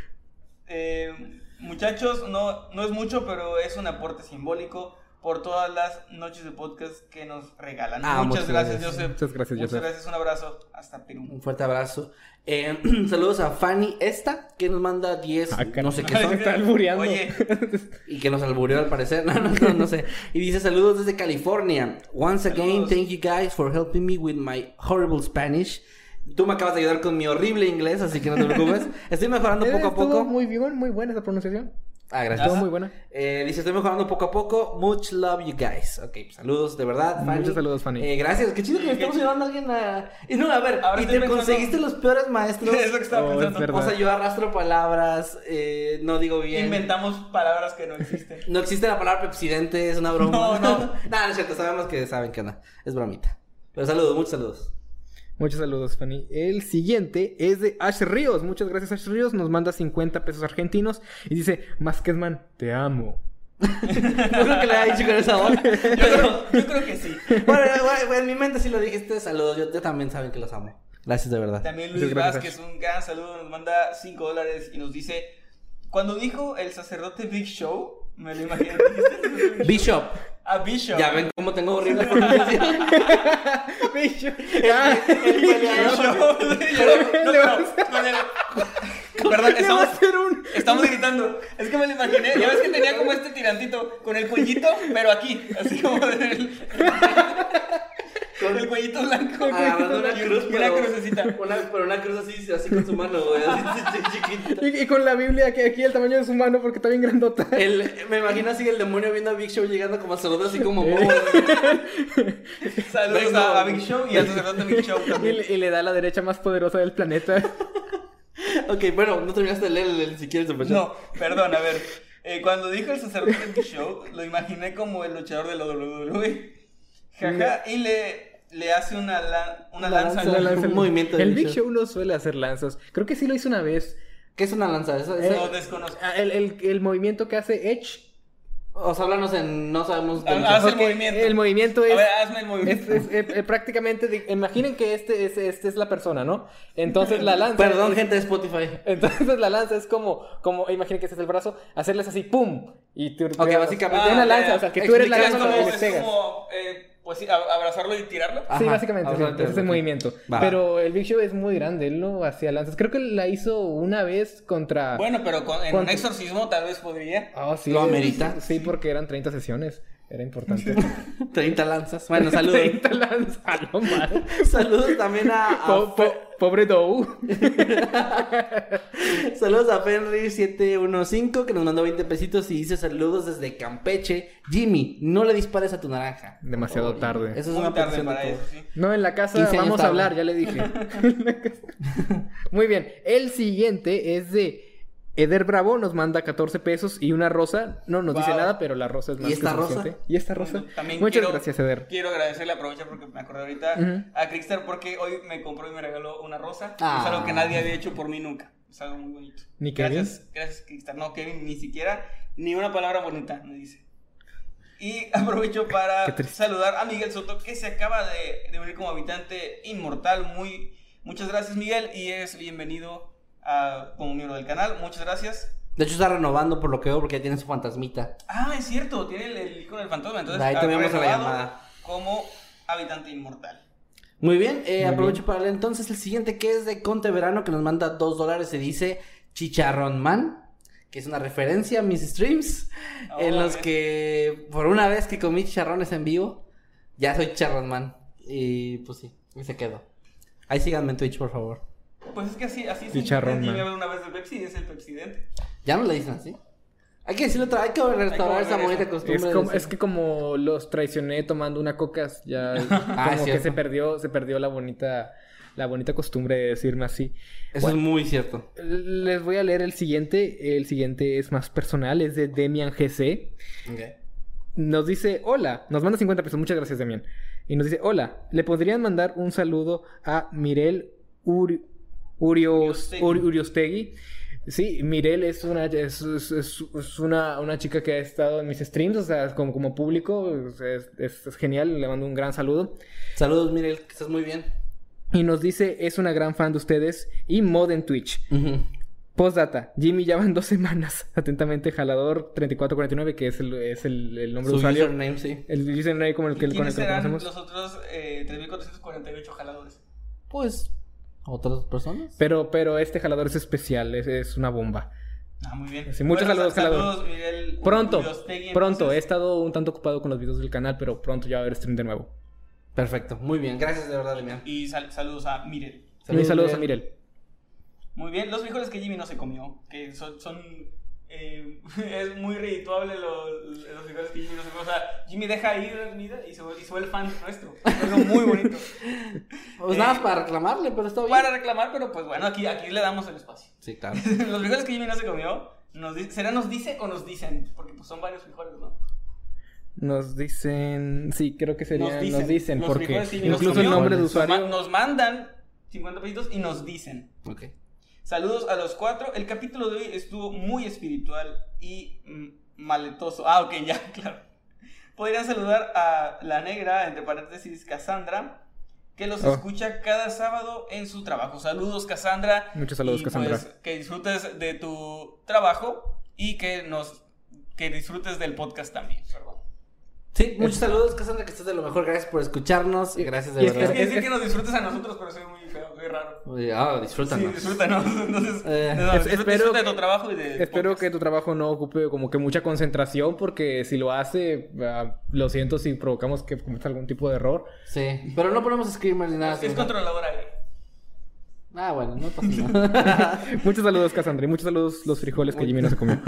Eh, muchachos, no, no es mucho, pero es un aporte simbólico por todas las noches de podcast que nos regalan. Ah, muchas muchas gracias, gracias. Joseph. Muchas gracias, Muchas Joseph. gracias, un abrazo. Hasta Perú. Un fuerte abrazo. Eh, saludos a Fanny Esta, que nos manda 10, Ah, no sé qué son. está albureando. Oye, Y que nos alburió al parecer. No, no, no, no sé. Y dice saludos desde California. Once again, thank you guys for helping me with my horrible Spanish. Tú me acabas de ayudar con mi horrible inglés, así que no te preocupes. Estoy mejorando poco a poco. Muy bien, muy buena esa pronunciación. Ah, gracias. Estuvo muy buena. Eh, dice, estoy mejorando poco a poco. Much love you guys. Ok, pues, saludos, de verdad, Fanny. Muchos saludos, Fanny. Eh, gracias. Qué chido que me estamos ayudando a alguien a... Y no, a ver, Ahora y te pensando- conseguiste los peores maestros. es lo que estaba Oh, pensando. O sea, yo arrastro palabras, eh, no digo bien. Inventamos palabras que no existen. No existe la palabra pepsidente, es una broma. No, no. no, no es cierto, sabemos que saben que no. Es bromita. Pero saludos, muchos saludos. Muchos saludos, Fanny. El siguiente es de Ash Ríos. Muchas gracias, Ash Ríos. Nos manda 50 pesos argentinos y dice: Masquesman, te amo. No creo que le haya dicho con esa voz. Yo creo, yo creo que sí. Bueno, en mi mente sí lo dijiste. Saludos, yo, yo también saben que los amo. Gracias de verdad. También Luis gracias, Vázquez, un gran saludo, nos manda 5 dólares y nos dice, cuando dijo el sacerdote Big Show, me lo imaginé. Bishop. Ah, Bishop. Ya ven cómo tengo horrible pronunciación. Bishop. Perdón, a estamos, un- estamos gritando. Es que me lo imaginé. Ya ves que tenía como este tirantito con el cuellito, pero aquí. Así como del. Con el cuellito blanco. Agarrando una cruz, y una pero- crucecita. Una, pero una cruz así, así con su mano, güey. Así chiquita. Y, y con la Biblia aquí, aquí el tamaño de su mano porque está bien grandota. El, me imagino así el demonio viendo a Big Show llegando como a saludos así como bobo. Saludos Vengo. a, a Big Show y al sacerdote Big Show también. le, y le da la derecha más poderosa del planeta. ok, bueno, no terminaste de leer el, el- si quieres. No, perdón, a ver. Eh, cuando dijo el sacerdote Big Show, lo imaginé como el luchador de la WWE. Jaja, y le, le hace una, lan- una Una lanza. lanza. La lanza- Un movimiento de El Big Show. Show no suele hacer lanzas. Creo que sí lo hizo una vez. ¿Qué es una lanza? Eso- eso- No desconozco. Ah, El, el- el movimiento que hace Edge. O sea, háblanos en. No sabemos. de Ah, haz el movimiento. El movimiento es. A ver, hazme el Es, movimiento. es- eh, prácticamente, di- imaginen que este es, este es la persona, ¿no? Entonces la lanza. Perdón, es- gente de Spotify. Entonces la lanza es como, como imaginen que este es el brazo, hacerles así, ¡pum! Y tú, Ok, básicamente- una Ah, lanza, ya, o sea, que tú eres la es lanza como, es pegas. como eh, pues sí, abrazarlo y tirarlo. Sí, básicamente, sí, ese es el entiendo. movimiento. Va. Pero el Big Show es muy grande, él no hacía lanzas. Creo que la hizo una vez contra... Bueno, pero con- en un exorcismo tal vez podría. Ah, sí, ¿Lo amerita? Sí, porque eran 30 sesiones. Era importante. 30 lanzas. Bueno, saludos. 30 lanzas, a lo mal. saludos también a. a Po- po- pobre Dow. Saludos a Fenrir715 que nos mandó 20 pesitos y dice saludos desde Campeche. Jimmy, no le dispares a tu naranja. Demasiado tarde. Eso es Muy una tarde petición de para todos. eso, sí. No, en la casa 15 años vamos a hablar, ya le dije. Muy bien, el siguiente es de Eder Bravo, nos manda 14 pesos y una rosa. No nos dice Wow. nada, pero la rosa es ¿Y más que esta rosa? suficiente. ¿Y esta rosa? También Muchas quiero- gracias, Eder. Quiero agradecerle, aprovecho porque me acordé ahorita, Ujú. a Crickstar porque hoy me compró y me regaló una rosa. Ah. Es algo que nadie había hecho por mí nunca. Es algo muy bonito. ¿Ni Gracias, gracias Crickstar. No, Kevin, ni siquiera, ni una palabra bonita me dice. Y aprovecho para saludar a Miguel Soto, que se acaba de, de unir como habitante inmortal. Muy, muchas gracias, Miguel, y es bienvenido a- como miembro del canal. Muchas gracias. De hecho, está renovando por lo que veo porque ya tiene su fantasmita. Ah, es cierto, tiene el, el icono del fantasma. Entonces, Ahí ha tenemos a la llamada. Como habitante inmortal. Muy bien, eh, Muy aprovecho para leer entonces el siguiente que es de Conte Verano que nos manda 2 dólares. Se dice Chicharrón Man, que es una referencia a mis streams Ah, en los que por una vez que comí chicharrones en vivo, ya soy Chicharrón Man. Y pues sí, y se quedó. Ahí síganme en Twitch, por favor. Pues es que así, así es. Chicharrón, una vez de Pepsi y es el Pepsidente. Ya no le dicen así. Hay que decirlo otra, hay que restaurar Hay que esa bonita costumbre. Es, de como- es que como los traicioné tomando una coca, ya como que cierto. se perdió, se perdió la bonita, la bonita costumbre de decirme así. Eso es muy cierto. Les voy a leer el siguiente. El siguiente es más personal, es de Demian GC. Nos dice, hola, nos manda 50 pesos, muchas gracias Demian. Y nos dice, hola, ¿le podrían mandar un saludo a Mirel Uri- Urios- Uriostegui. Uri- Uriostegui? Sí, Mirel es una, es, es- es- es una, una chica que ha estado en mis streams, o sea, como, como público, es, es- es genial, le mando un gran saludo. Saludos, Mirel, que estás muy bien. Y nos dice, es una gran fan de ustedes y mod en Twitch. Postdata, Jimmy ya van dos semanas. Atentamente, Jalador3449, que es el, es el, el nombre Su de usuario. username, sí. El username con el que, ¿Y con el quiénes que lo serán conocemos. los otros eh, 3.448 jaladores? Pues, otras personas. Pero, pero este jalador es especial, es, es una bomba. Ah, muy bien. Sí, muchos saludos, jalador. Miguel Pronto, Uriostegui, pronto. He estado un tanto ocupado con los videos del canal, pero pronto ya va a haber stream de nuevo. Perfecto, muy bien. Gracias de verdad, Demian. Y sal- saludos a Mirel. Saludos, saludos a Mirel. Mirel. Muy bien, los frijoles que Jimmy no se comió, que son... son, eh, es muy redituable los, los frijoles que Jimmy no se comió. O sea, Jimmy deja ir la comida y se, vuelve- y se vuelve fan nuestro. Es algo muy bonito. Pues Eh, nada más para reclamarle, pero está bien. Para reclamar, pero pues bueno, aquí, aquí le damos el espacio. Sí, claro. los frijoles que Jimmy no se comió, nos ¿será nos dice o nos dicen? Porque pues son varios frijoles, ¿no? Nos dicen. Sí, creo que sería. Nos dicen, Los porque nos incluso el nombre de nos usuario. Nos mandan 50 pesitos y nos dicen. Ok. Saludos a los cuatro. El capítulo de hoy estuvo muy espiritual y mm, maletoso. Ah, ok, ya, claro. Podrían saludar a la negra, entre paréntesis, Cassandra, que los Oh. escucha cada sábado en su trabajo. Saludos, Cassandra. Muchos saludos, Y, Cassandra. pues, que disfrutes de tu trabajo y que nos que disfrutes del podcast también. Perdón. Sí, muchos saludos, Cassandra, que estás de lo mejor. Gracias por escucharnos. Y gracias de y Es verdad. que decir que nos disfrutes a nosotros, pero soy muy feo, muy raro. Ah, disfrútanos. Sí, disfrútanos. Entonces, Eh, no, es- disfruta, espero disfruta de que- tu trabajo y de Espero podcast. que tu trabajo no ocupe como que mucha concentración, porque si lo hace, ah, lo siento si provocamos que cometa algún tipo de error. Sí, pero no ponemos screamers ni nada. Es sino- controlador aire. Ah, bueno, no pasa nada. Muchos saludos, Cassandra, y muchos saludos los frijoles que Jimmy no se comió.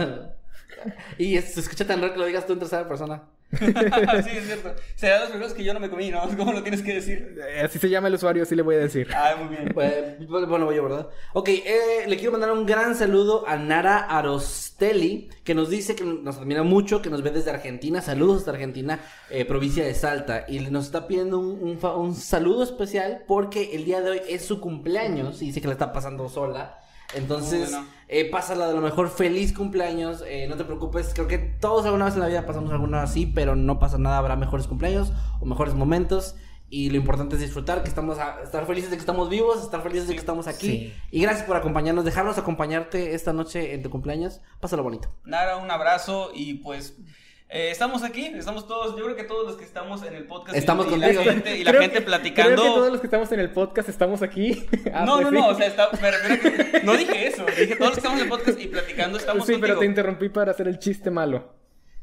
y es- se escucha tan raro que lo digas tú en tercera persona. sí, es cierto. Serán los primeros que yo no me comí, ¿no? ¿Cómo lo tienes que decir? Eh, Así se llama el usuario, así le voy a decir. Ah, muy bien. Pues, bueno, voy yo, ¿verdad? Ok, eh, le quiero mandar un gran saludo a Nara Arostelli, que nos dice que nos admira mucho, que nos ve desde Argentina. Saludos hasta Argentina, eh, provincia de Salta. Y nos está pidiendo un, un un saludo especial porque el día de hoy es su cumpleaños y dice que la está pasando sola. Entonces, Bueno. eh, pásala de lo mejor, feliz cumpleaños, eh, no te preocupes, creo que todos alguna vez en la vida pasamos alguna así, pero no pasa nada, habrá mejores cumpleaños o mejores momentos. Y lo importante es disfrutar, que estamos, a- estar felices de que estamos vivos, estar felices de que estamos aquí. Sí. y gracias por acompañarnos, dejarnos acompañarte esta noche en tu cumpleaños, pásalo bonito. Nara, un abrazo y pues eh, estamos aquí, estamos todos, yo creo que todos los que estamos en el podcast y- Estamos y, la contigo. gente, y la Creo gente que- platicando. Creo que todos los que estamos en el podcast estamos aquí. Ah, No, pues no, sí. no, o sea, está, me refiero a que no dije eso, dije todos los que estamos en el podcast y platicando estamos Sí, pero te interrumpí para hacer el chiste malo.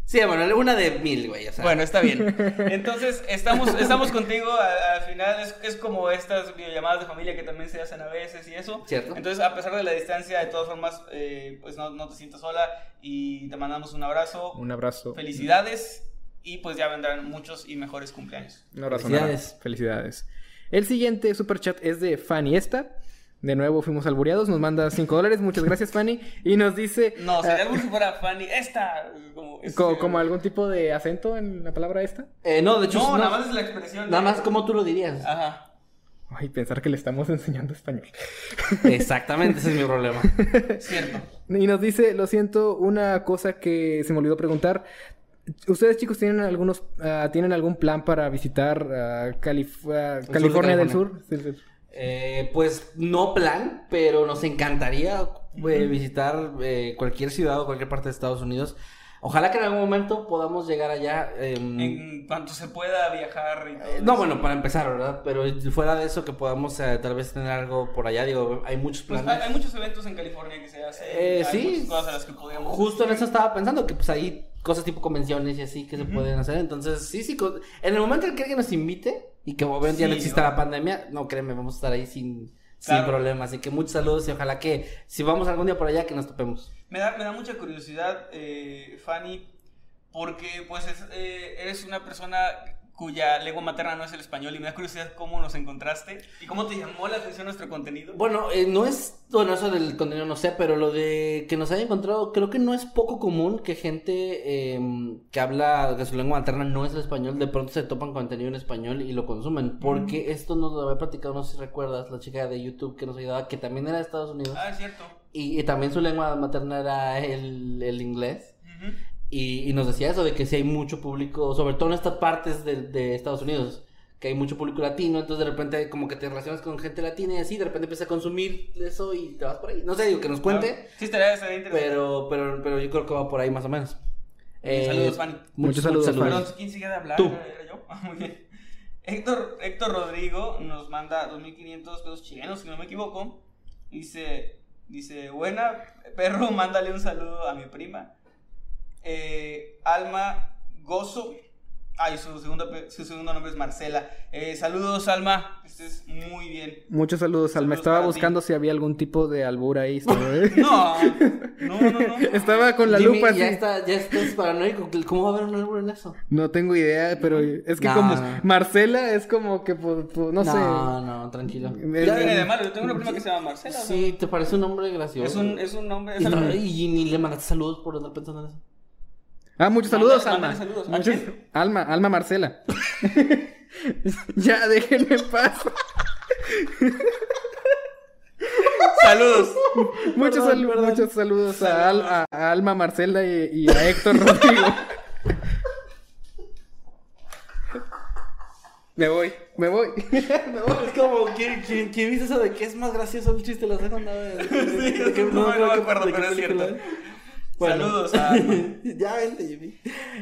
Sí, bueno, una de mil, güey, o sea. Bueno, está bien. Entonces, estamos, estamos contigo. a- Al, final es, es como estas videollamadas de familia que también se hacen a veces y eso. Cierto. Entonces, a pesar de la distancia, de todas formas, eh, pues no, no te sientas sola y te mandamos un abrazo. Un abrazo. Felicidades y pues ya vendrán muchos y mejores cumpleaños. Un abrazo. Felicidades. Felicidades. El siguiente superchat es de Fanny Esta. De nuevo fuimos albureados. Nos manda 5 dólares. Muchas gracias, Fanny. Y nos dice. No, sería ah, algo si fuera Fanny. Esta. Como, es- co- como algún tipo de acento en la palabra esta. Eh, no, de hecho, No, no, nada más es la expresión. nada de- más como tú lo dirías. Ajá. Ay, pensar que le estamos enseñando español. Exactamente, ese es mi problema. Cierto. Y nos dice, lo siento, una cosa que se me olvidó preguntar. ¿Ustedes, chicos, tienen algunos ah, tienen algún plan para visitar ah, Calif- sur de California del. Sur? Eh, pues no plan, pero nos encantaría eh, visitar eh, cualquier ciudad o cualquier parte de Estados Unidos. Ojalá que en algún momento podamos llegar allá. em, En cuanto se pueda viajar y eh, no, bueno, para empezar, ¿verdad? Pero fuera de eso, que podamos eh, tal vez tener algo por allá. Digo, hay muchos Pues planes. hay, hay muchos eventos en California que se hacen. Eh, sí. muchas cosas a las que. Justo en eso estaba pensando, que pues hay cosas tipo convenciones y así que se pueden hacer. Entonces, sí, sí. En el momento en que alguien nos invite y que obviamente ya no Sí, exista ¿no? la pandemia, no créeme, vamos a estar ahí sin, sin Claro. problema. Así que muchos saludos y ojalá que si vamos algún día por allá que nos topemos. Me da, me da mucha curiosidad, eh, Fanny, porque pues es, eh, eres una persona cuya lengua materna no es el español y me da curiosidad cómo nos encontraste y cómo te llamó la atención nuestro contenido. Bueno, eh, no es, bueno, eso del contenido no sé, pero lo de que nos haya encontrado, creo que no es poco común que gente eh, que habla de su lengua materna no es el español, de pronto se topan contenido en español y lo consumen, porque esto nos lo había platicado, no sé si recuerdas, la chica de YouTube que nos ayudaba, que también era de Estados Unidos, Ah, es cierto. y, y también su lengua materna era el, el inglés. Y, y nos decía eso de que sí hay mucho público, sobre todo en estas partes de, de Estados Unidos, que hay mucho público latino, entonces de repente como que te relacionas con gente latina y así, de repente empiezas a consumir eso y te vas por ahí. No sé, digo que nos cuente, Sí, estaría, estaría interesante. pero, pero, pero yo creo que va por ahí más o menos. Eh, saludos, Fanny. Muchos saludos, Perdón, ¿quién sigue de hablar? Tú. ¿Era yo? Ah, muy bien. Héctor, Héctor Rodrigo nos manda 2.500 pesos chilenos, si no me equivoco. Dice, dice, buena, perro, mándale un saludo a mi prima. Eh, Alma Gozo. Ay, su segundo, pe- su segundo nombre es Marcela. Eh, saludos, Alma. Estés muy bien. Muchos saludos, Alma. Saludos Estaba ti. buscando si había algún tipo de albur ahí. ¿sabes? No, no, no, no. Estaba con la Jimmy, lupa así. ya, está, ya estás paranoico, ¿cómo va a haber un árbol en eso? No tengo idea, pero es que No, como no. Marcela es como que, pues, pues, no, No, sé. no, tranquilo. ¿Qué Ya- tiene de malo? Yo tengo una prima que se llama Marcela. o sea, Sí, ¿te parece un nombre gracioso? Es un, es un nombre. Y, es no- y ni le mandaste saludos por andar pensando en eso. Ah, muchos saludos, Alma. mándale saludos. ¿A Muchos- quién? Alma, Alma Marcela. ya, déjenme en paz. Saludos. Muchos, Perdón, salu- perdón. muchos saludos a, Al- a- a Alma Marcela y, y a Héctor Rodrigo. me voy, me voy. Es como, ¿quién, quién, quién viste eso de que es más gracioso el chiste? ¿Lo sé cuando Sí, no, no me acuerdo, pero es cierto. Saludos a- ya vente, Jimmy.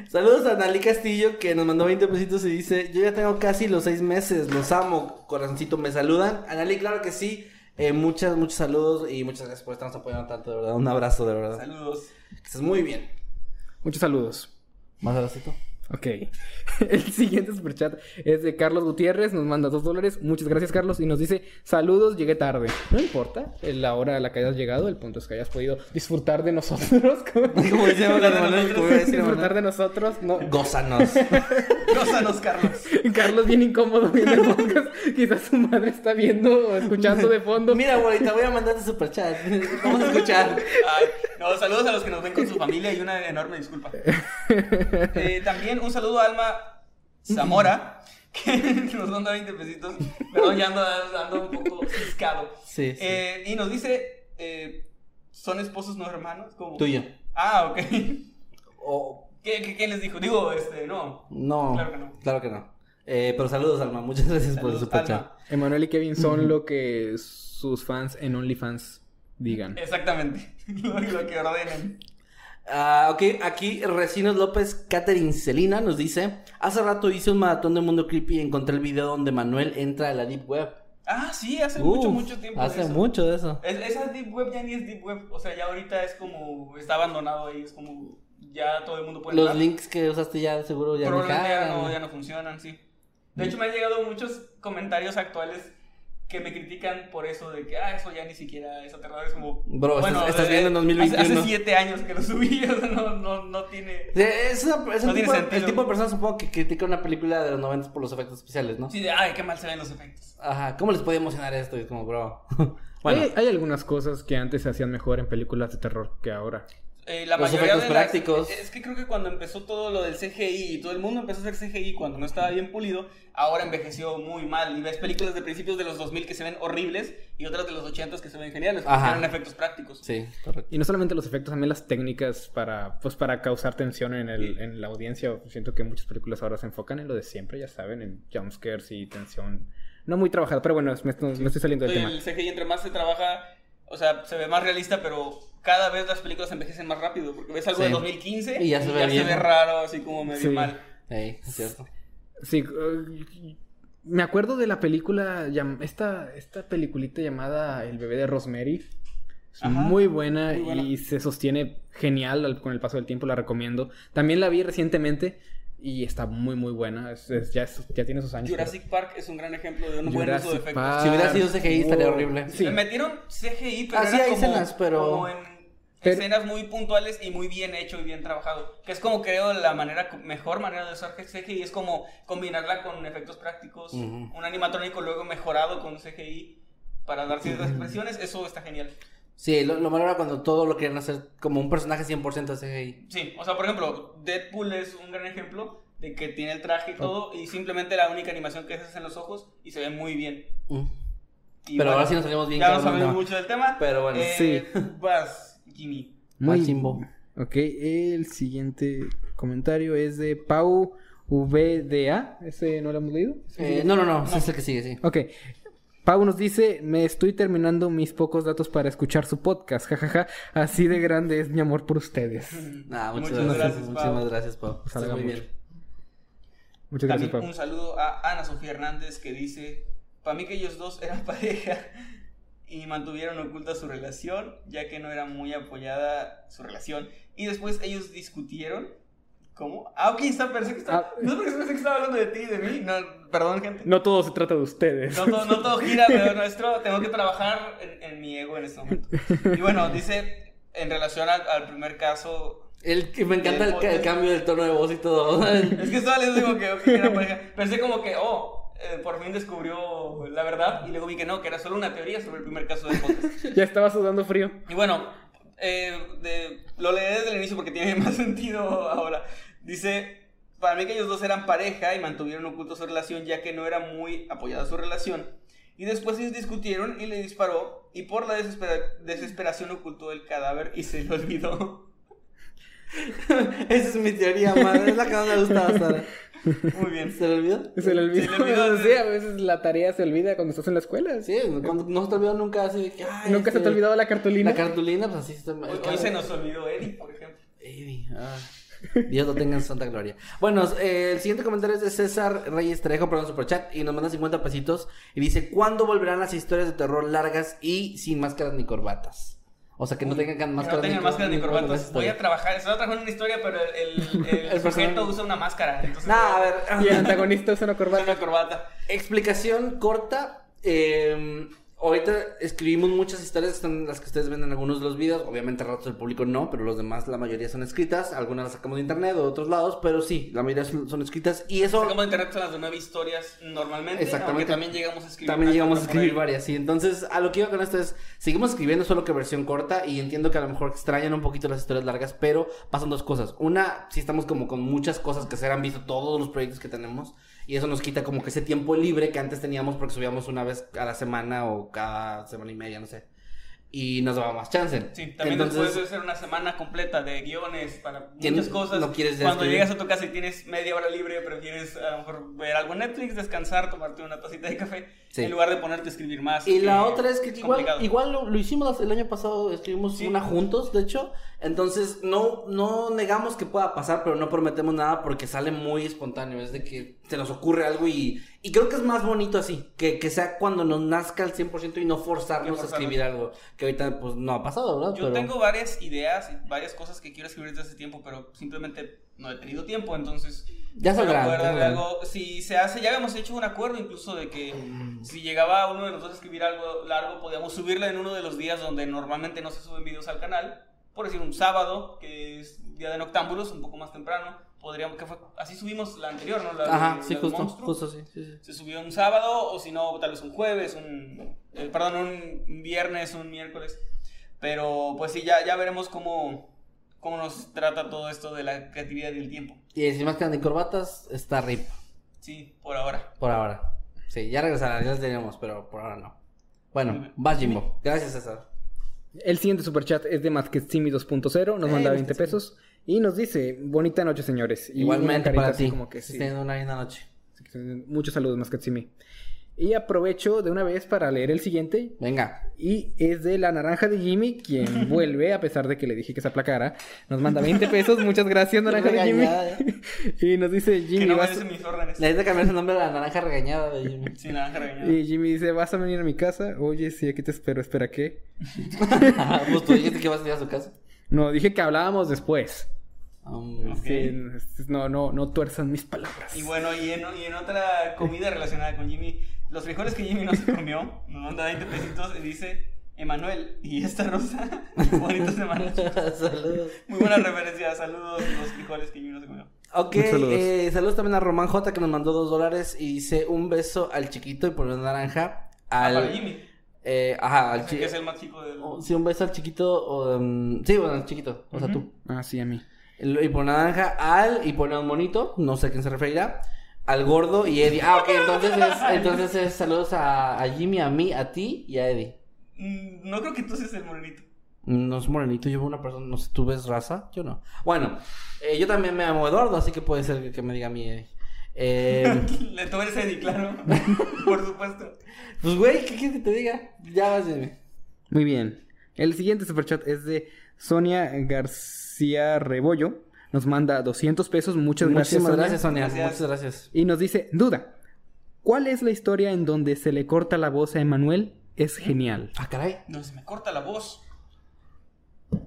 Saludos a Nali Castillo que nos mandó 20 pesitos y dice: Yo ya tengo casi los 6 meses, los amo, corazoncito. ¿Me saludan? Anali, claro que sí. Eh, muchas, muchos saludos y muchas gracias por estarnos apoyando tanto, de verdad. Un abrazo, de verdad. Saludos. Que estés muy bien. Muchos saludos. Más abracito. Ok. El siguiente superchat es de Carlos Gutiérrez. Nos manda dos dólares. Muchas gracias, Carlos. Y nos dice: Saludos, llegué tarde. No importa la hora a la que hayas llegado. El punto es que hayas podido disfrutar de nosotros. Como decir disfrutar de nosotros. No. Gózanos. Gózanos, Carlos. Carlos bien incómodo viendo el podcast. Quizás su madre está viendo o escuchando de fondo. Mira, abuelita, voy a mandarte superchat. Vamos a escuchar. Ay, no, saludos a los que nos ven con su familia y una enorme disculpa. Eh, también un saludo a Alma Zamora, que nos manda 20 pesitos. Perdón, ya ando, ando un poco ciscado. Sí, sí. Eh, y nos dice: eh, ¿Son esposos no hermanos? ¿Cómo? Tuyo. Ah, ok. O ¿Qué, qué, qué les dijo? Digo, este, no. No, Claro que no. Claro que no. Eh, pero saludos, Alma. Muchas gracias por Saludos, superchat. Alma. Emanuel y Kevin son lo que sus fans en OnlyFans digan. Exactamente. lo, lo que ordenen. Ah, ok, aquí Recinos López Catherine Celina nos dice: Hace rato hice un maratón de Mundo Creepy y encontré el video donde Manuel entra a la Deep Web. Ah, sí, hace mucho, Uf, mucho tiempo. de Hace eso. mucho de eso. Es- esa Deep Web ya ni es Deep Web. O sea, ya ahorita es como. Está abandonado ahí. Es como. Ya todo el mundo puede. Los entrar. links que usaste ya seguro ya no ya no, ya no funcionan, sí. De hecho, me han llegado muchos comentarios actuales que me critican por eso de que, ah, eso ya ni siquiera es aterrador. Es como. Bro, estás- estás eh, viendo en 2021. Hace, hace siete años que lo subí. o sea, no, no, no tiene. Sí, Es, una- es No un tiene tipo, de- el tipo de persona, supongo, que critica una película de los 90 por los efectos especiales, ¿no? Sí, de, ay, qué mal se ven los efectos. Ajá, ¿cómo les puede emocionar esto? Y es como, bro. bueno, Hay, hay algunas cosas que antes se hacían mejor en películas de terror que ahora. Eh, la Los mayoría efectos de las- prácticos. Es que creo que cuando empezó todo lo del CGI y todo el mundo empezó a hacer CGI cuando no estaba bien pulido, ahora envejeció muy mal. Y ves películas de principios de los 2000 que se ven horribles y otras de los 80 que se ven geniales porque Ajá. eran efectos prácticos. sí, correcto. Y no solamente los efectos, también las técnicas para, pues, para causar tensión en, el, en la audiencia. Siento que muchas películas ahora se enfocan en lo de siempre, ya saben, en jumpscares y tensión. No muy trabajado, pero bueno, me, me estoy saliendo del Sí, tema. el CGI entre más se trabaja, o sea, se ve más realista, pero cada vez las películas envejecen más rápido porque ves algo Sí. de 2015 Y ya se ve bien. raro, así como medio Sí. mal. Ey, es cierto. Sí, eh, me acuerdo de la película, esta, esta peliculita llamada El bebé de Rosemary. Es Ajá, muy, buena muy buena. y se sostiene genial al- con el paso del tiempo, la recomiendo. También la vi recientemente Y está muy, muy buena. Es- es- ya, es- ya tiene sus años. Jurassic Park es un gran ejemplo de un buen uso de efectos. Park. Si hubiera sido CGI estaría horrible. Sí. Le metieron CGI, pero Ah, sí, era hay como, escenas, pero- como en Pero- escenas muy puntuales y muy bien hecho y bien trabajado. Que es como creo la manera mejor manera de usar CGI es como combinarla con efectos prácticos, Ujú. un animatrónico luego mejorado con CGI para dar ciertas expresiones, eso está genial. Sí, lo, lo malo era cuando todo lo querían hacer como un personaje 100% CGI. Sí, o sea, por ejemplo, Deadpool es un gran ejemplo de que tiene el traje y todo y simplemente la única animación que haces en los ojos y se ve muy bien. Mm. Pero ahora sí nos salimos bien Ya no cabrón, sabemos no. mucho del tema. Pero bueno, Eh, sí. Vas, Jimmy. Muy chimbo. Ok, el siguiente comentario es de Pau VDA. ¿Ese no lo hemos leído? Eh, no, no, no, ese es el que sigue, sí. Ok. Pau nos dice, me estoy terminando mis pocos datos para escuchar su podcast, jajaja, así de grande es mi amor por ustedes. Ah, muchas, Muchas gracias, gracias, muchísimas Pau. gracias, Pau. Salga muy mucho. bien. Muchas gracias, También Pau. un saludo a Ana Sofía Hernández que dice, para mí que ellos dos eran pareja y mantuvieron oculta su relación, ya que no era muy apoyada su relación. Y después ellos discutieron. ¿Cómo? Ah, ok, está, pensé que estaba... Ah. No, porque pensé que estaba hablando de ti y de mí. No, perdón, gente. No todo se trata de ustedes. No, todo- no todo gira alrededor nuestro. Tengo que trabajar en, en mi ego en este momento. Y bueno, dice, en relación al, al primer caso, El, que me encanta el, ca- el cambio del tono de voz y todo. Es que estaba leyendo como que, ok, era pareja. Pensé como que, oh, eh, por fin descubrió la verdad. Y luego vi que no, que era solo una teoría sobre el primer caso del podcast. Ya estaba sudando frío. Y bueno, eh, de- lo leí desde el inicio porque tiene más sentido ahora. Dice, para mí que ellos dos eran pareja y mantuvieron oculto su relación ya que no era muy apoyada su relación. Y después ellos discutieron y le disparó y por la desespera- desesperación ocultó el cadáver y se lo olvidó. Esa es mi teoría, madre. Es la que más me gusta bastante. Muy bien. ¿Se le olvidó? Se le olvidó. Se le olvidó, Sí, a veces la tarea se olvida cuando estás en la escuela. Sí, cuando no se te olvidó nunca así que. ay, Nunca se te ha olvidado la cartulina. La cartulina, pues así está. Hoy, hoy se nos olvidó Eddie, por ejemplo. Eddie, ah. Dios lo tenga en santa gloria. Bueno, eh, el siguiente comentario es de César Reyes Trejo, perdón, superchat, y nos manda 50 pesitos. Y dice: ¿Cuándo volverán las historias de terror largas y sin máscaras ni corbatas? O sea, que no tengan que máscaras no tengan ni, máscaras ni corbatas. Voy a trabajar. Estaba trabajando en una historia, pero el, el, el, El sujeto usa una máscara. Entonces, Nah, a ver. Y el antagonista usa una usa corbata. una corbata. Explicación corta. eh, ahorita escribimos muchas historias, están las que ustedes ven en algunos de los videos. Obviamente, ratos del público no, pero los demás, la mayoría son escritas. Algunas las sacamos de internet o de otros lados, pero sí, la mayoría son, son escritas. Y eso. Sacamos de internet son las de nueve historias normalmente. Exactamente. Aunque también llegamos a escribir. También llegamos a escribir varias, sí. Entonces, a lo que iba con esto es, seguimos escribiendo solo que versión corta y entiendo que a lo mejor extrañan un poquito las historias largas, pero pasan dos cosas. Una, sí estamos como con muchas cosas que se han visto todos los proyectos que tenemos y eso nos quita como que ese tiempo libre que antes teníamos porque subíamos una vez a la semana o cada semana y media, no sé. Y nos daba más chance. Sí, también después de hacer una semana completa de guiones para muchas cosas. no quieres Cuando escribir. llegas a tu casa y tienes media hora libre, prefieres a lo mejor ver algo en Netflix, descansar, tomarte una tacita de café, Sí. en lugar de ponerte a escribir más. Y la otra es que igual, complicado. igual lo, lo hicimos el año pasado, escribimos Sí. una juntos, de hecho. Entonces, no, no negamos que pueda pasar, pero no prometemos nada porque sale muy espontáneo. Es de que se nos ocurre algo y, y creo que es más bonito así. Que, que sea cuando nos nazca al 100% y no forzarnos a escribir algo. Que ahorita, pues, no ha pasado, ¿verdad? Yo Pero- tengo varias ideas y varias cosas que quiero escribir desde hace tiempo, pero simplemente no he tenido tiempo, entonces... Ya saldrá, algo. Si se hace, ya habíamos hecho un acuerdo incluso de que si llegaba uno de nosotros a escribir algo largo, podíamos subirlo en uno de los días donde normalmente no se suben videos al canal. Por decir, un sábado, que es día de noctámbulos, un poco más temprano. Podríamos, que fue, así subimos la anterior, ¿no? La Ajá, la sí, justo, monstruo. justo, sí, sí, sí. Se subió un sábado, o si no, tal vez un jueves, un. eh, perdón, un viernes, un miércoles. Pero pues sí, ya, ya veremos cómo, cómo nos trata todo esto de la creatividad y el tiempo. Y sin máscaras ni corbatas, está RIP. Sí, por ahora. Por ahora. Sí, ya regresará, ya las tenemos, pero por ahora no. Bueno, vas Jimbo. Gracias, César. El siguiente superchat es de Masketsimi 2.0, nos Eh, manda Masketsimi. 20 pesos y nos dice, bonita noche señores. Y Igualmente para ti. Como que sí. una linda noche. Muchos saludos Masketsimi. Y aprovecho de una vez para leer el siguiente. Venga. Y es de la naranja de Jimmy, quien vuelve, a pesar de que le dije que se aplacara. Nos manda 20 pesos. Muchas gracias, naranja de Jimmy. Y nos dice, Que Jimmy, no vas... mis órdenes. Necesita cambiar su nombre a la naranja regañada de Jimmy. Sí, naranja regañada. Y Jimmy dice, ¿vas a venir a mi casa? Oye, sí, aquí te espero. ¿Espera qué? pues tú dijiste que vas a ir a su casa. No, dije que hablábamos después. Um, Ok. Sí, no, no, no tuerzan mis palabras. Y bueno, y en, y en otra comida relacionada con Jimmy, los frijoles que Jimmy no se comió, nos manda 20 pesitos y dice, Emanuel, ¿y esta rosa? Bonita semana. Saludos. Muy buena referencia, saludos los frijoles que Jimmy no se comió. Ok, saludos. eh, saludos también a Román J que nos mandó dos dólares y dice un beso al chiquito y por una naranja. Ah, Al, para Jimmy, eh, ajá, al que es chiquito. el más chico del... Sí, un beso al chiquito. O, um, sí, bueno, al chiquito. O sea, tú. Ah, sí, a mí. El- Y por naranja al y por un monito, no sé a quién se referirá. Al gordo y Eddie. Ah, ok, entonces es, entonces es saludos a, a Jimmy, a mí, a ti y a Eddie. Mm, No creo que tú seas el morenito. No es morenito, yo veo una persona, no sé, ¿tú ves raza? Yo no. Bueno, eh, yo también me llamo Eduardo, así que puede ser que, que me diga a mí Eddie. Eh, Le tú eres Eddie, claro. Por supuesto. pues, güey, ¿qué quieres que te diga? Ya vas, dime. Muy bien. El siguiente superchat es de Sonia García Rebollo. Nos manda 200 pesos. Muchas gracias, Muchísimas Sonia. gracias, Sonia. Gracias. Muchas gracias. Y nos dice, duda. ¿Cuál es la historia en donde se le corta la voz a Emanuel? Es genial. Ah, caray. No, se me corta la voz.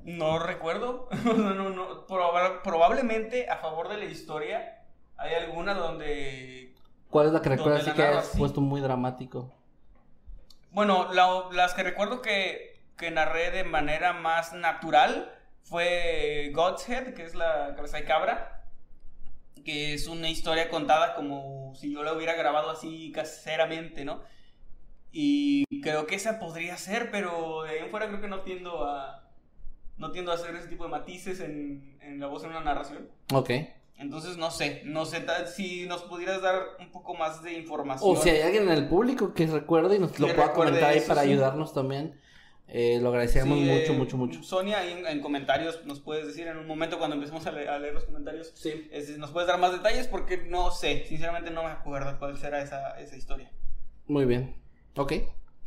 No recuerdo. no, no, no. Proba- probablemente a favor de la historia hay alguna donde... ¿Cuál es la que recuerdas la así que has puesto muy dramático? Bueno, la- las que recuerdo que, que narré de manera más natural fue God's Head, que es la cabeza de cabra, que es una historia contada como si yo la hubiera grabado así caseramente, ¿no? Y creo que esa podría ser, pero de ahí en fuera creo que no tiendo a no tiendo a hacer ese tipo de matices en, en la voz en una narración. Ok. Entonces no sé, no sé si nos pudieras dar un poco más de información. O si hay alguien en el público que recuerde y nos lo pueda comentar ahí para sí. ayudarnos también, eh, lo agradeceríamos Sí, mucho, eh, mucho, mucho. Sonia, ahí en, en comentarios nos puedes decir en un momento cuando empecemos a, le- a leer los comentarios. Sí. es- nos puedes dar más detalles porque no sé, sinceramente no me acuerdo cuál será esa, esa historia. Muy bien. Ok.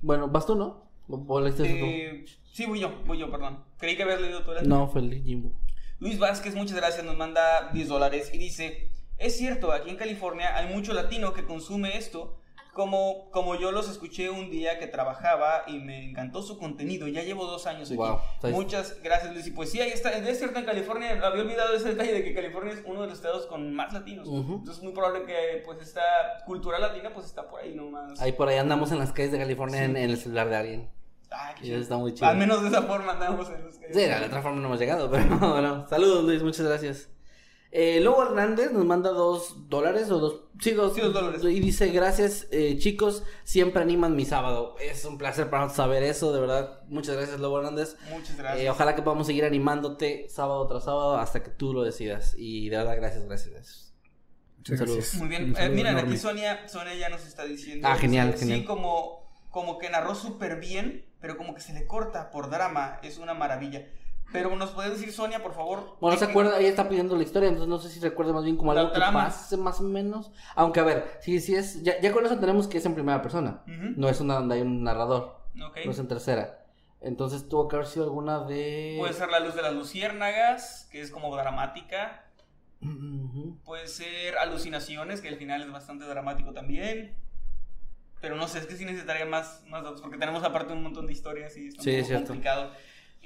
Bueno, ¿vas tú, no? ¿O, eso tú? Eh, sí, voy yo, voy yo, perdón. Creí que habías leído tú. No, fue el Jimbo. Luis Vázquez, muchas gracias, nos manda 10 dólares y dice, es cierto, aquí en California hay mucho latino que consume esto, como, como yo los escuché un día que trabajaba y me encantó su contenido, ya llevo dos años aquí. Wow, Muchas gracias Luis, y pues sí, ahí está, es cierto en California, había olvidado ese detalle de que California es uno de los estados con más latinos, entonces es muy probable que pues esta cultura latina pues está por ahí nomás. Ahí por ahí andamos en las calles de California Sí. en, en el celular de alguien. Ah, Y chido. eso está muy chido. Al menos de esa forma andamos en los que... Sí, de la otra forma no hemos llegado, pero bueno. Saludos, Luis, muchas gracias. Eh, Lobo Hernández nos manda dos dólares o dos. Sí, dos, Sí, dos dólares. Y dice: Gracias, eh, chicos, siempre animan mi sábado. Es un placer para nosotros saber eso, de verdad. Muchas gracias, Lobo Hernández. Muchas gracias. Eh, ojalá que podamos seguir animándote sábado tras sábado hasta que tú lo decidas. Y de verdad, gracias, gracias. gracias. Muchas Saludos. gracias. Muy bien, eh, saludo miren, enorme. aquí Sonia, Sonia ya nos está diciendo. Ah, genial, sí, genial. Sí, como, como que narró súper bien, pero como que se le corta por drama, es una maravilla. Pero nos puede decir Sonia, por favor. Bueno, se acuerda, ella está pidiendo la historia, entonces no sé si recuerda más bien como La algo que trama. pase más o menos. Aunque a ver, si, si es, ya, ya con eso tenemos que es en primera persona. No es una donde hay un narrador, Ok. no es en tercera. Entonces tuvo que haber sido alguna de... Puede ser La Luz de las Luciérnagas, que es como dramática. Puede ser Alucinaciones, que al final es bastante dramático también. Pero no sé, es que sí necesitaría más, más datos, porque tenemos aparte un montón de historias y un Sí, es cierto.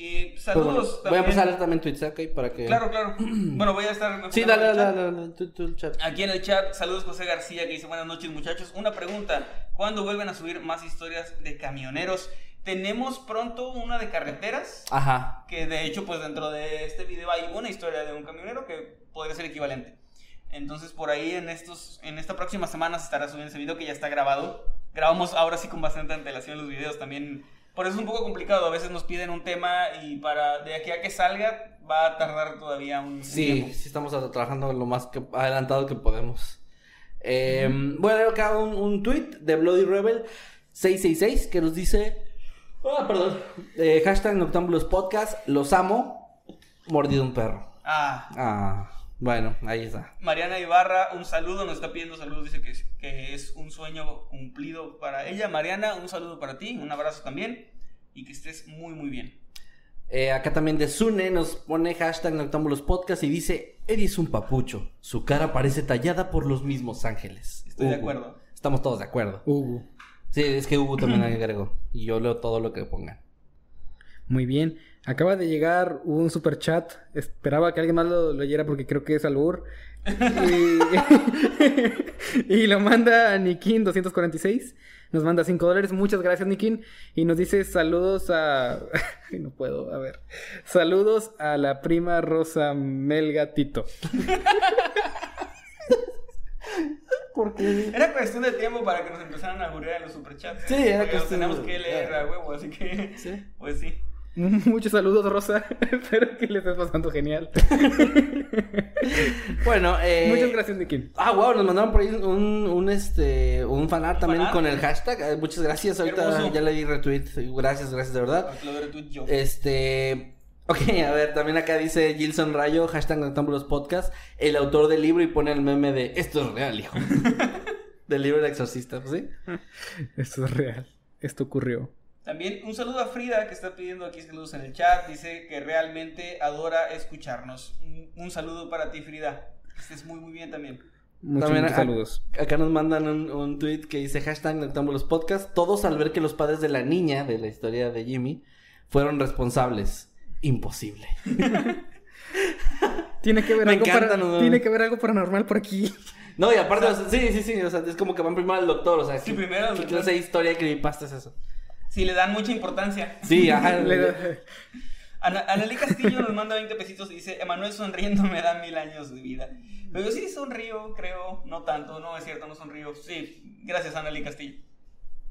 Y saludos voy a también. empezar a leer también tweets, ¿ok? Para que... Claro, claro. bueno, voy a estar. Sí, dale, dale, dale, chat. Aquí en el chat, saludos José García que dice buenas noches muchachos. Una pregunta, ¿cuándo vuelven a subir más historias de camioneros? Tenemos pronto una de carreteras, Ajá. que de hecho pues dentro de este video hay una historia de un camionero que podría ser equivalente. Entonces por ahí en estos en esta próxima semana se estará subiendo ese video que ya está grabado. Grabamos ahora sí con bastante antelación los videos también. Por eso es un poco complicado, a veces nos piden un tema y para de aquí a que salga va a tardar todavía un Sí, tiempo. sí estamos trabajando lo más que adelantado que podemos. Eh, leer acá un, un tweet de Bloody Rebel 666 que nos dice... Ah, perdón. Eh, hashtag Noctámbulos Podcast. Los amo. Mordido un perro. Ah, Ah, bueno, ahí está. Mariana Ibarra, un saludo, nos está pidiendo saludos, dice que es, que es un sueño cumplido para ella. Mariana, un saludo para ti, un abrazo también y que estés muy muy bien. Eh, acá también de Sune nos pone hashtag Noctámbulos Podcast y dice: Eddie es un papucho. Su cara parece tallada por los mismos ángeles. Estoy de Hugo. acuerdo. Estamos todos de acuerdo. Hugo. Sí, es que Hugo también agregó. Y yo leo todo lo que pongan. Muy bien. Acaba de llegar un super chat. Esperaba que alguien más lo leyera porque creo que es albur. Y, y lo manda a Nikin 246. Nos manda 5 dólares. Muchas gracias, Nikin. Y nos dice saludos a. Ay, no puedo, a ver. Saludos a la prima Rosa Melga Tito. Porque Era cuestión de tiempo para que nos empezaran a aburrir en los superchats. Sí, era Porque los cuestión tenemos de- que leer a huevo, así que. Sí. Pues sí. Muchos saludos, Rosa. Espero que le estés pasando genial. Bueno, eh... Muchas gracias, Nikin. Ah, wow, nos mandaron por ahí un, un este, un fanart también fanart. con el hashtag. Eh, muchas gracias. Ahorita hermoso. ya le di retweet. Gracias, gracias de verdad. Lo de retweet yo. Este. Ok, a ver, también acá dice Gilson Rayo, hashtag Noctámbulos Podcast, el autor del libro y pone el meme de esto es real, hijo. del libro del exorcista, pues sí. Esto es real. Esto ocurrió. También un saludo a Frida que está pidiendo aquí saludos en el chat. Dice que realmente adora escucharnos. Un, un saludo para ti, Frida. Que estés muy, muy bien también. Muchos, También muchos a- saludos. Acá nos mandan un, un tweet que dice hashtag Noctámbulos Podcast, todos al ver que los padres de la niña de la historia de Jimmy fueron responsables. Imposible. Tiene que ver Me algo encanta, para- ¿no? Tiene que ver algo paranormal por aquí. No, y aparte, o sea, sí, sí, sí, o sea, es como que van primero al doctor, o sea, Sí, ¿qué- primero al ¿qué doctor. clase de historia que pasta es eso? Si le dan mucha importancia. Sí, ajá. Ana, Analí Castillo nos manda 20 pesitos y dice: Emanuel sonriendo me da mil años de vida. Pero yo sí sonrío, creo. No tanto, no es cierto, no sonrío. Sí, gracias, Analí Castillo.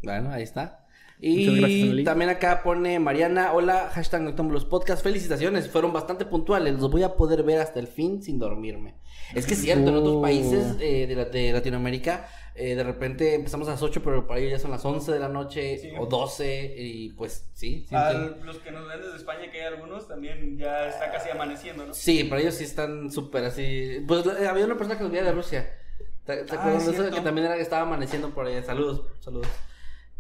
Bueno, ahí está. Muchas Y gracias, también acá pone Mariana, hola, hashtag Noctámbulos Podcast, felicitaciones, fueron bastante puntuales, los voy a poder ver hasta el fin sin dormirme. Es que es cierto, en otros Oh. países eh, de, la- de Latinoamérica, eh, de repente empezamos a las 8, pero para ellos ya son las 11 de la noche Sí. o 12, y pues sí. Los que nos ven desde España, que hay algunos, también ya está casi amaneciendo, ¿no? Sí, para ellos sí están súper así. Pues eh, había una persona que nos venía de Rusia. ¿Te, te Ah, acuerdas de eso? Que también era estaba amaneciendo por allá. Saludos, saludos.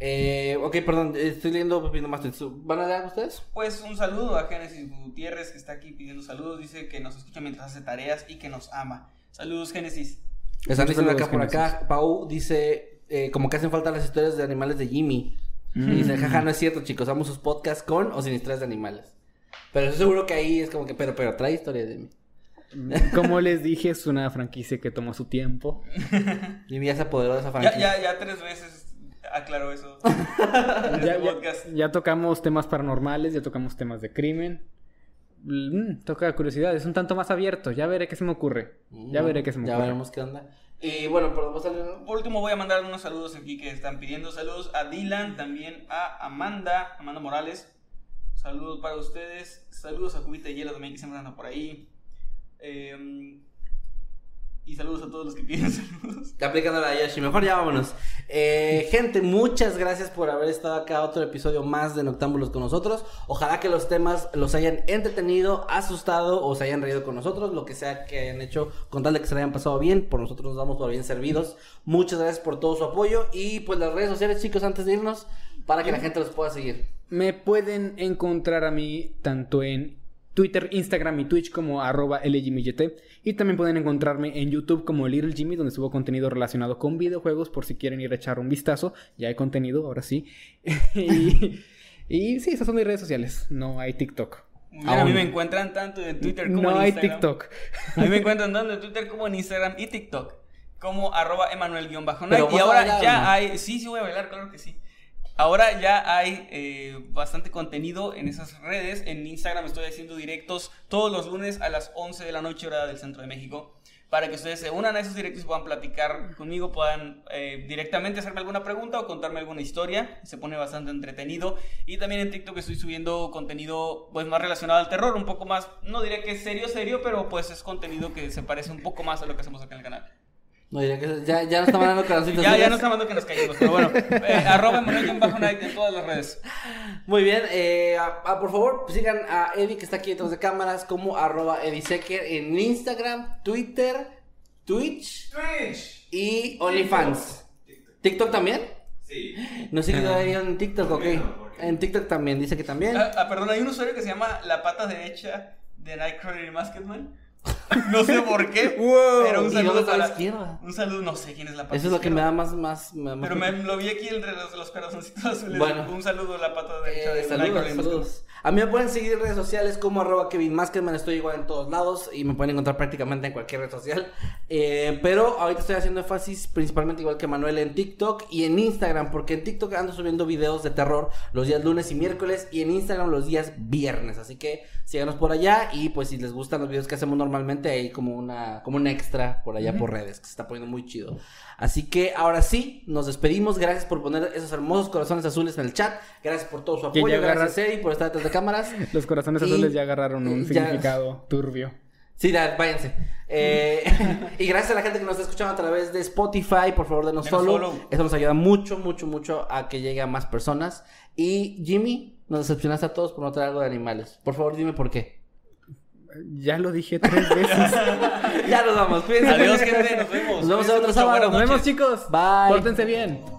Eh, ok, perdón, estoy leyendo viendo más. ¿Van a leer ustedes? Pues un saludo a Génesis Gutiérrez que está aquí pidiendo saludos. Dice que nos escucha mientras hace tareas y que nos ama. Saludos, Génesis. Están diciendo acá por acá. Pau dice, eh, como que hacen falta las historias de animales de Jimmy. Y dice, jaja, no es cierto, chicos, vamos sus podcasts con o sin historias de animales. Pero estoy seguro que ahí es como que, pero, pero trae historias de mí. Como les dije, es una franquicia que tomó su tiempo. Jimmy ya se apoderó de esa franquicia. ya, ya tres veces aclaró eso. Ya, este ya tocamos temas paranormales, ya tocamos temas de crimen. Mm, toca curiosidad, es un tanto más abierto. Ya veré qué se me ocurre. Ya veré qué se me Ya ocurre. veremos qué onda. Y bueno, perdón, ¿vas a leer? Por último voy a mandar unos saludos aquí que están pidiendo. Saludos a Dylan, también a Amanda, Amanda Morales. Saludos para ustedes. Saludos a Cubita Hielo también que siempre anda por ahí. Eh, y saludos a todos los que piden saludos. Está aplicando la de Yoshi. Mejor ya vámonos. Eh, gente, muchas gracias por haber estado acá. Otro episodio más de Noctámbulos con nosotros. Ojalá que los temas los hayan entretenido, asustado o se hayan reído con nosotros. Lo que sea que hayan hecho, con tal de que se hayan pasado bien. Por nosotros nos damos por bien servidos. Muchas gracias por todo su apoyo. Y pues las redes sociales, chicos, antes de irnos, para que la gente los pueda seguir. Me pueden encontrar a mí tanto en Twitter, Instagram y Twitch como arroba. Y también pueden encontrarme en YouTube como Little Jimmy, donde subo contenido relacionado con videojuegos por si quieren ir a echar un vistazo. Ya hay contenido, ahora sí. y, y sí, esas son mis redes sociales. No hay TikTok. A mí me encuentran tanto en Twitter como No en hay Instagram. TikTok. A mí me encuentran tanto en Twitter como en Instagram y TikTok. Como arroba Emanuel-Night. Y ahora bailar, ya ¿no? hay. Sí, sí, voy a bailar, claro que sí. Ahora ya hay eh, bastante contenido en esas redes. En Instagram estoy haciendo directos todos los lunes a las 11 de la noche, hora del centro de México. Para que ustedes se unan a esos directos y puedan platicar conmigo, puedan eh, directamente hacerme alguna pregunta o contarme alguna historia. Se pone bastante entretenido. Y también en TikTok estoy subiendo contenido pues más relacionado al terror, un poco más, no diré que serio, serio, pero pues es contenido que se parece un poco más a lo que hacemos acá en el canal. No, ya, que- ya, ya nos está mandando corazoncitos. Ya, ya no está mandando que nos callemos, pero bueno, eh, arroba Emanuel-Night en todas las redes. Muy bien, eh, ah, ah, por favor sigan a Eddie que está aquí detrás de cámaras como arroba Eddie Secker en Instagram, Twitter, Twitch Twitch. y OnlyFans. ¿TikTok también? Sí. No sé qué en TikTok, ok. ¿Por qué no? ¿Por qué no? En TikTok también, dice que también. Ah, ah, perdón, hay un usuario que se llama La Pata Derecha de Nightcrawler y Masketman. No sé por qué, pero un ¿Y dónde saludo está la para... izquierda? Un saludo, no sé quién es la pata Eso es lo que me da más, más, Pero me lo vi aquí entre los, los corazoncitos azules. Bueno. Un saludo a la pata derecha Eh, de saludos, saludos. A mí me pueden seguir en redes sociales como arroba Kevin Maskerman, estoy igual en todos lados y me pueden encontrar prácticamente en cualquier red social. Eh, pero ahorita estoy haciendo énfasis principalmente igual que Manuel en TikTok y en Instagram, porque en TikTok ando subiendo videos de terror los días lunes y miércoles y en Instagram los días viernes. Así que síganos por allá y pues si les gustan los videos que hacemos normalmente hay como una como un extra por allá por redes que se está poniendo muy chido. Así que ahora sí, nos despedimos. Gracias por poner esos hermosos corazones azules en el chat. Gracias por todo su apoyo. agarra- Gracias, Eri, por estar detrás de cámaras. Los corazones Y- azules ya agarraron un ya- significado turbio. Sí, da, váyanse. Eh, y gracias a la gente que nos está escuchando a través de Spotify. Por favor, denos Denos follow. follow. Eso nos ayuda mucho, mucho, mucho a que llegue a más personas. Y Jimmy, nos decepcionaste a todos por no traer algo de animales. Por favor, dime por qué. Ya lo dije tres veces. ya nos vamos. Cuídense. Adiós, gente. Nos vemos. Nos vemos el otro sábado. Nos vemos, chicos. Bye. Pórtense bien.